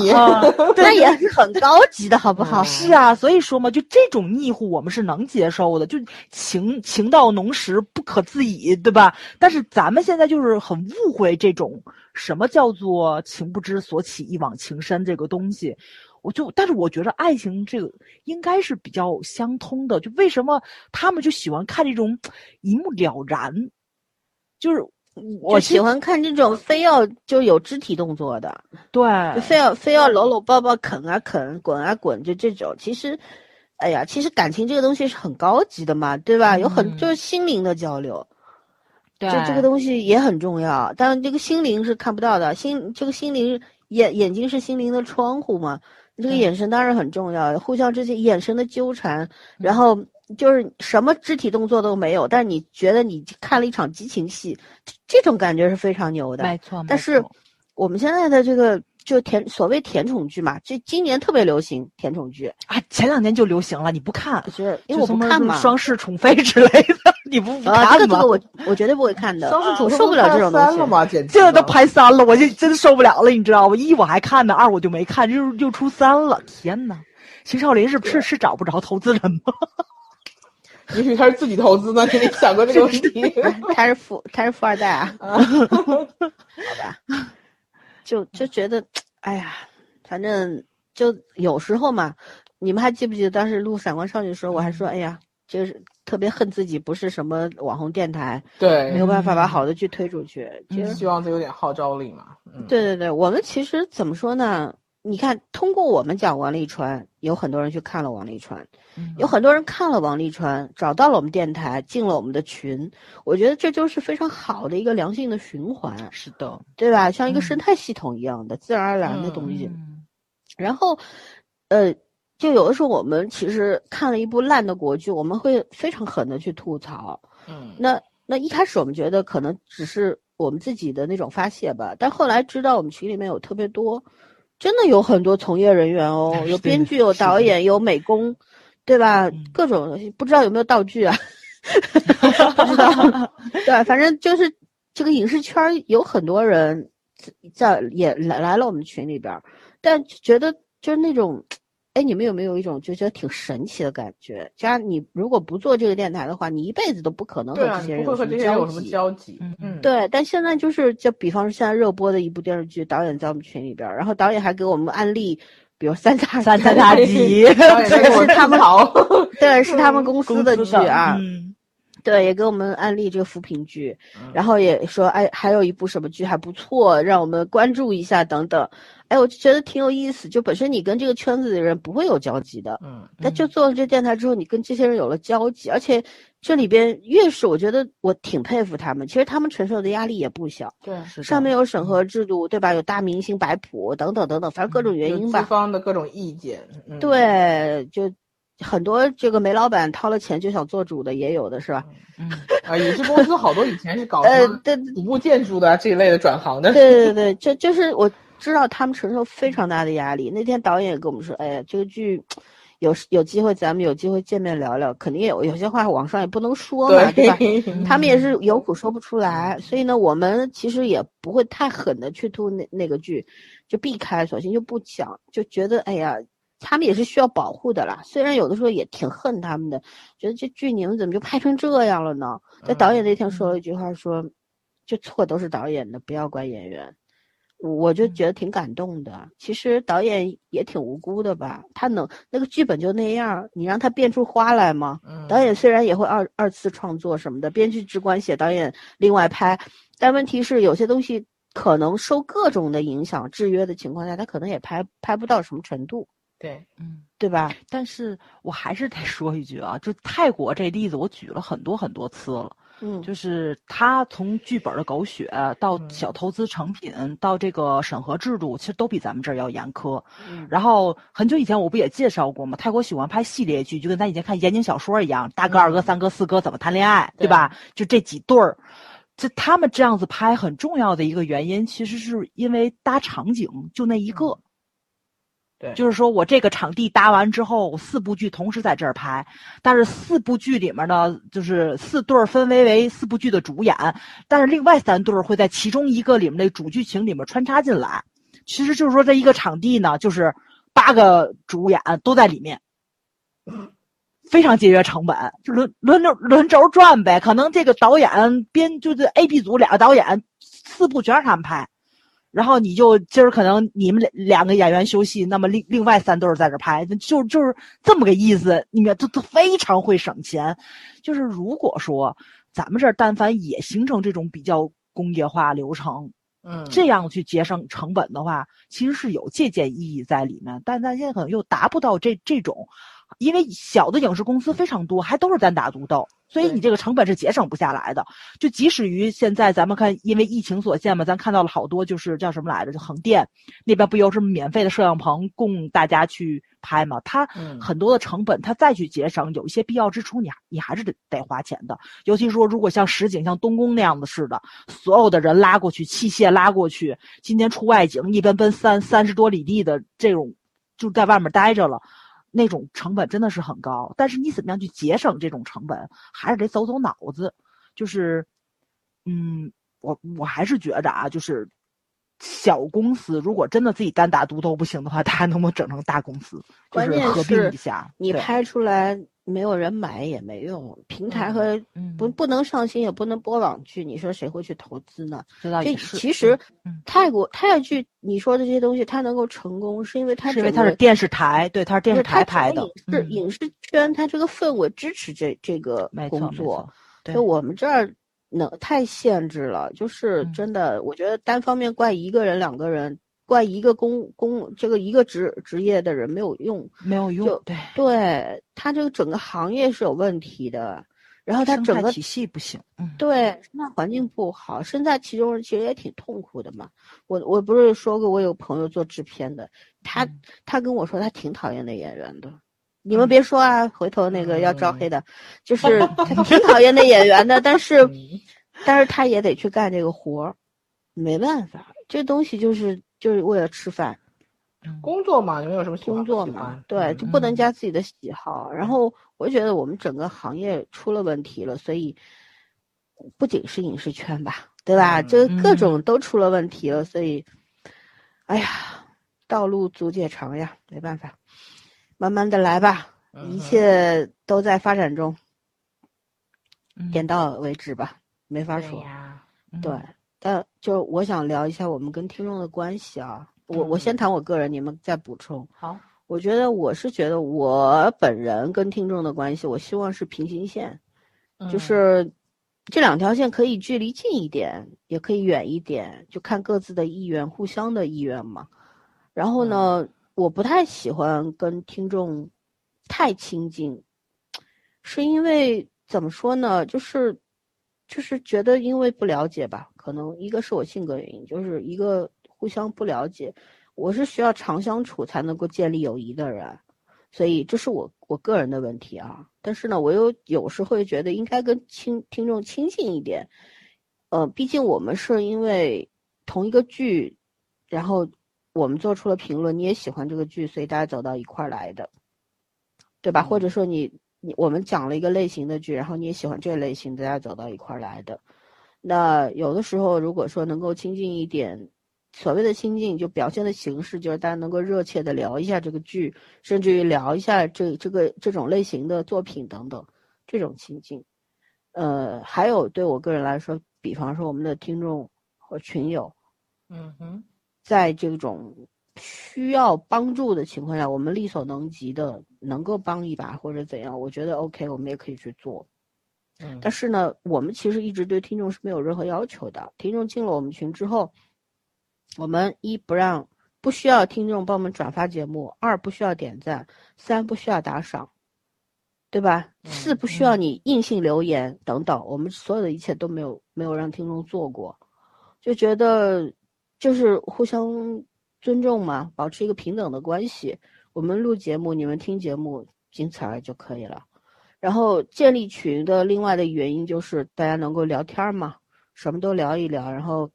S1: 那也是很高级的，好不好？
S2: 是啊，所以说嘛，就这种腻乎我们是能接受的，就情情到浓时不可自已，对吧？但是咱们现在就是很误会这种什么叫做情不知所起，一往情深这个东西。我就，但是我觉得爱情这个应该是比较相通的。就为什么他们就喜欢看这种一目了然？就是
S1: 我喜欢看这种非要就有肢体动作的，
S2: 对，
S1: 就非要非要搂搂抱抱、啃啊啃、滚啊滚，就这种。其实，哎呀，其实感情这个东西是很高级的嘛，对吧？有很
S2: 嗯
S1: 就是心灵的交流，
S2: 对
S1: 这这个东西也很重要。但是这个心灵是看不到的，心这个心灵眼眼睛是心灵的窗户嘛，这个眼神当然很重要，互相之间眼神的纠缠，
S2: 嗯。
S1: 然后就是什么肢体动作都没有，但是你觉得你看了一场激情戏，这这种感觉是非常牛的。
S2: 没错，没
S1: 但是我们现在的这个就甜所谓甜宠剧嘛，这今年特别流行甜宠剧，
S2: 啊，前两年就流行了，你不看
S1: 我？觉得因为我不看嘛，
S2: 双世宠妃之类的，你不不
S1: 啊，
S2: 看吗？
S1: 这个这个我我绝对不会看的，
S3: 双世宠
S1: 我受不了这种东西
S3: 三了。吗？简直
S2: 这都拍三了，我就真受不了了，你知道吗？一我还看呢，二我就没看，就又出三了，天呐！邢少林是不是是找不着投资人吗？
S3: 也许他是自己投资呢，你没想过这个问题？
S1: 他是富他是富二代啊，
S3: 啊
S1: 好吧，就就觉得，哎呀，反正就有时候嘛，你们还记不记得当时录《闪光少女》的时候，我还说，哎呀，就是特别恨自己不是什么网红电台，
S3: 对没
S1: 有，办法把好的剧推出去。其实
S3: 希望这有点号召力嘛。嗯，
S1: 对对对，我们其实怎么说呢？你看，通过我们讲王沥川，有很多人去看了王沥川，有很多人看了王沥川，找到了我们电台，进了我们的群。我觉得这就是非常好的一个良性的循环，
S2: 是的，
S1: 对吧？像一个
S2: 嗯
S1: 生态系统一样的，自然而然的东西。
S2: 嗯
S1: 然后，呃，就有的时候我们其实看了一部烂的国剧，我们会非常狠的去吐槽。
S3: 嗯，
S1: 那那一开始我们觉得可能只是我们自己的那种发泄吧，但后来知道我们群里面有特别多，真的有很多从业人员哦，有编剧，有导演，有美工，对吧？各种东西不知道有没有道具啊？不知道，对，反正就是这个影视圈有很多人在也来来了我们群里边，但觉得就是那种，哎，你们有没有一种就觉得挺神奇的感觉？加你如果不做这个电台的话，你一辈子都不可能和这些人
S3: 有什么交集。
S1: 嗯，对。但现在就是，就比方说现在热播的一部电视剧，导演在我们群里边，然后导演还给我们安利。比如三叉
S2: 三三叉戟，
S1: 是他们对，是他们 公司的剧啊，对，也给我们安利这个扶贫剧，然后也说，哎，还有一部什么剧还不错，让我们关注一下等等。哎，我就觉得挺有意思。就本身你跟这个圈子的人不会有交集的，
S3: 嗯，
S1: 但就做了这电台之后，你跟这些人有了交集，而且这里边越是我觉得我挺佩服他们，其实他们承受的压力也不小。
S3: 对，
S1: 上面有审核制度，对吧？有大明星摆谱等等等等，反正各种原因吧。
S3: 资方的各种意见。
S1: 对，就很多这个煤老板掏了钱就想做主的也有的是吧？
S3: 嗯啊，影视公司好多以前是搞呃土木建筑的这一类的转行的。
S1: 对对对，就就是我。知道他们承受非常大的压力。那天导演也跟我们说：“哎呀，这个剧，有有机会咱们有机会见面聊聊，肯定有有些话网上也不能说嘛，对吧？他们也是有苦说不出来，所以呢，我们其实也不会太狠的去吐那那个剧，就避开，索性就不讲，就觉得哎呀，他们也是需要保护的啦。虽然有的时候也挺恨他们的，觉得这剧你们怎么就拍成这样了呢？在导演那天说了一句话，说，就错都是导演的，不要怪演员。”我就觉得挺感动的。其实导演也挺无辜的吧？他能那个剧本就那样，你让他变出花来吗？导演虽然也会二二次创作什么的，编剧只管写，导演另外拍。但问题是，有些东西可能受各种的影响制约的情况下，他可能也拍拍不到什么程度。
S3: 对，
S2: 嗯，
S1: 对吧？
S2: 但是我还是得说一句啊，就泰国这例子，我举了很多很多次了。
S1: 嗯，
S2: 就是他从剧本的狗血到小投资成品，到这个审核制度，其实都比咱们这儿要严苛。
S1: 嗯，
S2: 然后很久以前我不也介绍过吗？泰国喜欢拍系列剧，就跟咱以前看言情小说一样，大哥、二哥、三哥、四哥怎么谈恋爱，对吧？就这几对儿，就他们这样子拍，很重要的一个原因，其实是因为搭场景就那一个。就是说我这个场地搭完之后，四部剧同时在这儿拍，但是四部剧里面呢，就是四对儿分为为四部剧的主演，但是另外三对儿会在其中一个里面的主剧情里面穿插进来。其实就是说这一个场地呢，就是八个主演都在里面，非常节约成本，就轮轮流轮轴转呗。可能这个导演编就是 A、B 组两个导演，四部全是他们拍。然后你就今儿可能你们两两个演员休息，那么另另外三对儿在这拍，就就是这么个意思。你看，他他非常会省钱。就是如果说咱们这儿但凡也形成这种比较工业化流程，
S3: 嗯，
S2: 这样去节省成本的话，其实是有借鉴意义在里面。但咱现在可能又达不到这这种，因为小的影视公司非常多，还都是单打独斗。所以你这个成本是节省不下来的，就即使于现在咱们看，因为疫情所限嘛，咱看到了好多就是叫什么来着，就横店那边不有什么免费的摄像棚供大家去拍嘛？它很多的成本，它再去节省，有一些必要支出，你你还是得得花钱的。尤其说如果像实景像东宫那样的似的，所有的人拉过去，器械拉过去，今天出外景，一奔奔三三十多里地的这种，就在外面待着了。那种成本真的是很高，但是你怎么样去节省这种成本，还是得走走脑子。就是，嗯，我我还是觉着啊，就是小公司如果真的自己单打独斗不行的话，他还能不能整成大公司？
S1: 关键
S2: 是一下，
S1: 你拍出来。没有人买也没用，平台和不不能上新，也不能播网剧，你说谁会去投资呢？
S2: 这
S1: 其实泰国泰剧你说的这些东西，它能够成功，是因为它
S2: 是因为它是电视台，对，它是电视台拍的，
S1: 是影视圈，它这个氛围支持这这个工作。
S2: 就
S1: 我们这儿能太限制了，就是真的，我觉得单方面怪一个人、两个人。怪一个工工这个一个职职业的人没有用，
S2: 没有用，对，
S1: 对他这个整个行业是有问题的。然后他整个
S2: 体系不行，嗯，
S1: 对，生态环境不好，身在其中其实也挺痛苦的嘛。我我不是说过，我有朋友做制片的，他他跟我说他挺讨厌那演员的。你们别说啊，回头那个要招黑的，就是挺讨厌那演员的，但是但是他也得去干这个活儿，没办法，这东西就是就是为了吃饭。
S3: 工作嘛，你们有什么
S1: 工作嘛？对，就不能加自己的喜好。然后我觉得我们整个行业出了问题了，所以不仅是影视圈吧，对吧？这各种都出了问题了，所以，哎呀，道路阻且长呀，没办法，慢慢的来吧，一切都在发展中，点到为止吧，没法说。对，但就我想聊一下我们跟听众的关系啊。我我先谈我个人，你们再补充。
S3: 好，
S1: 我觉得我是觉得我本人跟听众的关系，我希望是平行线，就是这两条线可以距离近一点，也可以远一点，就看各自的意愿，互相的意愿嘛。然后呢，我不太喜欢跟听众太亲近，是因为怎么说呢？就是就是觉得因为不了解吧，可能一个是我性格原因，就是一个。互相不了解，我是需要长相处才能够建立友谊的人，所以这是我我个人的问题啊。但是呢，我又有时会觉得应该跟亲听众亲近一点，呃，毕竟我们是因为同一个剧，然后我们做出了评论，你也喜欢这个剧，所以大家走到一块儿来的，对吧？或者说你你我们讲了一个类型的剧，然后你也喜欢这类型，大家走到一块儿来的。那有的时候如果说能够亲近一点。所谓的亲近，就表现的形式就是大家能够热切的聊一下这个剧，甚至于聊一下这这个这种类型的作品等等，这种亲近。呃，还有对我个人来说，比方说我们的听众和群友，
S3: 嗯哼，
S1: 在这种需要帮助的情况下，我们力所能及的能够帮一把或者怎样，我觉得 OK，我们也可以去做。
S3: 嗯，
S1: 但是呢，我们其实一直对听众是没有任何要求的。听众进了我们群之后。我们一不让不需要听众帮我们转发节目，二不需要点赞，三不需要打赏，对吧？四不需要你硬性留言等等，我们所有的一切都没有没有让听众做过，就觉得就是互相尊重嘛，保持一个平等的关系。我们录节目，你们听节目，仅此而已就可以了。然后建立群的另外的原因就是大家能够聊天嘛，什么都聊一聊，然后。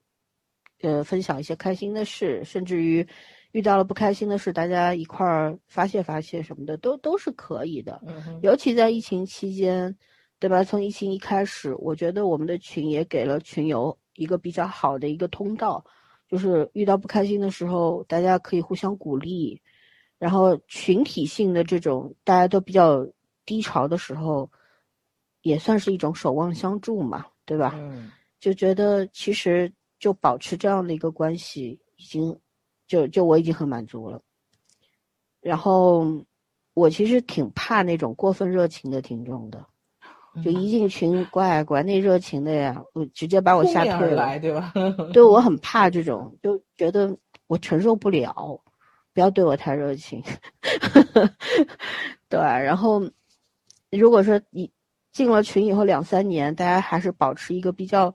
S1: 呃，分享一些开心的事，甚至于遇到了不开心的事，大家一块儿发泄发泄什么的，都都是可以的。嗯尤其在疫情期间，对吧？从疫情一开始，我觉得我们的群也给了群友一个比较好的一个通道，就是遇到不开心的时候，大家可以互相鼓励，然后群体性的这种大家都比较低潮的时候，也算是一种守望相助嘛，对吧？
S3: 嗯，
S1: 就觉得其实。就保持这样的一个关系，已经，就就我已经很满足了。然后，我其实挺怕那种过分热情的听众的，就一进群乖乖那热情的呀，我直接把我吓退
S3: 了，对吧？
S1: 对我很怕这种，就觉得我承受不了，不要对我太热情。对，然后，如果说你进了群以后两三年，大家还是保持一个比较。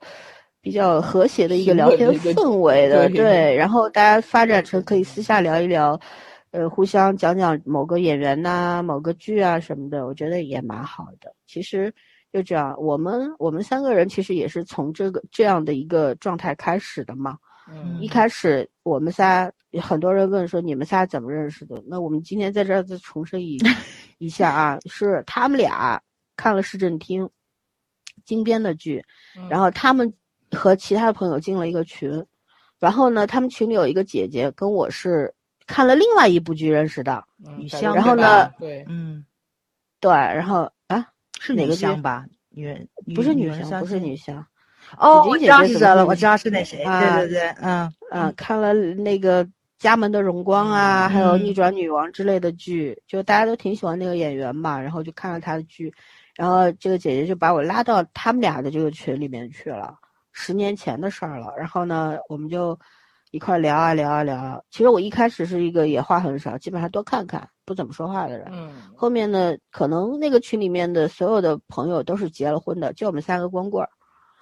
S1: 比较和谐的一个聊天氛围的，对，然后大家发展成可以私下聊一聊，呃，互相讲讲某个演员呐、某个剧啊什么的，我觉得也蛮好的。其实就这样，我们我们三个人其实也是从这个这样的一个状态开始的嘛。
S3: 嗯，
S1: 一开始我们仨，很多人问说你们仨怎么认识的？那我们今天在这儿再重申一 一下啊，是他们俩看了市政厅金编的剧，然后他们。和其他的朋友进了一个群，然后呢，他们群里有一个姐姐跟我是看了另外一部剧认识的
S2: 女香，
S1: 然后呢，
S3: 对，
S2: 嗯，
S1: 对，然后啊，
S2: 是哪个香吧？女？
S1: 人不是女香，不是女香。
S2: 哦，我知道是谁了，我？知道是那谁，对对对，嗯。
S1: 嗯，看了那个《家门的荣光》啊，还有《逆转女王》之类的剧，就大家都挺喜欢那个演员嘛，然后就看了他的剧，然后这个姐姐就把我拉到他们俩的这个群里面去了。十年前的事儿了，然后呢，我们就一块聊啊聊啊聊。其实我一开始是一个也话很少，基本上多看看，不怎么说话的人。
S3: 嗯，
S1: 后面呢，可能那个群里面的所有的朋友都是结了婚的，就我们三个光棍儿，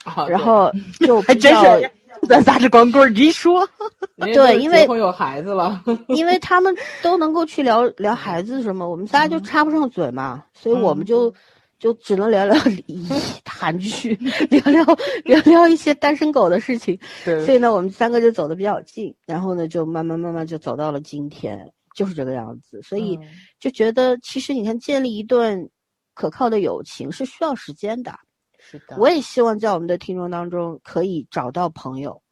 S3: 啊
S1: 然后就
S2: 还真是，咱仨是光棍儿，你一说，
S3: 对
S1: 对因为
S3: 结婚有孩子了，
S1: 因为他们都能够去聊聊孩子什么，我们仨就插不上嘴嘛，所以我们就就只能聊聊 韩剧，聊聊聊聊一些单身狗的事情。
S3: 对
S1: 所以呢，我们三个就走的比较近，然后呢，就慢慢慢慢就走到了今天，就是这个样子。所以
S3: 嗯
S1: 就觉得，其实你看，建立一段可靠的友情是需要时间的。
S3: 是的，
S1: 我也希望在我们的听众当中可以找到朋友，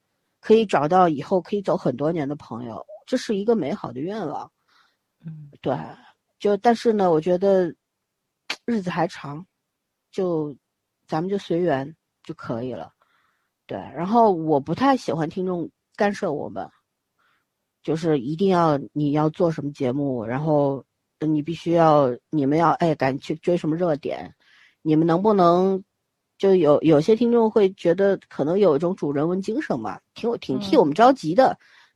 S1: 可以找到以后可以走很多年的朋友，这是一个美好的愿望。
S2: 嗯，
S1: 对，就但是呢，我觉得日子还长，就咱们就随缘就可以了。对，然后我不太喜欢听众干涉我们，就是一定要你要做什么节目，然后你必须要你们要哎赶去追什么热点，你们能不能？就有有些听众会觉得可能有一种主人翁精神嘛，挺挺替我们着急的。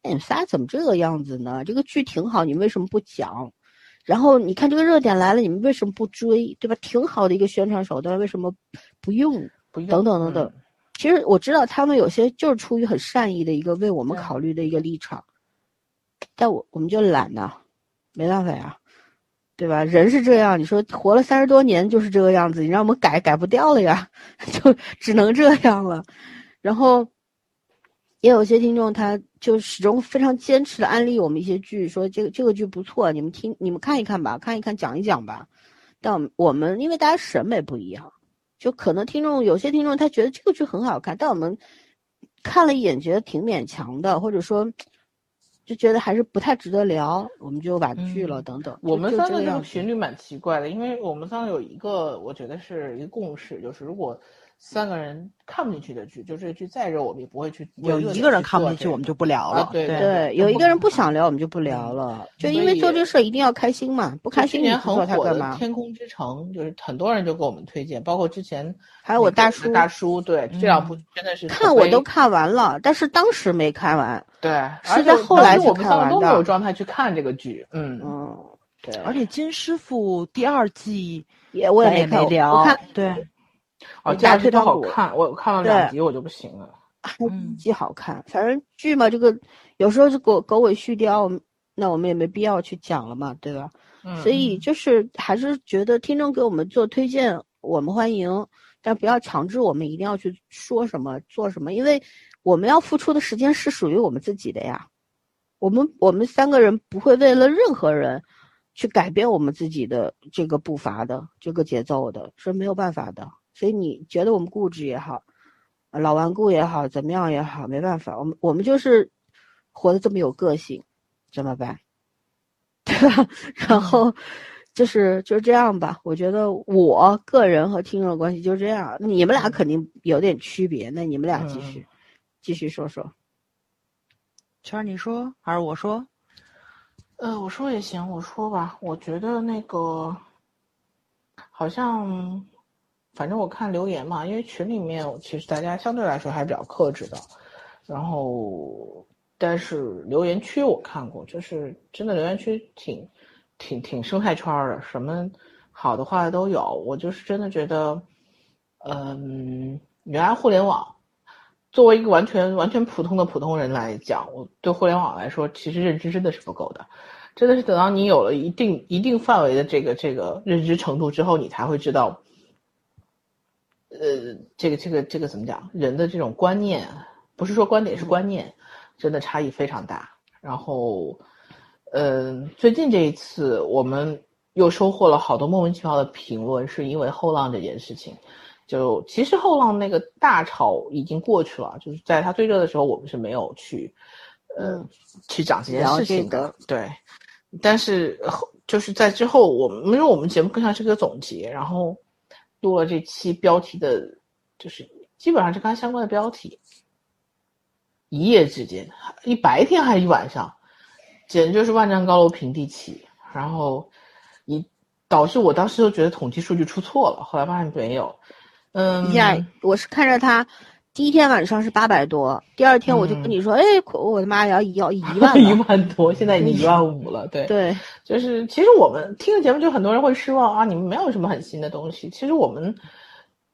S1: 哎，你们仨怎么这个样子呢？这个剧挺好，你为什么不讲？然后你看这个热点来了，你们为什么不追？对吧？挺好的一个宣传手段，为什么不用？
S3: 不用
S1: 等等等等
S3: 嗯
S1: 其实我知道他们有些就是出于很善意的一个为我们考虑的一个立场，但我我们就懒呐，没办法呀，对吧？人是这样，你说活了三十多年就是这个样子，你让我们改改不掉了呀，就只能这样了。然后也有些听众他就始终非常坚持的安利我们一些剧，说这个这个剧不错，你们听你们看一看吧，看一看讲一讲吧。但我们我们因为大家审美不一样，就可能听众有些听众他觉得这个剧很好看，但我们看了一眼觉得挺勉强的，或者说就觉得还是不太值得聊，我们就婉拒了、
S2: 嗯
S1: 等等。
S3: 我们三个这个频率蛮奇怪的，因为我们三个有一个，我觉得是一个共识，就是如果三个人看不进去的剧，就这个剧再热，我们也不会去
S2: 有一个人看不进去，我们就不聊了。
S3: 啊对
S2: 对
S1: 对，有一个人不想聊，我们就不聊了，就因为做这事儿一定要开心嘛，不开心你不做它
S3: 很火的《
S1: 干嘛？
S3: 天空之城》，就是很多人就给我们推荐，包括之前
S1: 还有我大叔
S3: 大叔，对这两部真的是
S1: 看我都看完了，但是当时没看完。
S3: 对，
S1: 是
S3: 而且
S1: 在后来
S3: 我们
S1: 才看完的
S3: 三个都没有状态去看这个剧，嗯，
S1: 嗯，对，
S2: 而且金师傅第二季
S1: 也我也
S2: 没聊，
S1: 我看
S2: 对，
S3: 哦，
S1: 我家
S3: 第二季不
S1: 推汤鼓
S3: 好看，我看了两集我就不行了。
S2: 嗯
S1: 既好看，反正剧嘛，这个有时候是狗狗尾续貂，那我们也没必要去讲了嘛，对吧？
S3: 嗯
S1: 所以就是还是觉得听众给我们做推荐，我们欢迎，但不要强制我们一定要去说什么做什么，因为我们要付出的时间是属于我们自己的呀。我们我们三个人不会为了任何人去改变我们自己的这个步伐的这个节奏的，是没有办法的。所以你觉得我们固执也好，呃老顽固也好，怎么样也好，没办法，我们我们就是活得这么有个性，怎么办？对吧？然后就是就这样吧。我觉得我个人和听众的关系就这样。你们俩肯定有点区别，那你们俩继续、继续说说。
S2: 圈儿你说还是我说？
S3: 呃，我说也行，我说吧。我觉得那个好像，反正我看留言嘛，因为群里面其实大家相对来说还是比较克制的。然后，但是留言区我看过，就是真的留言区挺挺挺生态圈的，什么好的话都有。我就是真的觉得，嗯，原来互联网作为一个完全完全普通的普通人来讲，我对互联网来说，其实认知真的是不够的，真的是等到你有了一定一定范围的这个这个认知程度之后，你才会知道，呃，这个这个这个怎么讲，人的这种观念，不是说观点是观念，真的差异非常大。然后，嗯、最近这一次我们又收获了好多莫名其妙的评论，是因为后浪这件事情。就其实后浪那个大潮已经过去了，就是在它最热的时候，我们是没有去，呃，
S1: 嗯
S3: 去讲这件事情
S1: 的。
S3: 对，但是后就是在之后，我们因为我们节目更像是个总结，然后录了这期标题的，就是基本上是跟相关的标题，一夜之间，一白天还是一晚上，简直就是万丈高楼平地起，然后你导致我当时就觉得统计数据出错了，后来发现没有。嗯，
S1: 呀，我是看着他第一天晚上是八百多，第二天我就跟你说，哎，我的妈，要要一万，
S3: 一万多，现在已经一万五了。对
S1: 对，
S3: 就是其实我们听的节目，就很多人会失望啊，你们没有什么很新的东西。其实我们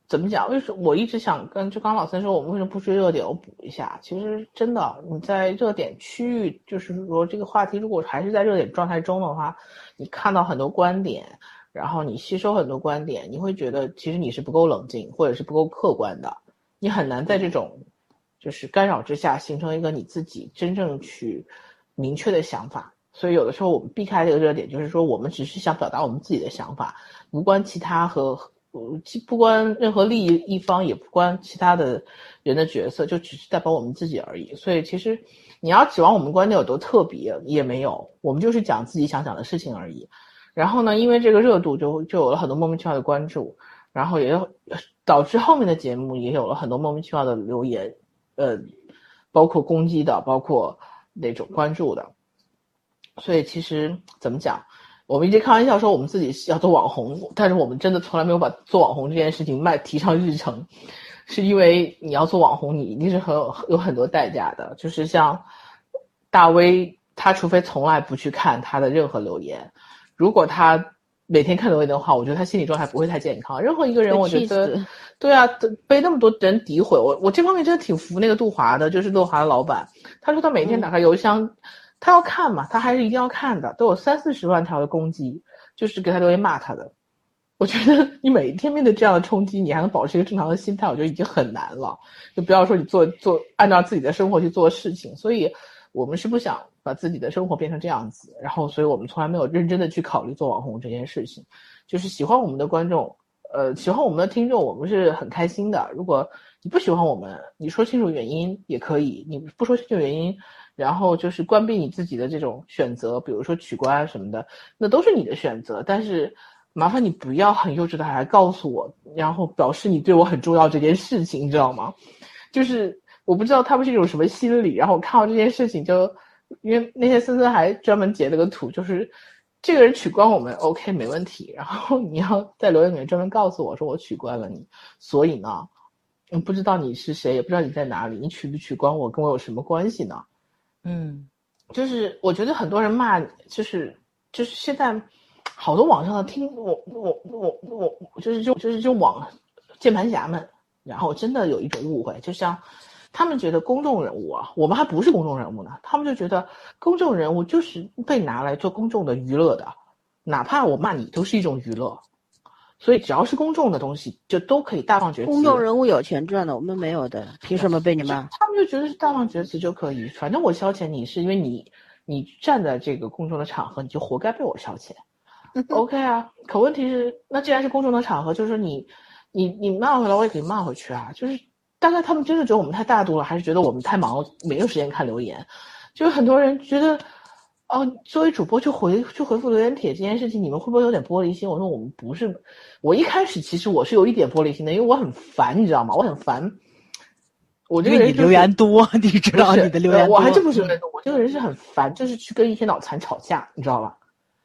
S3: 怎么讲？为什么我一直想跟就刚老三说，我们为什么不追热点？我补一下，其实真的你在热点区域，就是说这个话题如果还是在热点状态中的话，你看到很多观点，然后你吸收很多观点，你会觉得其实你是不够冷静，或者是不够客观的。你很难在这种就是干扰之下形成一个你自己真正去明确的想法，所以有的时候我们避开这个热点，就是说我们只是想表达我们自己的想法，无关其他和不关任何利益一方，也不关其他的人的角色，就只是代表我们自己而已。所以其实你要指望我们观点有多特别也没有，我们就是讲自己想讲的事情而已。然后呢，因为这个热度，就就有了很多莫名其妙的关注。然后也有导致后面的节目也有了很多莫名其妙的留言，呃，包括攻击的，包括那种关注的。所以其实怎么讲，我们一直开玩笑说我们自己要做网红，但是我们真的从来没有把做网红这件事情迈提上日程，是因为你要做网红，你一定是很有有很多代价的。就是像大 V，他除非从来不去看他的任何留言，如果他。每天看留言的话，我觉得他心理状态不会太健康。任何一个人，我觉得，对啊，被那么多人诋毁，我我这方面真的挺服那个杜华的，就是杜华的老板。他说他每天打开邮箱，他要看嘛，他还是一定要看的，都有三四十万条的攻击，就是给他留言骂他的。我觉得你每一天面对这样的冲击，你还能保持一个正常的心态，我觉得已经很难了。就不要说你做做按照自己的生活去做事情，所以。我们是不想把自己的生活变成这样子，然后，所以我们从来没有认真的去考虑做网红这件事情。就是喜欢我们的观众，呃，喜欢我们的听众，我们是很开心的。如果你不喜欢我们，你说清楚原因也可以。你不说清楚原因，然后就是关闭你自己的这种选择，比如说取关什么的，那都是你的选择。但是麻烦你不要很幼稚的来告诉我，然后表示你对我很重要这件事情，你知道吗？就是。我不知道他们是一种什么心理，然后我看到这件事情就，因为那天森森还专门截了个图，就是这个人取关我们，OK 没问题，然后你要在留言里面专门告诉我说我取关了你，所以呢，我不知道你是谁，也不知道你在哪里，你取不取关我跟我有什么关系呢？
S2: 嗯，
S3: 就是我觉得很多人骂，就是就是现在好多网上的听我我我我就是就就是就网键盘侠们，然后真的有一种误会，就像。他们觉得公众人物啊，我们还不是公众人物呢。他们就觉得公众人物就是被拿来做公众的娱乐的，哪怕我骂你都是一种娱乐。所以只要是公众的东西，就都可以大放厥词。
S1: 公众人物有钱赚的，我们没有的，凭什么被你骂？
S3: 他们就觉得是大放厥词就可以，反正我消遣你是因为你你站在这个公众的场合，你就活该被我消遣。OK 啊，可问题是，那既然是公众的场合，就是你你你骂回来，我也可以骂回去啊，就是。大概他们真的觉得我们太大度了，还是觉得我们太忙了，没有时间看留言？就是很多人觉得，哦，作为主播去回去回复留言帖这件事情，你们会不会有点玻璃心？我说我们不是，我一开始其实我是有一点玻璃心的，因为我很烦，你知道吗？我很烦。我这个人
S2: 留言多，你知道你的留言
S3: 多。我还真不是留言多，我这个人是很烦，就是去跟一些脑残吵架，你知道吧？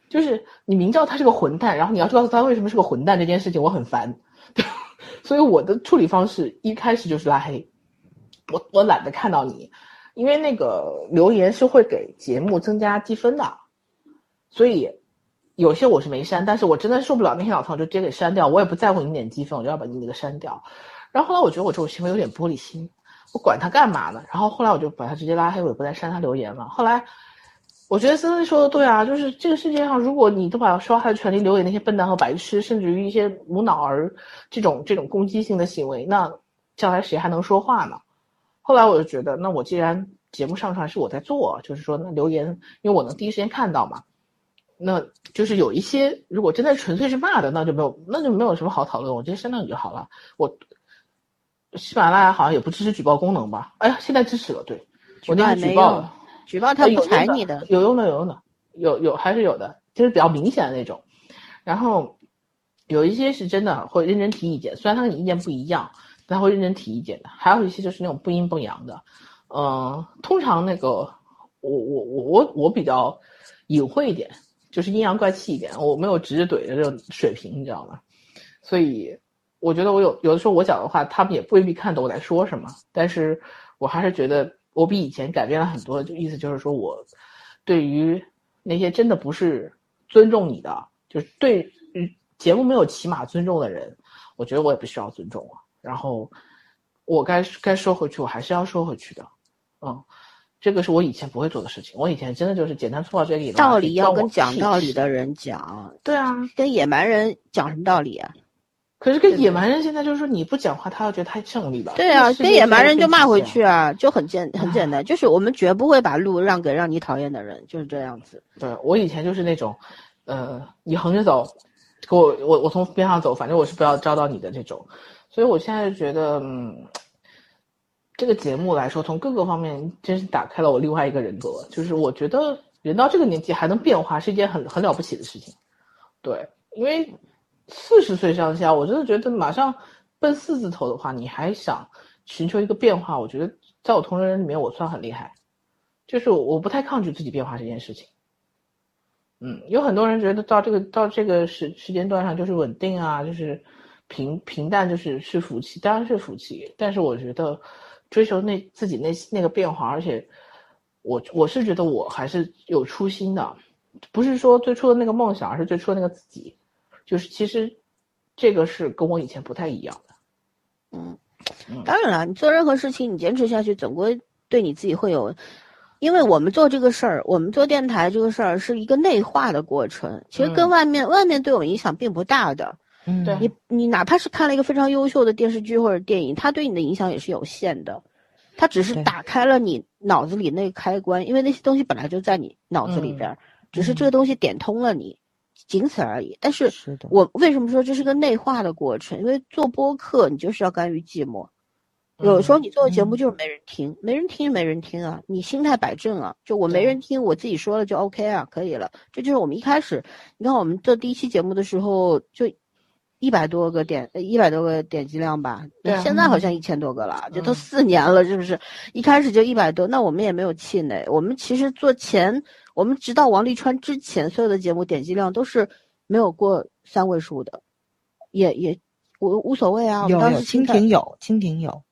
S3: 就是你明知道他是个混蛋，然后你要告诉他为什么是个混蛋这件事情，我很烦。所以我的处理方式一开始就是拉黑，我我懒得看到你，因为那个留言是会给节目增加积分的，所以有些我是没删，但是我真的受不了那些老头就直接给删掉，我也不在乎你点积分，我就要把你那个删掉。然后后来我觉得我这种行为有点玻璃心，我管他干嘛呢？然后后来我就把他直接拉黑，我也不再删他留言了。后来。我觉得森森说的对啊，就是这个世界上，如果你都把说话的权利留给那些笨蛋和白痴，甚至于一些无脑儿这种这种攻击性的行为，那将来谁还能说话呢？后来我就觉得，那我既然节目上传是我在做，就是说那留言，因为我能第一时间看到嘛，那就是有一些如果真的纯粹是骂的，那就没有那就没有什么好讨论，我直接删掉你就好了。我喜马拉雅好像也不支持举报功能吧？哎呀，现在支持了，对我那天举报了。
S1: 举报他不睬你的，
S3: 有用的，有用的，有有还是有的，就是比较明显的那种。然后有一些是真的会认真提意见，虽然他跟你意见不一样，但他会认真提意见的。还有一些就是那种不阴不阳的，嗯，通常那个我我我我我比较隐晦一点，就是阴阳怪气一点，我没有直接怼的这种水平，你知道吗？所以我觉得我有有的时候我讲的话，他们也未必看懂我在说什么，但是我还是觉得我比以前改变了很多。就意思就是说我对于那些真的不是尊重你的，就是对于节目没有起码尊重的人，我觉得我也不需要尊重啊。然后我该该收回去，我还是要收回去的。嗯，这个是我以前不会做的事情。我以前真的就是简单粗暴这里
S1: 道理要跟讲道理的人讲。
S3: 对啊，
S1: 跟野蛮人讲什么道理啊？
S3: 可是跟野蛮人现在就是说你不讲话，他要觉得太胜利了。
S1: 对啊，跟野蛮人就骂回去啊，就很简很简单，就是我们绝不会把路让给让你讨厌的人，就是这样子。
S3: 对我以前就是那种，呃，你横着走，给我我我从边上走，反正我是不要招到你的这种。所以我现在觉得，嗯，这个节目来说，从各个方面真是打开了我另外一个人格。就是我觉得人到这个年纪还能变化，是一件很很了不起的事情。对，因为。四十岁上下，我真的觉得马上奔四字头的话，你还想寻求一个变化？我觉得在我同龄人里面，我算很厉害，就是我不太抗拒自己变化这件事情。嗯，有很多人觉得到这个到这个时时间段上就是稳定啊，就是平平淡，就是是福气，当然是福气。但是我觉得追求那自己那那个变化，而且我我是觉得我还是有初心的，不是说最初的那个梦想，而是最初的那个自己。就是其实，这个是跟我以前不太一样的。
S1: 嗯，当然了，你做任何事情，你坚持下去，总归对你自己会有。因为我们做这个事儿，我们做电台这个事儿是一个内化的过程，其实跟外面外面对我们影响并不大的。
S3: 嗯，对
S1: 你你哪怕是看了一个非常优秀的电视剧或者电影，它对你的影响也是有限的。它只是打开了你脑子里那个开关，因为那些东西本来就在你脑子里边，只是这个东西点通了你。仅此而已。但是，我为什么说这是个内化的过程？因为做播客，你就是要甘于寂寞。有时候你做的节目就是没人听，没人听，没人听啊！你心态摆正啊，就我没人听，我自己说了就 OK 啊，可以了。这就是我们一开始，你看我们做第一期节目的时候，就一百多个点，一百多个点击量吧。
S3: 对，
S1: 现在好像一千多个了，这都四年了，是不是？一开始就一百多，那我们也没有气馁。我们其实做前。我们直到王沥川之前，所有的节目点击量都是没有过三位数的，也也我无所谓啊。
S2: 有有蜻蜓有蜻蜓有，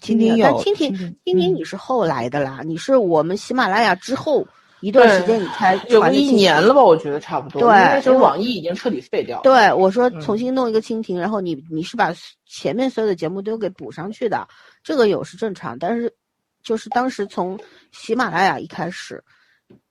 S2: 蜻蜓有。
S1: 但蜻蜓蜻蜓你是后来的啦，你是我们喜马拉雅之后一段时间你才
S3: 有一年了吧？我觉得差不多。
S1: 对，
S3: 那时候网易已经彻底废掉。
S1: 对，我说重新弄一个蜻蜓，然后你你是把前面所有的节目都给补上去的，这个有是正常。但是就是当时从喜马拉雅一开始。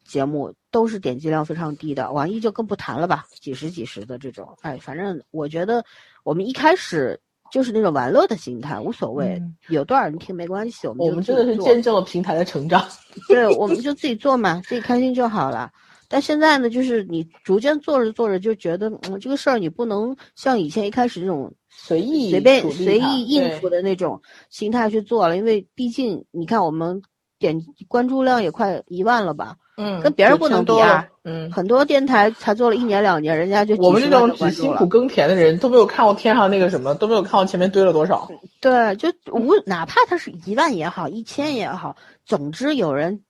S1: 节目都是点击量非常低的，网易就更不谈了吧，几十几十的这种，哎，反正我觉得我们一开始就是那种玩乐的心态，无所谓，有多少人听没关系，我们
S3: 我们真的是见证了平台的成长，
S1: 对，我们就自己做嘛，自己开心就好了。但现在呢，就是你逐渐做着做着就觉得，嗯，这个事儿你不能像以前一开始那种
S3: 随意
S1: 随便随意应付的那种心态去做了，因为毕竟你看我们点关注量也快一万了吧。
S3: 嗯，
S1: 跟别人不能比
S3: 啊。嗯，
S1: 很多电台才做了一年两年，人家就
S3: 我们这种只辛苦耕田的人都没有看过天上那个什么，都没有看过前面堆了多少。
S1: 对，就无哪怕他是一万也好，一千也好，总之有人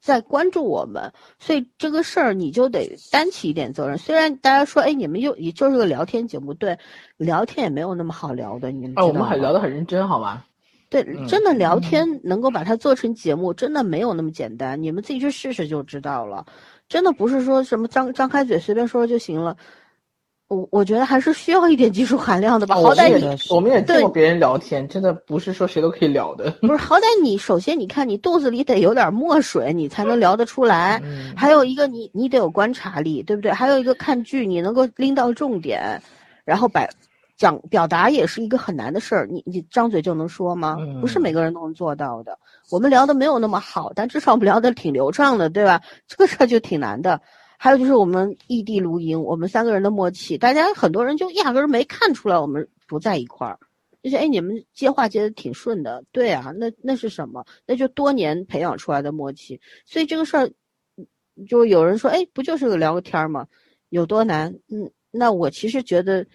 S1: 在关注我们，所以这个事儿你就得担起一点责任。虽然大家说，哎，你们又也就是个聊天节目，对，聊天也没有那么好聊的，你们。
S3: 啊，我们很聊得很认真，好吗？
S1: 对，真的聊天能够把它做成节目，真的没有那么简单。你们自己去试试就知道了。真的不是说什么张张开嘴随便说说就行了。我我觉得还是需要一点技术含量的吧。好歹你
S3: 我们也见过别人聊天，真的不是说谁都可以聊的。
S1: 不是，好歹你首先你看你肚子里得有点墨水，你才能聊得出来。还有一个你你得有观察力，对不对？还有一个看剧你能够拎到重点，然后把。讲表达也是一个很难的事儿，你你张嘴就能说吗？不是每个人都能做到的。我们聊的没有那么好，但至少我们聊的挺流畅的，对吧？这个事儿就挺难的。还有就是我们异地录音，我们三个人的默契，大家很多人就压根儿没看出来我们不在一块儿。就是哎，你们接话接的挺顺的，对啊，那那是什么？那就多年培养出来的默契。所以这个事儿，就有人说，哎，不就是个聊个天儿吗？有多难？嗯，那我其实觉得。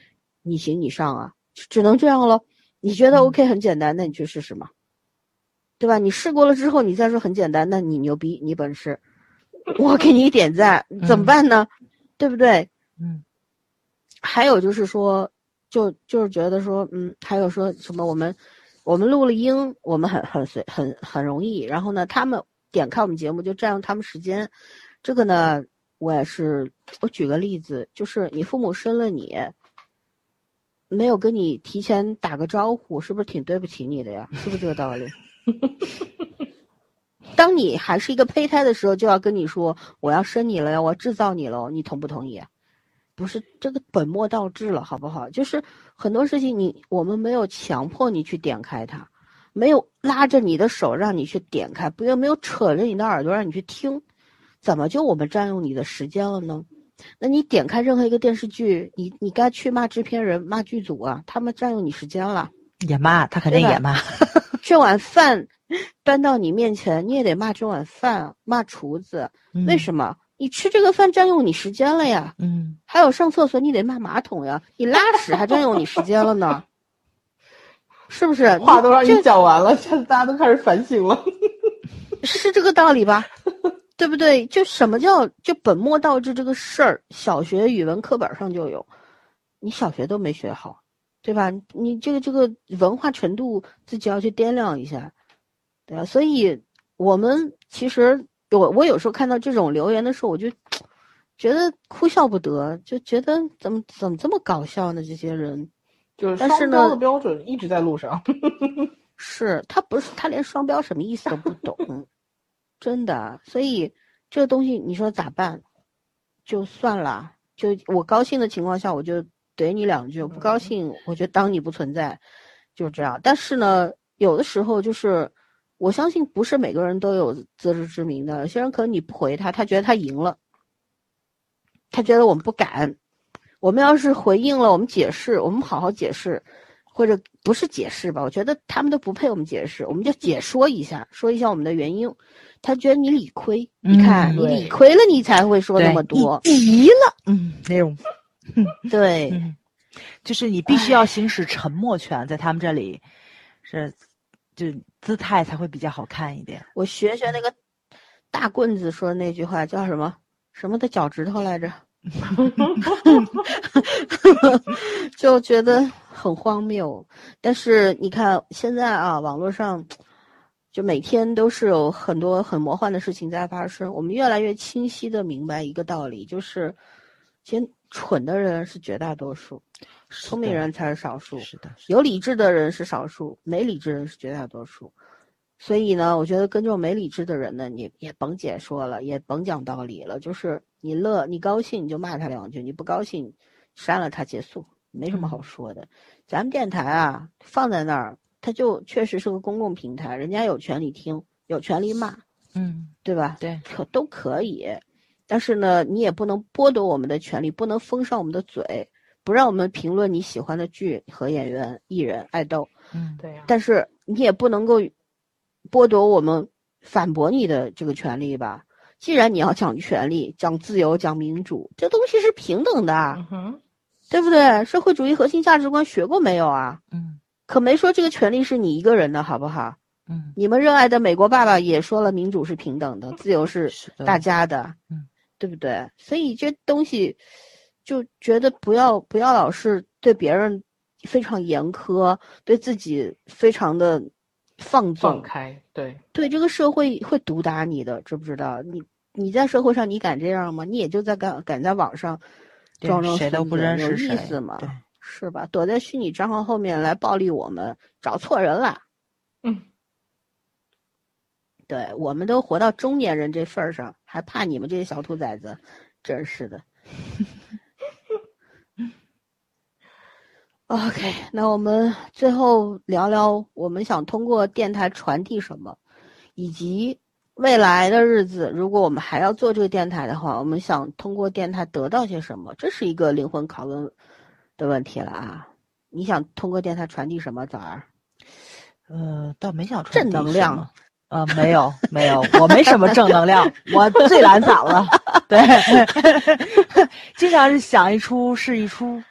S1: 你行你上啊，只能这样了。你觉得 OK 很简单，那你去试试嘛，对吧？你试过了之后，你再说很简单，那你牛逼，你本事，我给你点赞，怎么办呢？对不对？
S2: 嗯。
S1: 还有就是说，就就是觉得说，嗯，还有说什么我们我们录了音，我们很很随很很容易，然后呢，他们点开我们节目就占用他们时间，这个呢，我也是，我举个例子，就是你父母生了你，没有跟你提前打个招呼，是不是挺对不起你的呀？是不是这个道理？当你还是一个胚胎的时候，就要跟你说我要生你了呀，我要制造你了，你同不同意？不是这个本末倒置了，好不好？就是很多事情你我们没有强迫你去点开它，没有拉着你的手让你去点开，不要没有扯着你的耳朵让你去听，怎么就我们占用你的时间了呢？那你点开任何一个电视剧，你你该去骂制片人、骂剧组啊，他们占用你时间了。
S2: 也骂他肯定也骂。
S1: 这碗饭端到你面前，你也得骂这碗饭，骂厨子。为什么？你吃这个饭占用你时间了呀？
S2: 嗯。
S1: 还有上厕所，你得骂马桶呀。你拉屎还占用你时间了呢，是不是？
S3: 话都让你讲完了，现在大家都开始反省了，
S1: 是这个道理吧？对不对？就什么叫就本末倒置这个事儿，小学语文课本上就有，你小学都没学好。对吧？你这个这个文化程度自己要去掂量一下，对吧？所以我们其实我我有时候看到这种留言的时候，我就觉得哭笑不得，就觉得怎么怎么这么搞笑呢？这些人，
S3: 就是
S1: 双标
S3: 的标准一直在路上。
S1: 是他不是他连双标什么意思都不懂，真的。所以这个东西你说咋办？就算了，就我高兴的情况下我就。怼你两句，不高兴，我就当你不存在，就这样。但是呢，有的时候就是，我相信不是每个人都有自知之明的。有些人可能你不回他，他觉得他赢了，他觉得我们不敢。我们要是回应了，我们解释，我们好好解释，或者不是解释吧？我觉得他们都不配我们解释，我们就解说一下，说一下我们的原因。他觉得你理亏，你看你理亏了，你才会说那么多，
S2: 急了，嗯，那种。
S1: 对，
S2: 就是你必须要行使沉默权，在他们这里，是，就姿态才会比较好看一点。
S1: 我学学那个大棍子说的那句话，叫什么？什么的脚趾头来着？就觉得很荒谬。但是你看现在啊，网络上就每天都是有很多很魔幻的事情在发生。我们越来越清晰的明白一个道理，就是其实。蠢的人是绝大多数，聪明人才是少数。
S2: 是的，
S1: 有理智的人是少数，没理智人是绝大多数。所以呢，我觉得跟这种没理智的人呢，你也甭解说了，也甭讲道理了，就是你乐你高兴你就骂他两句，你不高兴删了他结束，没什么好说的。咱们电台啊放在那儿，它就确实是个公共平台，人家有权利听，有权利骂，
S2: 嗯，
S1: 对吧？
S2: 对，
S1: 可都可以。但是呢，你也不能剥夺我们的权利，不能封上我们的嘴，不让我们评论你喜欢的剧和演员、艺人、爱豆。
S2: 嗯，
S3: 对呀。
S1: 但是你也不能够剥夺我们反驳你的这个权利吧？既然你要讲权利、讲自由、讲民主，这东西是平等的，
S3: 嗯
S1: 对不对？社会主义核心价值观学过没有啊？
S2: 嗯，
S1: 可没说这个权利是你一个人的，好不好？
S2: 嗯，
S1: 你们热爱的美国爸爸也说了，民主是平等的，自由是大家的。
S2: 嗯。
S1: 对不对？所以这东西，就觉得不要不要老是对别人非常严苛，对自己非常的放纵
S3: 放开。对
S1: 对，这个社会会毒打你的，知不知道？你你在社会上你敢这样吗？你也就在敢敢在网上装装
S2: 谁都不认识
S1: 有意思吗？
S2: 对，
S1: 是吧？躲在虚拟账号后面来暴力我们，找错人了。
S3: 嗯。
S1: 对，我们都活到中年人这份儿上，还怕你们这些小兔崽子？真是的。OK，那我们最后聊聊，我们想通过电台传递什么，以及未来的日子，如果我们还要做这个电台的话，我们想通过电台得到些什么？这是一个灵魂拷问的问题了啊！你想通过电台传递什么？早儿？
S2: 呃，倒没想传
S1: 正能量。
S2: 呃，没有没有，我没什么正能量，我最懒散了。对，经常是想一出是一出。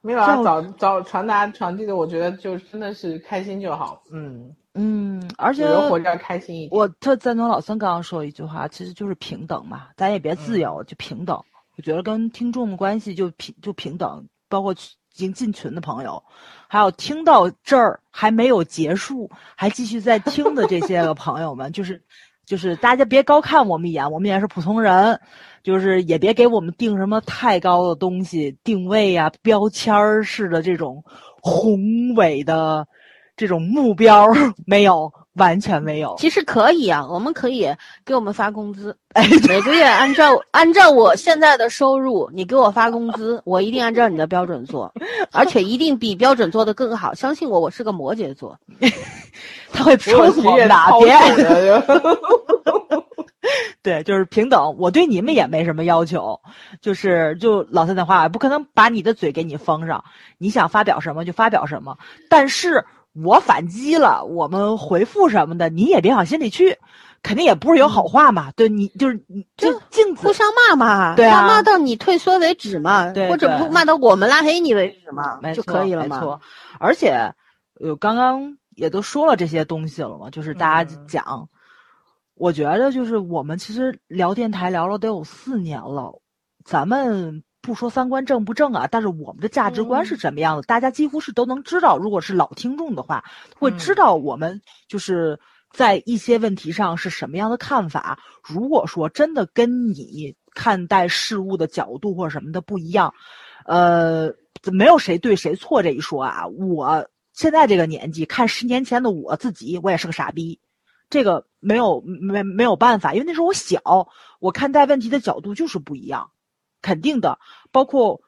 S3: 没有啊，早早传达传递的，我觉得就真的是开心就好。
S2: 嗯嗯，而且
S3: 活着开心一
S2: 点。我特赞同老孙刚刚说一句话，其实就是平等嘛，咱也别自由，就平等。我觉得跟听众的关系就平就平等，包括已经进群的朋友，还有听到这儿还没有结束还继续在听的这些个朋友们，就是就是大家别高看我们一眼，我们也是普通人，就是也别给我们定什么太高的东西定位啊、标签儿式的这种宏伟的这种目标没有。完全没有，
S1: 其实可以啊，我们可以给我们发工资，每个月按照按照我现在的收入，你给我发工资，我一定按照你的标准做，而且一定比标准做的更好。相信我，我是个摩羯座，
S2: 他会抽死我们的，对，就是平等。我对你们也没什么要求，就是就老三的话，不可能把你的嘴给你封上，你想发表什么就发表什么，但是。我反击了，我们回复什么的，你也别往心里去，肯定也不是有好话嘛。对你就是你就镜子
S1: 互相骂嘛，
S2: 对啊，
S1: 骂到你退缩为止嘛，或者不骂到我们拉黑你为止嘛，就可以了
S2: 嘛。没错，而且，呃，刚刚也都说了这些东西了嘛，就是大家讲，我觉得就是我们其实聊电台聊了得有四年了，咱们。不说三观正不正啊，但是我们的价值观是什么样的，大家几乎是都能知道。如果是老听众的话，会知道我们就是在一些问题上是什么样的看法。如果说真的跟你看待事物的角度或者什么的不一样，呃，没有谁对谁错这一说啊。我现在这个年纪看十年前的我自己，我也是个傻逼，这个没有没没有办法，因为那时候我小，我看待问题的角度就是不一样。肯定的，包括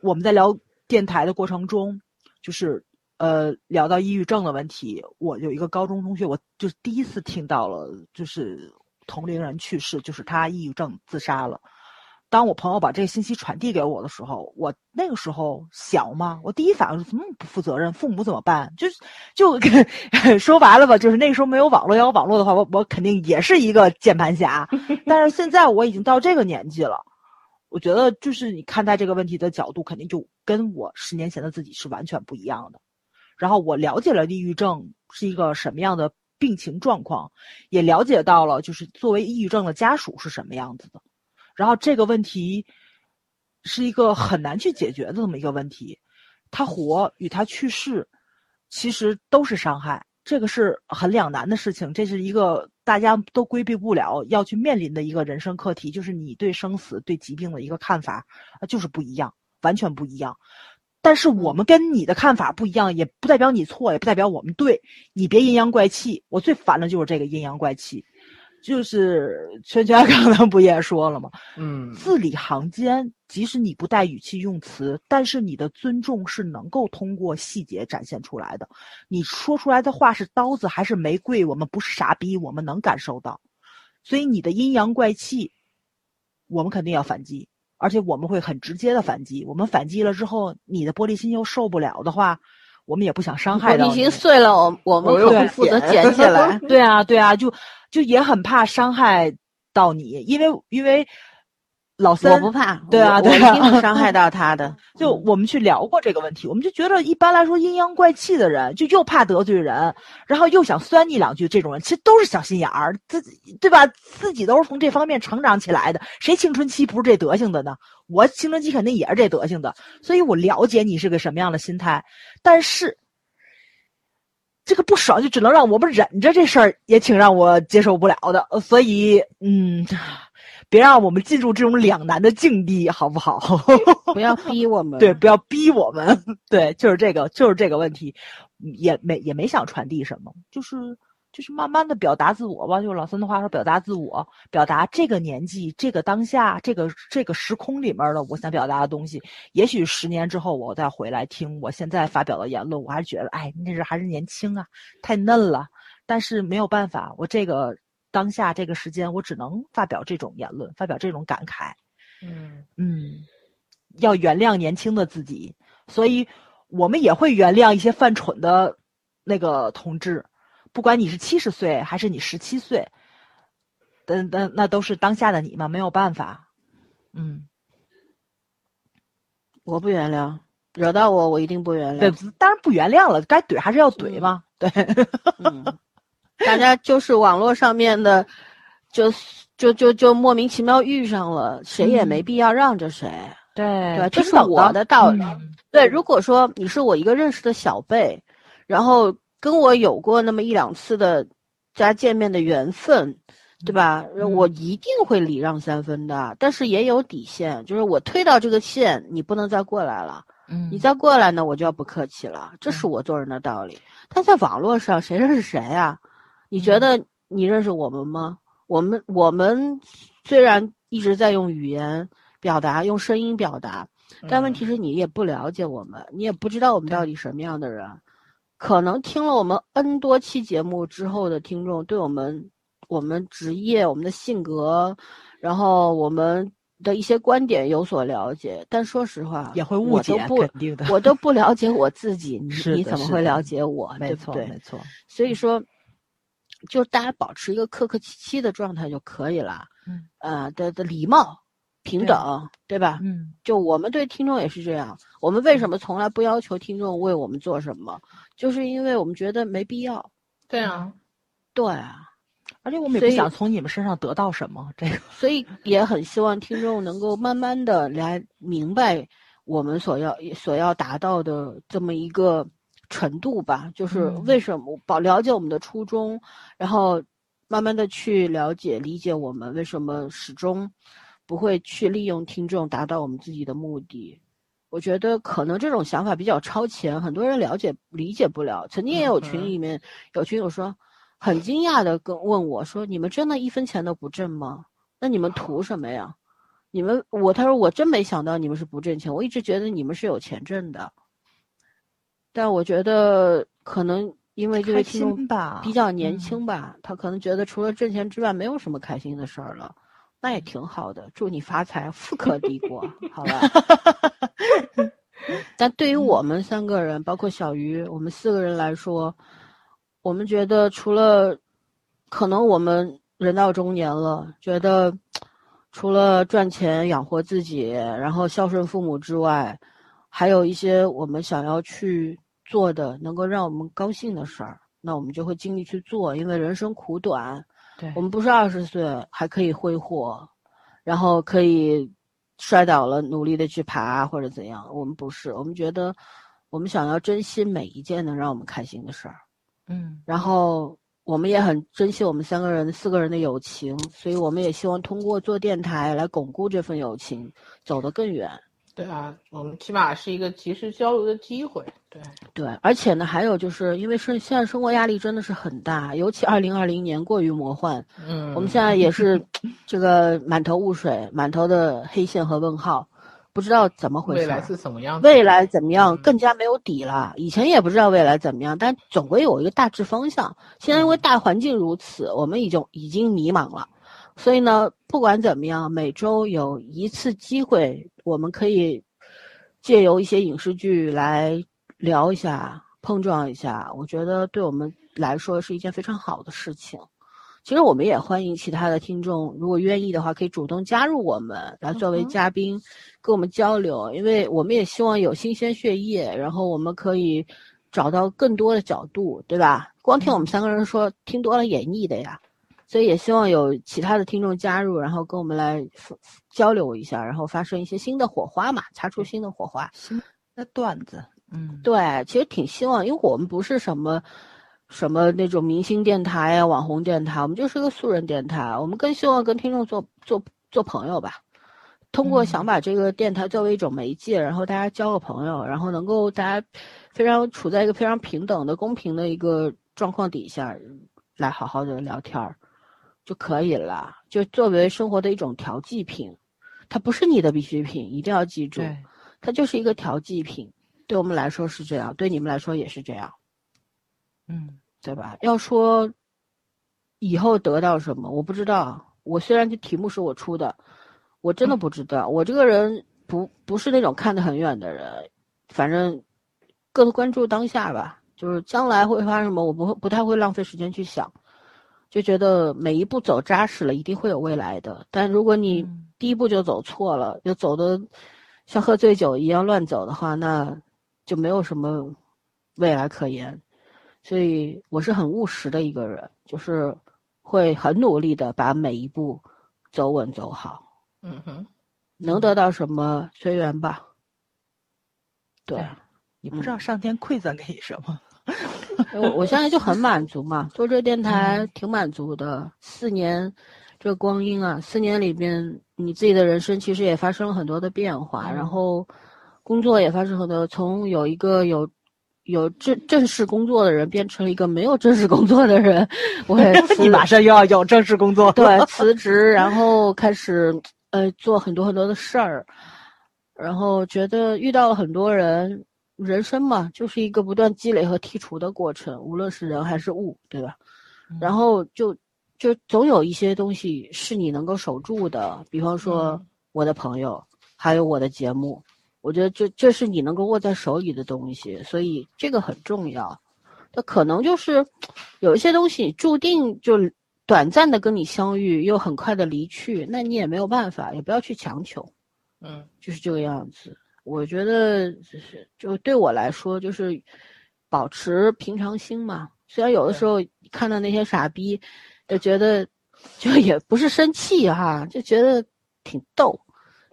S2: 我们在聊电台的过程中，就是呃聊到抑郁症的问题。我有一个高中同学，我就是第一次听到了，就是同龄人去世，就是他抑郁症自杀了。当我朋友把这个信息传递给我的时候，我那个时候小嘛，我第一反应是怎么不负责任？父母怎么办？就是就 说白了吧，就是那时候没有网络，要有网络的话，我我肯定也是一个键盘侠。但是现在我已经到这个年纪了。我觉得就是你看待这个问题的角度，肯定就跟我十年前的自己是完全不一样的。然后我了解了抑郁症是一个什么样的病情状况，也了解到了就是作为抑郁症的家属是什么样子的。然后这个问题是一个很难去解决的这么一个问题，他活与他去世其实都是伤害。这个是很两难的事情，这是一个大家都规避不了要去面临的一个人生课题，就是你对生死、对疾病的一个看法啊，就是不一样，完全不一样。但是我们跟你的看法不一样，也不代表你错，也不代表我们对。你别阴阳怪气，我最烦的就是这个阴阳怪气。就是圈圈刚才不也说了吗？
S3: 嗯，
S2: 字里行间，即使你不带语气用词，但是你的尊重是能够通过细节展现出来的。你说出来的话是刀子还是玫瑰，我们不是傻逼，我们能感受到。所以你的阴阳怪气，我们肯定要反击，而且我们会很直接的反击。我们反击了之后，你的玻璃心又受不了的话，我们也不想伤害到
S1: 你。玻璃心碎了，我我们可不负责捡起来。
S2: 对啊，对啊，就。就也很怕伤害到你，因为因为老三
S1: 我不怕，
S2: 对啊，
S1: 我一定能伤害到他的。
S2: 就我们去聊过这个问题，我们就觉得一般来说阴阳怪气的人，就又怕得罪人，然后又想酸你两句，这种人其实都是小心眼儿，自己对吧？自己都是从这方面成长起来的，谁青春期不是这德行的呢？我青春期肯定也是这德行的，所以我了解你是个什么样的心态，但是。这个不爽就只能让我们忍着，这事儿也挺让我接受不了的。所以，嗯，别让我们进入这种两难的境地，好不好？
S1: 不要逼我们，
S2: 对，不要逼我们，对，就是这个，就是这个问题，也没也没想传递什么，就是。就是慢慢的表达自我吧，就老三的话说，表达自我，表达这个年纪、这个当下、这个这个时空里面的我想表达的东西。也许十年之后我再回来听我现在发表的言论，我还是觉得，哎，那时还是年轻啊，太嫩了。但是没有办法，我这个当下这个时间，我只能发表这种言论，发表这种感慨。
S3: 嗯
S2: 嗯，要原谅年轻的自己，所以我们也会原谅一些犯蠢的那个同志。不管你是七十岁还是你十七岁，但但，那都是当下的你嘛，没有办法。嗯，
S1: 我不原谅，惹到我，我一定不原谅。
S2: 对，当然不原谅了，该怼还是要怼嘛。对，
S1: 嗯，大家就是网络上面的，就就就就莫名其妙遇上了，谁也没必要让着谁。
S2: 对
S1: 对，这是我的道理。对，如果说你是我一个认识的小辈，然后跟我有过那么一两次的加见面的缘分，对吧？我一定会礼让三分的，但是也有底线，就是我推到这个线，你不能再过来了。
S2: 嗯，
S1: 你再过来呢，我就要不客气了，这是我做人的道理。但在网络上，谁认识谁啊？你觉得你认识我们吗？我们我们虽然一直在用语言表达，用声音表达，但问题是你也不了解我们，你也不知道我们到底什么样的人。可能听了我们 N 多期节目之后的听众，对我们、我们职业、我们的性格，然后我们。的一些观点有所了解，但说实话
S2: 也会误解，
S1: 肯
S2: 定的。
S1: 我都不了解我自己，你你怎么会了解我？
S2: 没错，
S1: 没
S2: 错。
S1: 所以说，就大家保持一个客客气气的状态就可以了。
S2: 嗯，
S1: 呃的的礼貌、平等，对吧？
S2: 嗯，
S1: 就我们对听众也是这样。我们为什么从来不要求听众为我们做什么？就是因为我们觉得没必要。
S3: 对啊，
S1: 对啊。
S2: 而且我们也不想从你们身上得到什么，这个，
S1: 所以也很希望听众能够慢慢的来明白我们所要所要达到的这么一个程度吧，就是为什么保了解我们的初衷，然后慢慢的去了解理解我们为什么始终不会去利用听众达到我们自己的目的。我觉得可能这种想法比较超前，很多人了解理解不了。曾经也有群里面有群友说。很惊讶的跟问我说：“你们真的一分钱都不挣吗？那你们图什么呀？你们我他说我真没想到你们是不挣钱，我一直觉得你们是有钱挣的。但我觉得可能因为这位听众
S2: 吧
S1: 比较年轻吧，他可能觉得除了挣钱之外没有什么开心的事儿了，那也挺好的。祝你发财，富可敌国，好吧？但对于我们三个人，包括小鱼，我们四个人来说。”我们觉得，除了可能我们人到中年了，觉得除了赚钱养活自己，然后孝顺父母之外，还有一些我们想要去做的，能够让我们高兴的事儿，那我们就会尽力去做。因为人生苦短，
S2: 对
S1: 我们不是二十岁还可以挥霍，然后可以摔倒了努力的去爬或者怎样。我们不是，我们觉得我们想要珍惜每一件能让我们开心的事儿。
S2: 嗯，
S1: 然后我们也很珍惜我们三个人、四个人的友情，所以我们也希望通过做电台来巩固这份友情，走得更远。
S3: 对啊，我们起码是一个及时交流的机会。对
S1: 对，而且呢，还有就是因为是现在生活压力真的是很大，尤其二零二零年过于魔幻。
S3: 嗯，
S1: 我们现在也是 这个满头雾水，满头的黑线和问号。不知道怎么回事，
S3: 未来是怎么样？
S1: 未来怎么样更加没有底了。以前也不知道未来怎么样，但总归有一个大致方向。现在因为大环境如此，我们已经已经迷茫了。所以呢，不管怎么样，每周有一次机会，我们可以借由一些影视剧来聊一下、碰撞一下。我觉得对我们来说是一件非常好的事情。其实我们也欢迎其他的听众，如果愿意的话，可以主动加入我们，来作为嘉宾，跟我们交流。因为我们也希望有新鲜血液，然后我们可以找到更多的角度，对吧？光听我们三个人说，听多了也腻的呀。所以也希望有其他的听众加入，然后跟我们来交流一下，然后发生一些新的火花嘛，擦出新的火花，
S2: 新的段子。嗯，
S1: 对，其实挺希望，因为我们不是什么。什么那种明星电台呀、网红电台，我们就是个素人电台。我们更希望跟听众做做做朋友吧。通过想把这个电台作为一种媒介，然后大家交个朋友，然后能够大家非常处在一个非常平等的、公平的一个状况底下，来好好的聊天儿就可以了。就作为生活的一种调剂品，它不是你的必需品，一定要记住，它就是一个调剂品。对我们来说是这样，对你们来说也是这样。
S2: 嗯，
S1: 对吧？要说以后得到什么，我不知道。我虽然这题目是我出的，我真的不知道。我这个人不不是那种看得很远的人，反正更关注当下吧。就是将来会发生什么，我不会不太会浪费时间去想，就觉得每一步走扎实了，一定会有未来的。但如果你第一步就走错了，就走的像喝醉酒一样乱走的话，那就没有什么未来可言。所以我是很务实的一个人，就是会很努力的把每一步走稳走好。
S3: 嗯哼，
S1: 能得到什么随缘吧。对，
S2: 你不知道上天馈赠给你什么。
S1: 我我现在就很满足嘛，做这个电台挺满足的。四年这个光阴啊，四年里边，你自己的人生其实也发生了很多的变化，然后工作也发生很多，从有一个有有正正式工作的人变成了一个没有正式工作的人。我也
S2: 你马上又要有正式工作，
S1: 对，辞职，然后开始呃做很多很多的事儿，然后觉得遇到了很多人。人生嘛，就是一个不断积累和剔除的过程，无论是人还是物，对吧？然后就就总有一些东西是你能够守住的，比方说我的朋友，还有我的节目，我觉得这这是你能够握在手里的东西，所以这个很重要。那可能就是有一些东西注定就短暂的跟你相遇，又很快的离去，那你也没有办法，也不要去强求，
S3: 嗯，
S1: 就是这个样子。我觉得就是就对我来说，就是保持平常心嘛。虽然有的时候看到那些傻逼，就觉得就也不是生气哈，就觉得挺逗，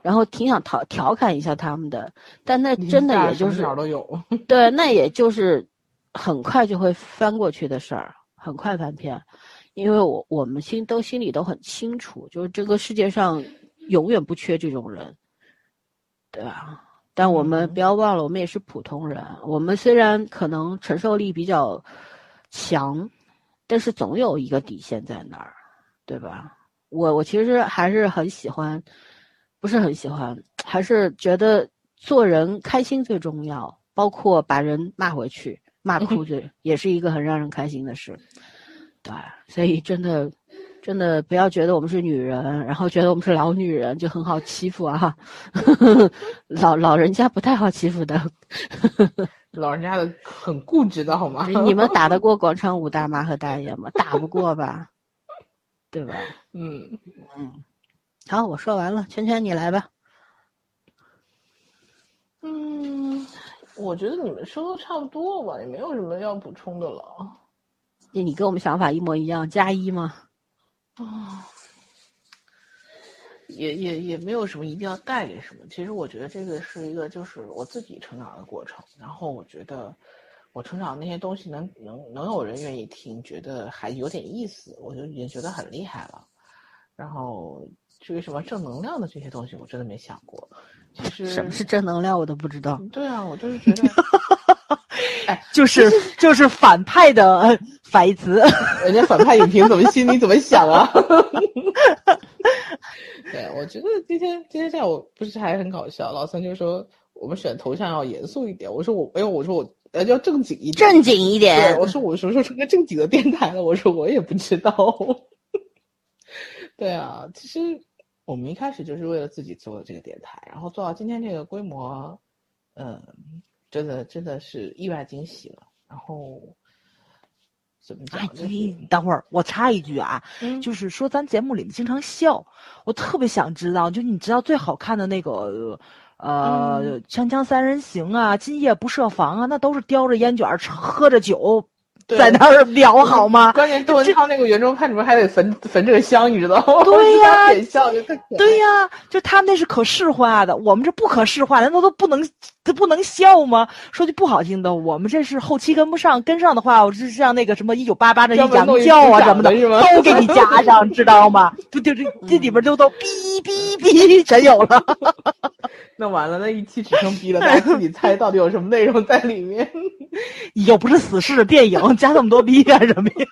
S1: 然后挺想调调侃一下他们的。但那真的也就是
S3: 都有，
S1: 对，那也就是很快就会翻过去的事儿，很快翻篇。因为我我们心都心里都很清楚，就是这个世界上永远不缺这种人，对吧？但我们不要忘了，我们也是普通人。我们虽然可能承受力比较强，但是总有一个底线在那儿，对吧？我我其实还是很喜欢，不是很喜欢，还是觉得做人开心最重要，包括把人骂回去、骂哭 去，也是一个很让人开心的事。对，所以真的。真的不要觉得我们是女人，然后觉得我们是老女人就很好欺负啊！老老人家不太好欺负的，
S3: 老人家的很固执的好吗？
S1: 你们打得过广场舞大妈和大爷吗？打不过吧？对吧？
S3: 嗯
S1: 嗯，好，我说完了，圈圈你来吧。
S3: 嗯，我觉得你们说的差不多了吧，也没有什么要补充的了。
S1: 你跟我们想法一模一样，加一吗？
S3: 啊，也也也没有什么一定要带给什么。其实我觉得这个是一个，就是我自己成长的过程。然后我觉得我成长那些东西能能能有人愿意听，觉得还有点意思，我就已经觉得很厉害了。然后至于什么正能量的这些东西，我真的没想过。其实
S1: 什么是正能量，我都不知道。
S3: 对啊，我就是觉得。哎，
S2: 就是 就是反派的反义词，
S3: 人家反派影评怎么心里怎么想啊？对，我觉得今天今天下午不是还很搞笑，老三就说我们选头像要严肃一点，我说我哎呦，我说我呃要正经一
S1: 点，正经一点。
S3: 我说我什么时候成个正经的电台了？我说我也不知道。对啊，其实我们一开始就是为了自己做的这个电台，然后做到今天这个规模，嗯。真的真的是意外惊喜了，然后怎么讲？
S2: 你等会儿，我插一句啊，就是说咱节目里面经常笑，我特别想知道，就你知道最好看的那个呃《锵锵三人行》啊，《今夜不设防》啊，那都是叼着烟卷喝着酒。在那儿聊好吗？
S3: 关键窦文涛那个圆桌派里面还得焚焚这个香，你知道吗？
S2: 对呀，
S3: 点笑就
S2: 对呀，就他们那是可视化的，我们这不可视化，难道都不能这不能笑吗？说句不好听的，我们这是后期跟不上，跟上的话，我是像那个什么一九八八的羊叫啊什么的，都给你加 上，知道吗？不就这这里边就都哔哔哔全有了。
S3: 那完了，那一期只剩哔了，大家自己猜到底有什么内容在里面。
S2: 又不是死侍的电影，加那么多哔干什么呀？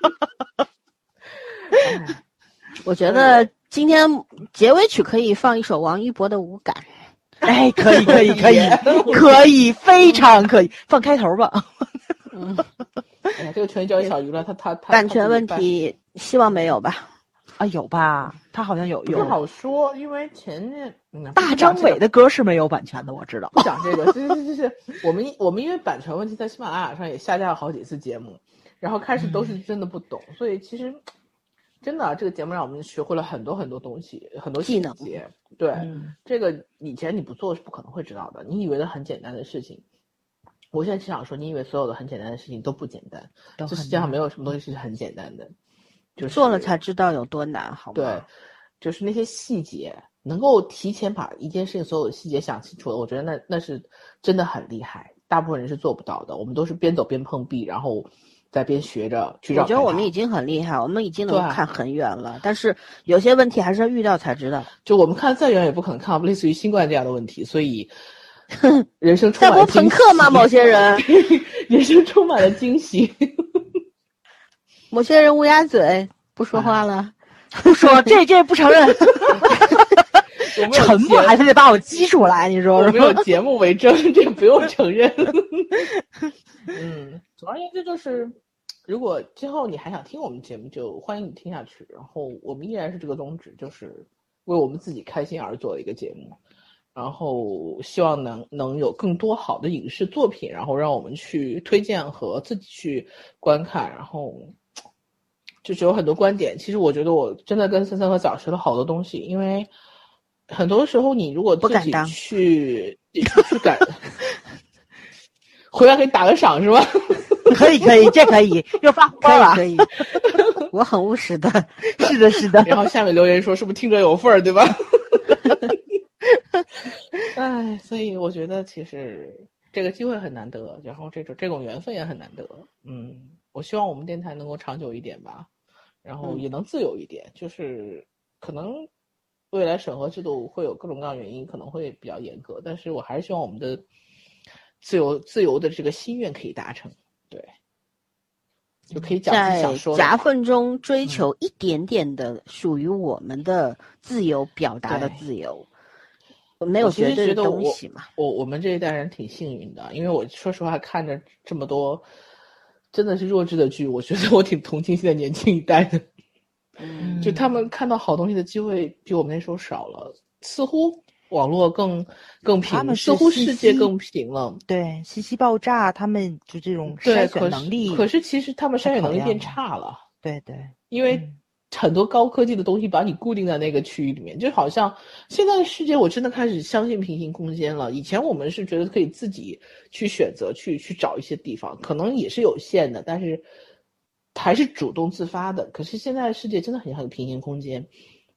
S1: 我觉得今天结尾曲可以放一首王一博的《无感》。
S2: 哎，可以，可以，可以，可以，非常可以，放开头吧。
S3: 嗯，哎呀，这个全交给小鱼了，他他他。
S1: 版权问题，希望没有吧？
S2: 啊，有吧？他好像有，有。
S3: 不好说，因为前面
S2: 大张伟的歌是没有版权的，我知道。
S3: 不讲这个，就是就是，我们我们因为版权问题，在喜马拉雅上也下架了好几次节目，然后开始都是真的不懂，所以其实真的这个节目让我们学会了很多很多东西，很多
S1: 技能。
S3: 对，这个以前你不做是不可能会知道的。你以为的很简单的事情，我现在只想说，你以为所有的很简单的事情都不简单，这世界上没有什么东西是很简单的。就
S1: 做了才知道有多难，好吗？
S3: 对，就是那些细节，能够提前把一件事情所有的细节想清楚的，我觉得那那是真的很厉害。大部分人是做不到的，我们都是边走边碰壁，然后在边学着去
S1: 我觉得我们已经很厉害，我们已经能看很远了。但是有些问题还是要遇到才知道。
S3: 就我们看再远，也不可能看到类似于新冠这样的问题。所以，人生充满了
S1: 朋克吗？某些人，
S3: 人生充满了惊喜。
S1: 某些人乌鸦嘴，不说话了，
S2: 不说这这不承认。沉默还是得把我激出来，你说
S3: 我没有节目为证，这不用承认。嗯，总而言之就是，如果今后你还想听我们节目，就欢迎你听下去。然后我们依然是这个宗旨，就是为我们自己开心而做的一个节目。然后希望能能有更多好的影视作品，然后让我们去推荐和自己去观看。然后就是有很多观点，其实我觉得我真的跟森森和早学了好多东西，因为。很多时候，你如果自己去 去改，回来给你打个赏是吧？
S2: 可以 可以，这可以又发红包了。
S1: 可以，我很务实的。
S2: 是的，是的。
S3: 然后下面留言说，是不是听者有份儿，对吧？哎，所以我觉得其实这个机会很难得，然后这种这种缘分也很难得。嗯，我希望我们电台能够长久一点吧，然后也能自由一点，就是可能。未来审核制度会有各种各样原因，可能会比较严格，但是我还是希望我们的自由自由的这个心愿可以达成，对，就可以讲想说
S1: 夹缝中追求一点点的属于我们的自由表达的自由，没有绝对的东西嘛。
S3: 我我们这一代人挺幸运的，因为我说实话看着这么多真的是弱智的剧，我觉得我挺同情现在年轻一代的。
S1: 嗯，
S3: 就他们看到好东西的机会比我们那时候少了，似乎网络更更平，他们似乎世界更平了。
S2: 对，信息爆炸，他们就这种筛选能力。
S3: 可是其实他们筛选能力变差了。
S2: 对对，
S3: 因为很多高科技的东西把你固定在那个区域里面，就好像现在的世界，我真的开始相信平行空间了。以前我们是觉得可以自己去选择，去去找一些地方，可能也是有限的，但是。还是主动自发的，可是现在的世界真的很像个平行空间，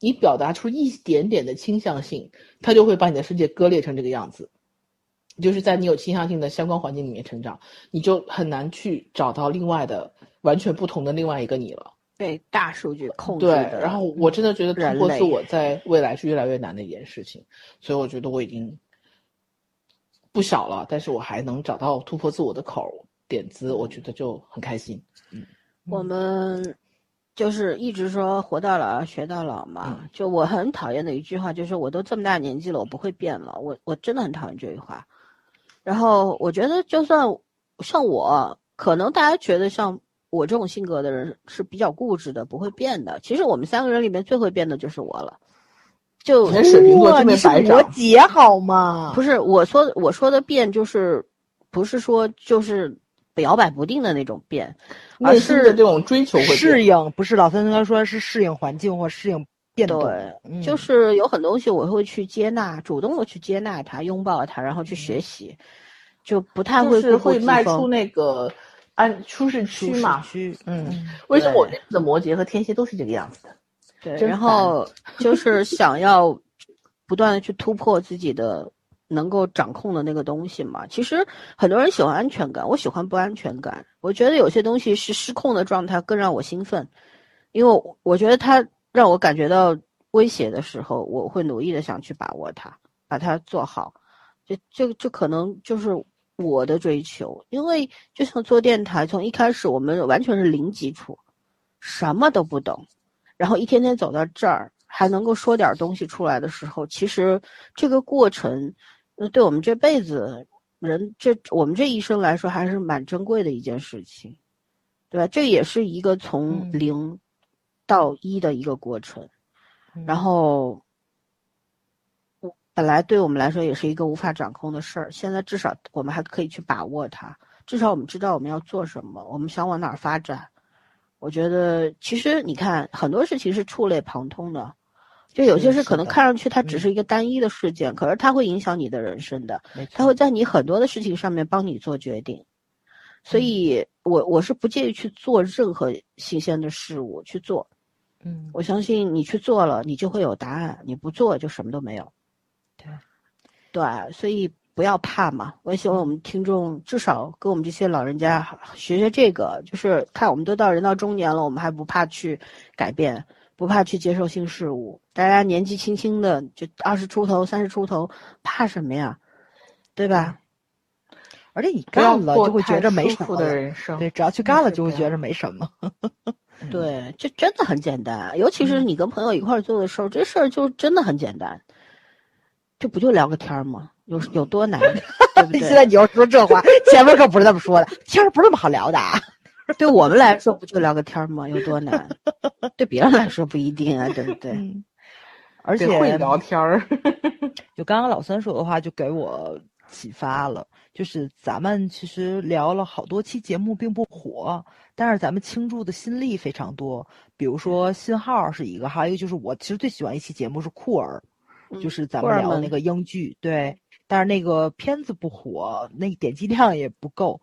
S3: 你表达出一点点的倾向性，它就会把你的世界割裂成这个样子。就是在你有倾向性的相关环境里面成长，你就很难去找到另外的完全不同的另外一个你了。
S1: 被大数据控制。
S3: 对，然后我真的觉得突破自我在未来是越来越难的一件事情，所以我觉得我已经不小了，但是我还能找到突破自我的口点子，我觉得就很开心。嗯。
S1: 我们就是一直说活到老学到老嘛。就我很讨厌的一句话，就是我都这么大年纪了，我不会变了。我我真的很讨厌这句话。然后我觉得，就算像我，可能大家觉得像我这种性格的人是比较固执的，不会变的。其实我们三个人里面最会变的就是我了。就
S3: 水瓶座这么
S2: 白我姐好吗？
S1: 不是我说我说的变，就是不是说就是。摇摆不定的那种变，而是
S3: 这种追求会
S2: 适应，不是老三刚说是适应环境或适应变动。
S1: 对，就是有很多东西我会去接纳，主动的去接纳它，拥抱它，然后去学习，就不太会
S3: 是会迈出那个安舒适区嘛？
S2: 区，
S3: 嗯。为什么我这次的摩羯和天蝎都是这个样子的？
S1: 对，然后就是想要不断的去突破自己的。能够掌控的那个东西嘛？其实很多人喜欢安全感，我喜欢不安全感。我觉得有些东西是失控的状态更让我兴奋，因为我觉得它让我感觉到威胁的时候，我会努力的想去把握它，把它做好。就就就可能就是我的追求。因为就像做电台，从一开始我们完全是零基础，什么都不懂，然后一天天走到这儿，还能够说点东西出来的时候，其实这个过程。那对我们这辈子人，这我们这一生来说，还是蛮珍贵的一件事情，对吧？这也是一个从零到一的一个过程，然后，本来对我们来说也是一个无法掌控的事儿，现在至少我们还可以去把握它，至少我们知道我们要做什么，我们想往哪儿发展。我觉得，其实你看，很多事情是触类旁通的。就有些事可能看上去它只是一个单一的事件，可是它会影响你的人生的，它会在你很多的事情上面帮你做决定，所以我我是不介意去做任何新鲜的事物去做，
S2: 嗯，
S1: 我相信你去做了，你就会有答案；你不做，就什么都没有。
S2: 对，
S1: 对，所以不要怕嘛。我也希望我们听众至少跟我们这些老人家学学这个，就是看我们都到人到中年了，我们还不怕去改变，不怕去接受新事物。大家年纪轻轻的，就二十出头、三十出头，怕什么呀？对吧？
S2: 而且你干了就会觉着没什么
S3: 的人生，
S2: 对，只要去干了就会觉着没什么。
S1: 对，这真的很简单，尤其是你跟朋友一块做的事儿，这事儿就真的很简单。这不就聊个天吗？有有多难？对不对？
S2: 现在你要说这话，前面可不是这么说的，天儿不是那么好聊的。啊。
S1: 对我们来说，不就聊个天吗？有多难？对别人来说不一定啊，对不对？
S2: 而且
S3: 会聊天儿，
S2: 就刚刚老三说的话，就给我启发了。就是咱们其实聊了好多期节目，并不火，但是咱们倾注的心力非常多。比如说信号是一个，还有一个就是我其实最喜欢一期节目是库尔，就是咱们聊的那个英剧，对。但是那个片子不火，那点击量也不够。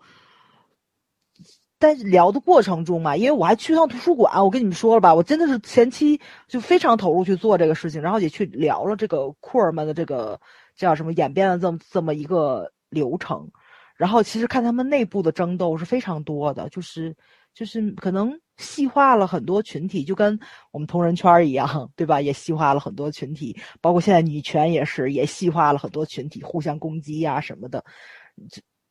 S2: 但是聊的过程中嘛，因为我还去趟图书馆，我跟你们说了吧，我真的是前期就非常投入去做这个事情，然后也去聊了这个库尔们的这个叫什么演变的这么这么一个。流程，然后其实看他们内部的争斗是非常多的，就是就是可能细化了很多群体，就跟我们同人圈一样，对吧？也细化了很多群体，包括现在女权也是，也细化了很多群体，互相攻击呀什么的。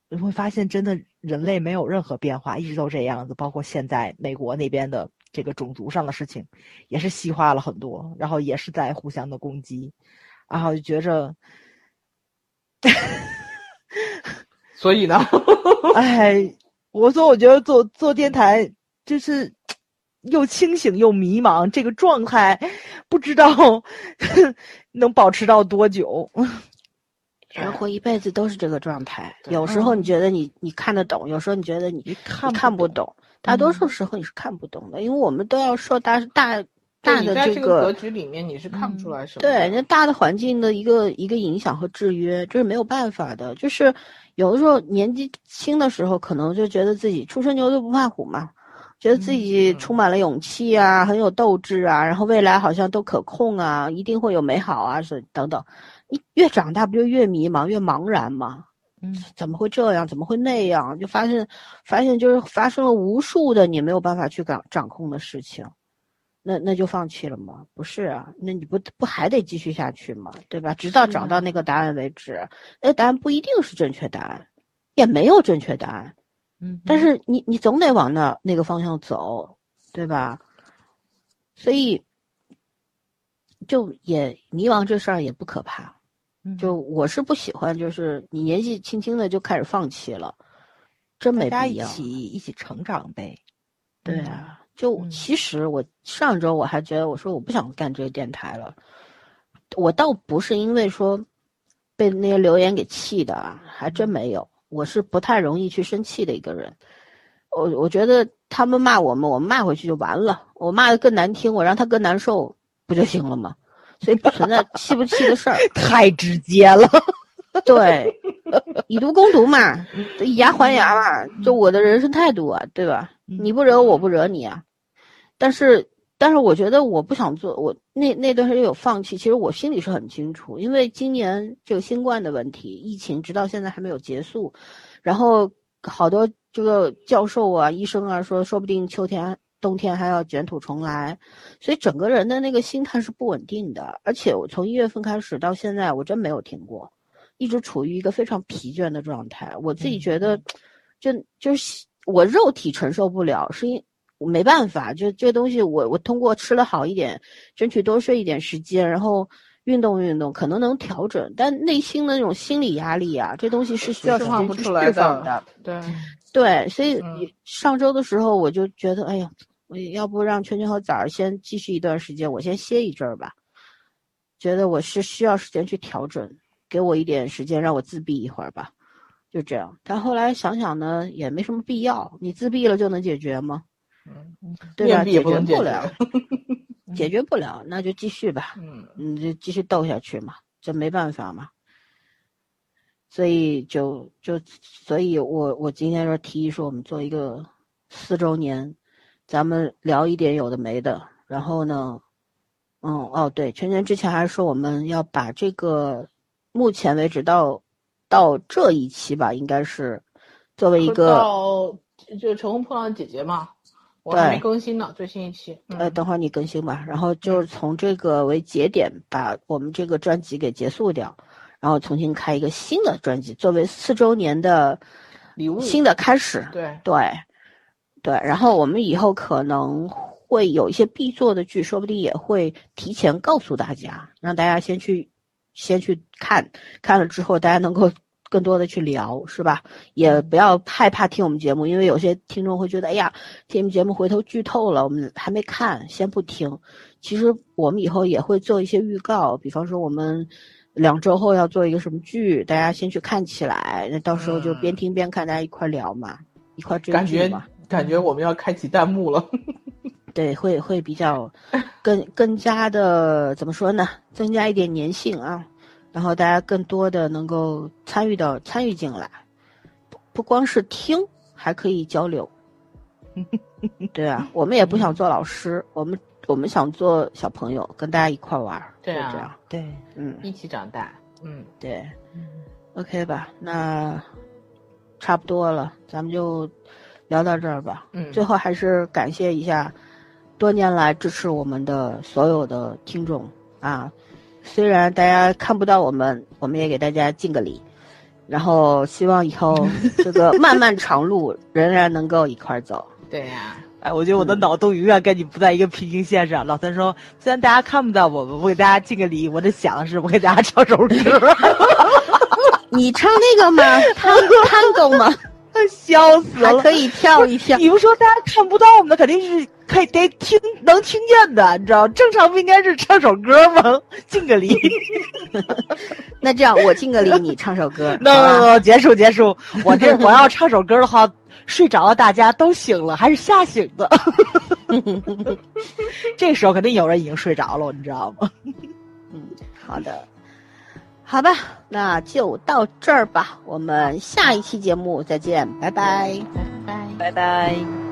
S2: 你会发现，真的人类没有任何变化，一直都这样子。包括现在美国那边的这个种族上的事情，也是细化了很多，然后也是在互相的攻击，然后就觉着。
S3: 所以呢，
S2: 哎，我说，我觉得做做电台就是又清醒又迷茫，这个状态不知道 能保持到多久。
S1: 人活一辈子都是这个状态，有时候你觉得你你看得懂，有时候你觉得你看看不懂，大多数时候你是看不懂的，因为我们都要受大大。大的
S3: 这
S1: 个
S3: 格局里面，你是看不出来什么。
S1: 对，那大的环境的一个一个影响和制约，这是没有办法的。就是有的时候年纪轻的时候，可能就觉得自己初生牛犊不怕虎嘛，觉得自己充满了勇气啊，很有斗志啊，然后未来好像都可控啊，一定会有美好啊，是等等。你越长大，不就越迷茫、越茫然吗？
S2: 嗯，
S1: 怎么会这样？怎么会那样？就发现，发现就是发生了无数的你没有办法去掌掌控的事情。那那就放弃了吗？不是啊，那你不不还得继续下去吗？对吧？直到找到那个答案为止。那答案不一定是正确答案，也没有正确答案。
S2: 嗯，
S1: 但是你你总得往那那个方向走，对吧？所以就也迷茫这事儿也不可怕。就我是不喜欢，就是你年纪轻轻的就开始放弃了，真没必要。
S2: 一起一起成长呗。
S1: 对啊。就其实我上周我还觉得我说我不想干这个电台了，我倒不是因为说被那些留言给气的啊，还真没有。我是不太容易去生气的一个人，我我觉得他们骂我们，我们骂回去就完了。我骂的更难听，我让他更难受，不就行了吗？所以不存在气不气的事儿，
S2: 太直接了。
S1: 对，以毒攻毒嘛，以牙还牙嘛，就我的人生态度啊，对吧？你不惹我，不惹你啊。但是，但是我觉得我不想做。我那那段时间有放弃，其实我心里是很清楚，因为今年这个新冠的问题，疫情直到现在还没有结束，然后好多这个教授啊、医生啊说，说不定秋天、冬天还要卷土重来，所以整个人的那个心态是不稳定的。而且我从一月份开始到现在，我真没有停过，一直处于一个非常疲倦的状态。我自己觉得，就就是我肉体承受不了，是因。我没办法，就这东西，我我通过吃的好一点，争取多睡一点时间，然后运动运动，可能能调整。但内心的那种心理压力啊，这东西是需要时间去释放的。
S3: 对
S1: 对，所以上周的时候我就觉得，哎呀，我要不让圈圈和崽儿先继续一段时间，我先歇一阵儿吧。觉得我是需要时间去调整，给我一点时间让我自闭一会儿吧，就这样。但后来想想呢，也没什么必要，你自闭了就能解决吗？
S3: 嗯，
S1: 对吧？
S3: 解
S1: 决不
S3: 了，
S1: 解决不了，那就继续吧。嗯，你，就继续斗下去嘛，这没办法嘛。所以就就，所以我我今天说提议说，我们做一个四周年，咱们聊一点有的没的，然后呢，嗯哦对，圈圈之前还说我们要把这个目前为止到到这一期吧，应该是作为一个
S3: 到就乘风破浪的姐姐嘛，我还没更新呢，最新一期。
S1: 呃，等会儿你更新吧。然后就是从这个为节点，把我们这个专辑给结束掉，然后重新开一个新的专辑，作为四周年的
S3: 礼物，
S1: 新的开始。
S3: 对
S1: 对对，然后我们以后可能会有一些必做的剧，说不定也会提前告诉大家，让大家先去先去看，看了之后大家能够。更多的去聊是吧？也不要害怕听我们节目，因为有些听众会觉得，哎呀，听我们节目回头剧透了，我们还没看，先不听。其实我们以后也会做一些预告，比方说我们两周后要做一个什么剧，大家先去看起来，那到时候就边听边看，大家一块聊嘛，一块追
S3: 剧嘛。感觉我们要开启弹幕了。
S1: 对，会会比较更更加的怎么说呢？增加一点粘性啊。然后大家更多的能够参与到参与进来，不不光是听，还可以交流。对啊，我们也不想做老师，我们我们想做小朋友，跟大家一块玩。
S3: 对
S1: 啊，
S2: 对，
S1: 嗯，
S3: 一起长大。嗯，
S1: 对嗯，OK 吧？那差不多了，咱们就聊到这儿吧。
S3: 嗯，
S1: 最后还是感谢一下多年来支持我们的所有的听众啊。虽然大家看不到我们，我们也给大家敬个礼，然后希望以后这个 漫漫长路仍然能够一块走。
S3: 对呀，
S2: 哎，我觉得我的脑洞永远跟你不在一个平行线上。老三说，虽然大家看不到我们，我给大家敬个礼，我在想的是，我给大家唱首歌。
S1: 你唱那个吗？唱唱够吗？
S2: 笑死了，
S1: 可以跳一跳。
S2: 你不说大家看不到我们，肯定是可以得听能听见的，你知道？正常不应该是唱首歌吗？敬个礼。
S1: 那这样，我敬个礼，你唱首歌。
S2: 那结束结束。我这我要唱首歌的话，睡着了，大家都醒了，还是吓醒的。这时候肯定有人已经睡着了，你知道吗？
S1: 嗯，好的。好吧，那就到这儿吧。我们下一期节目再见，拜拜，
S3: 拜拜，
S2: 拜拜。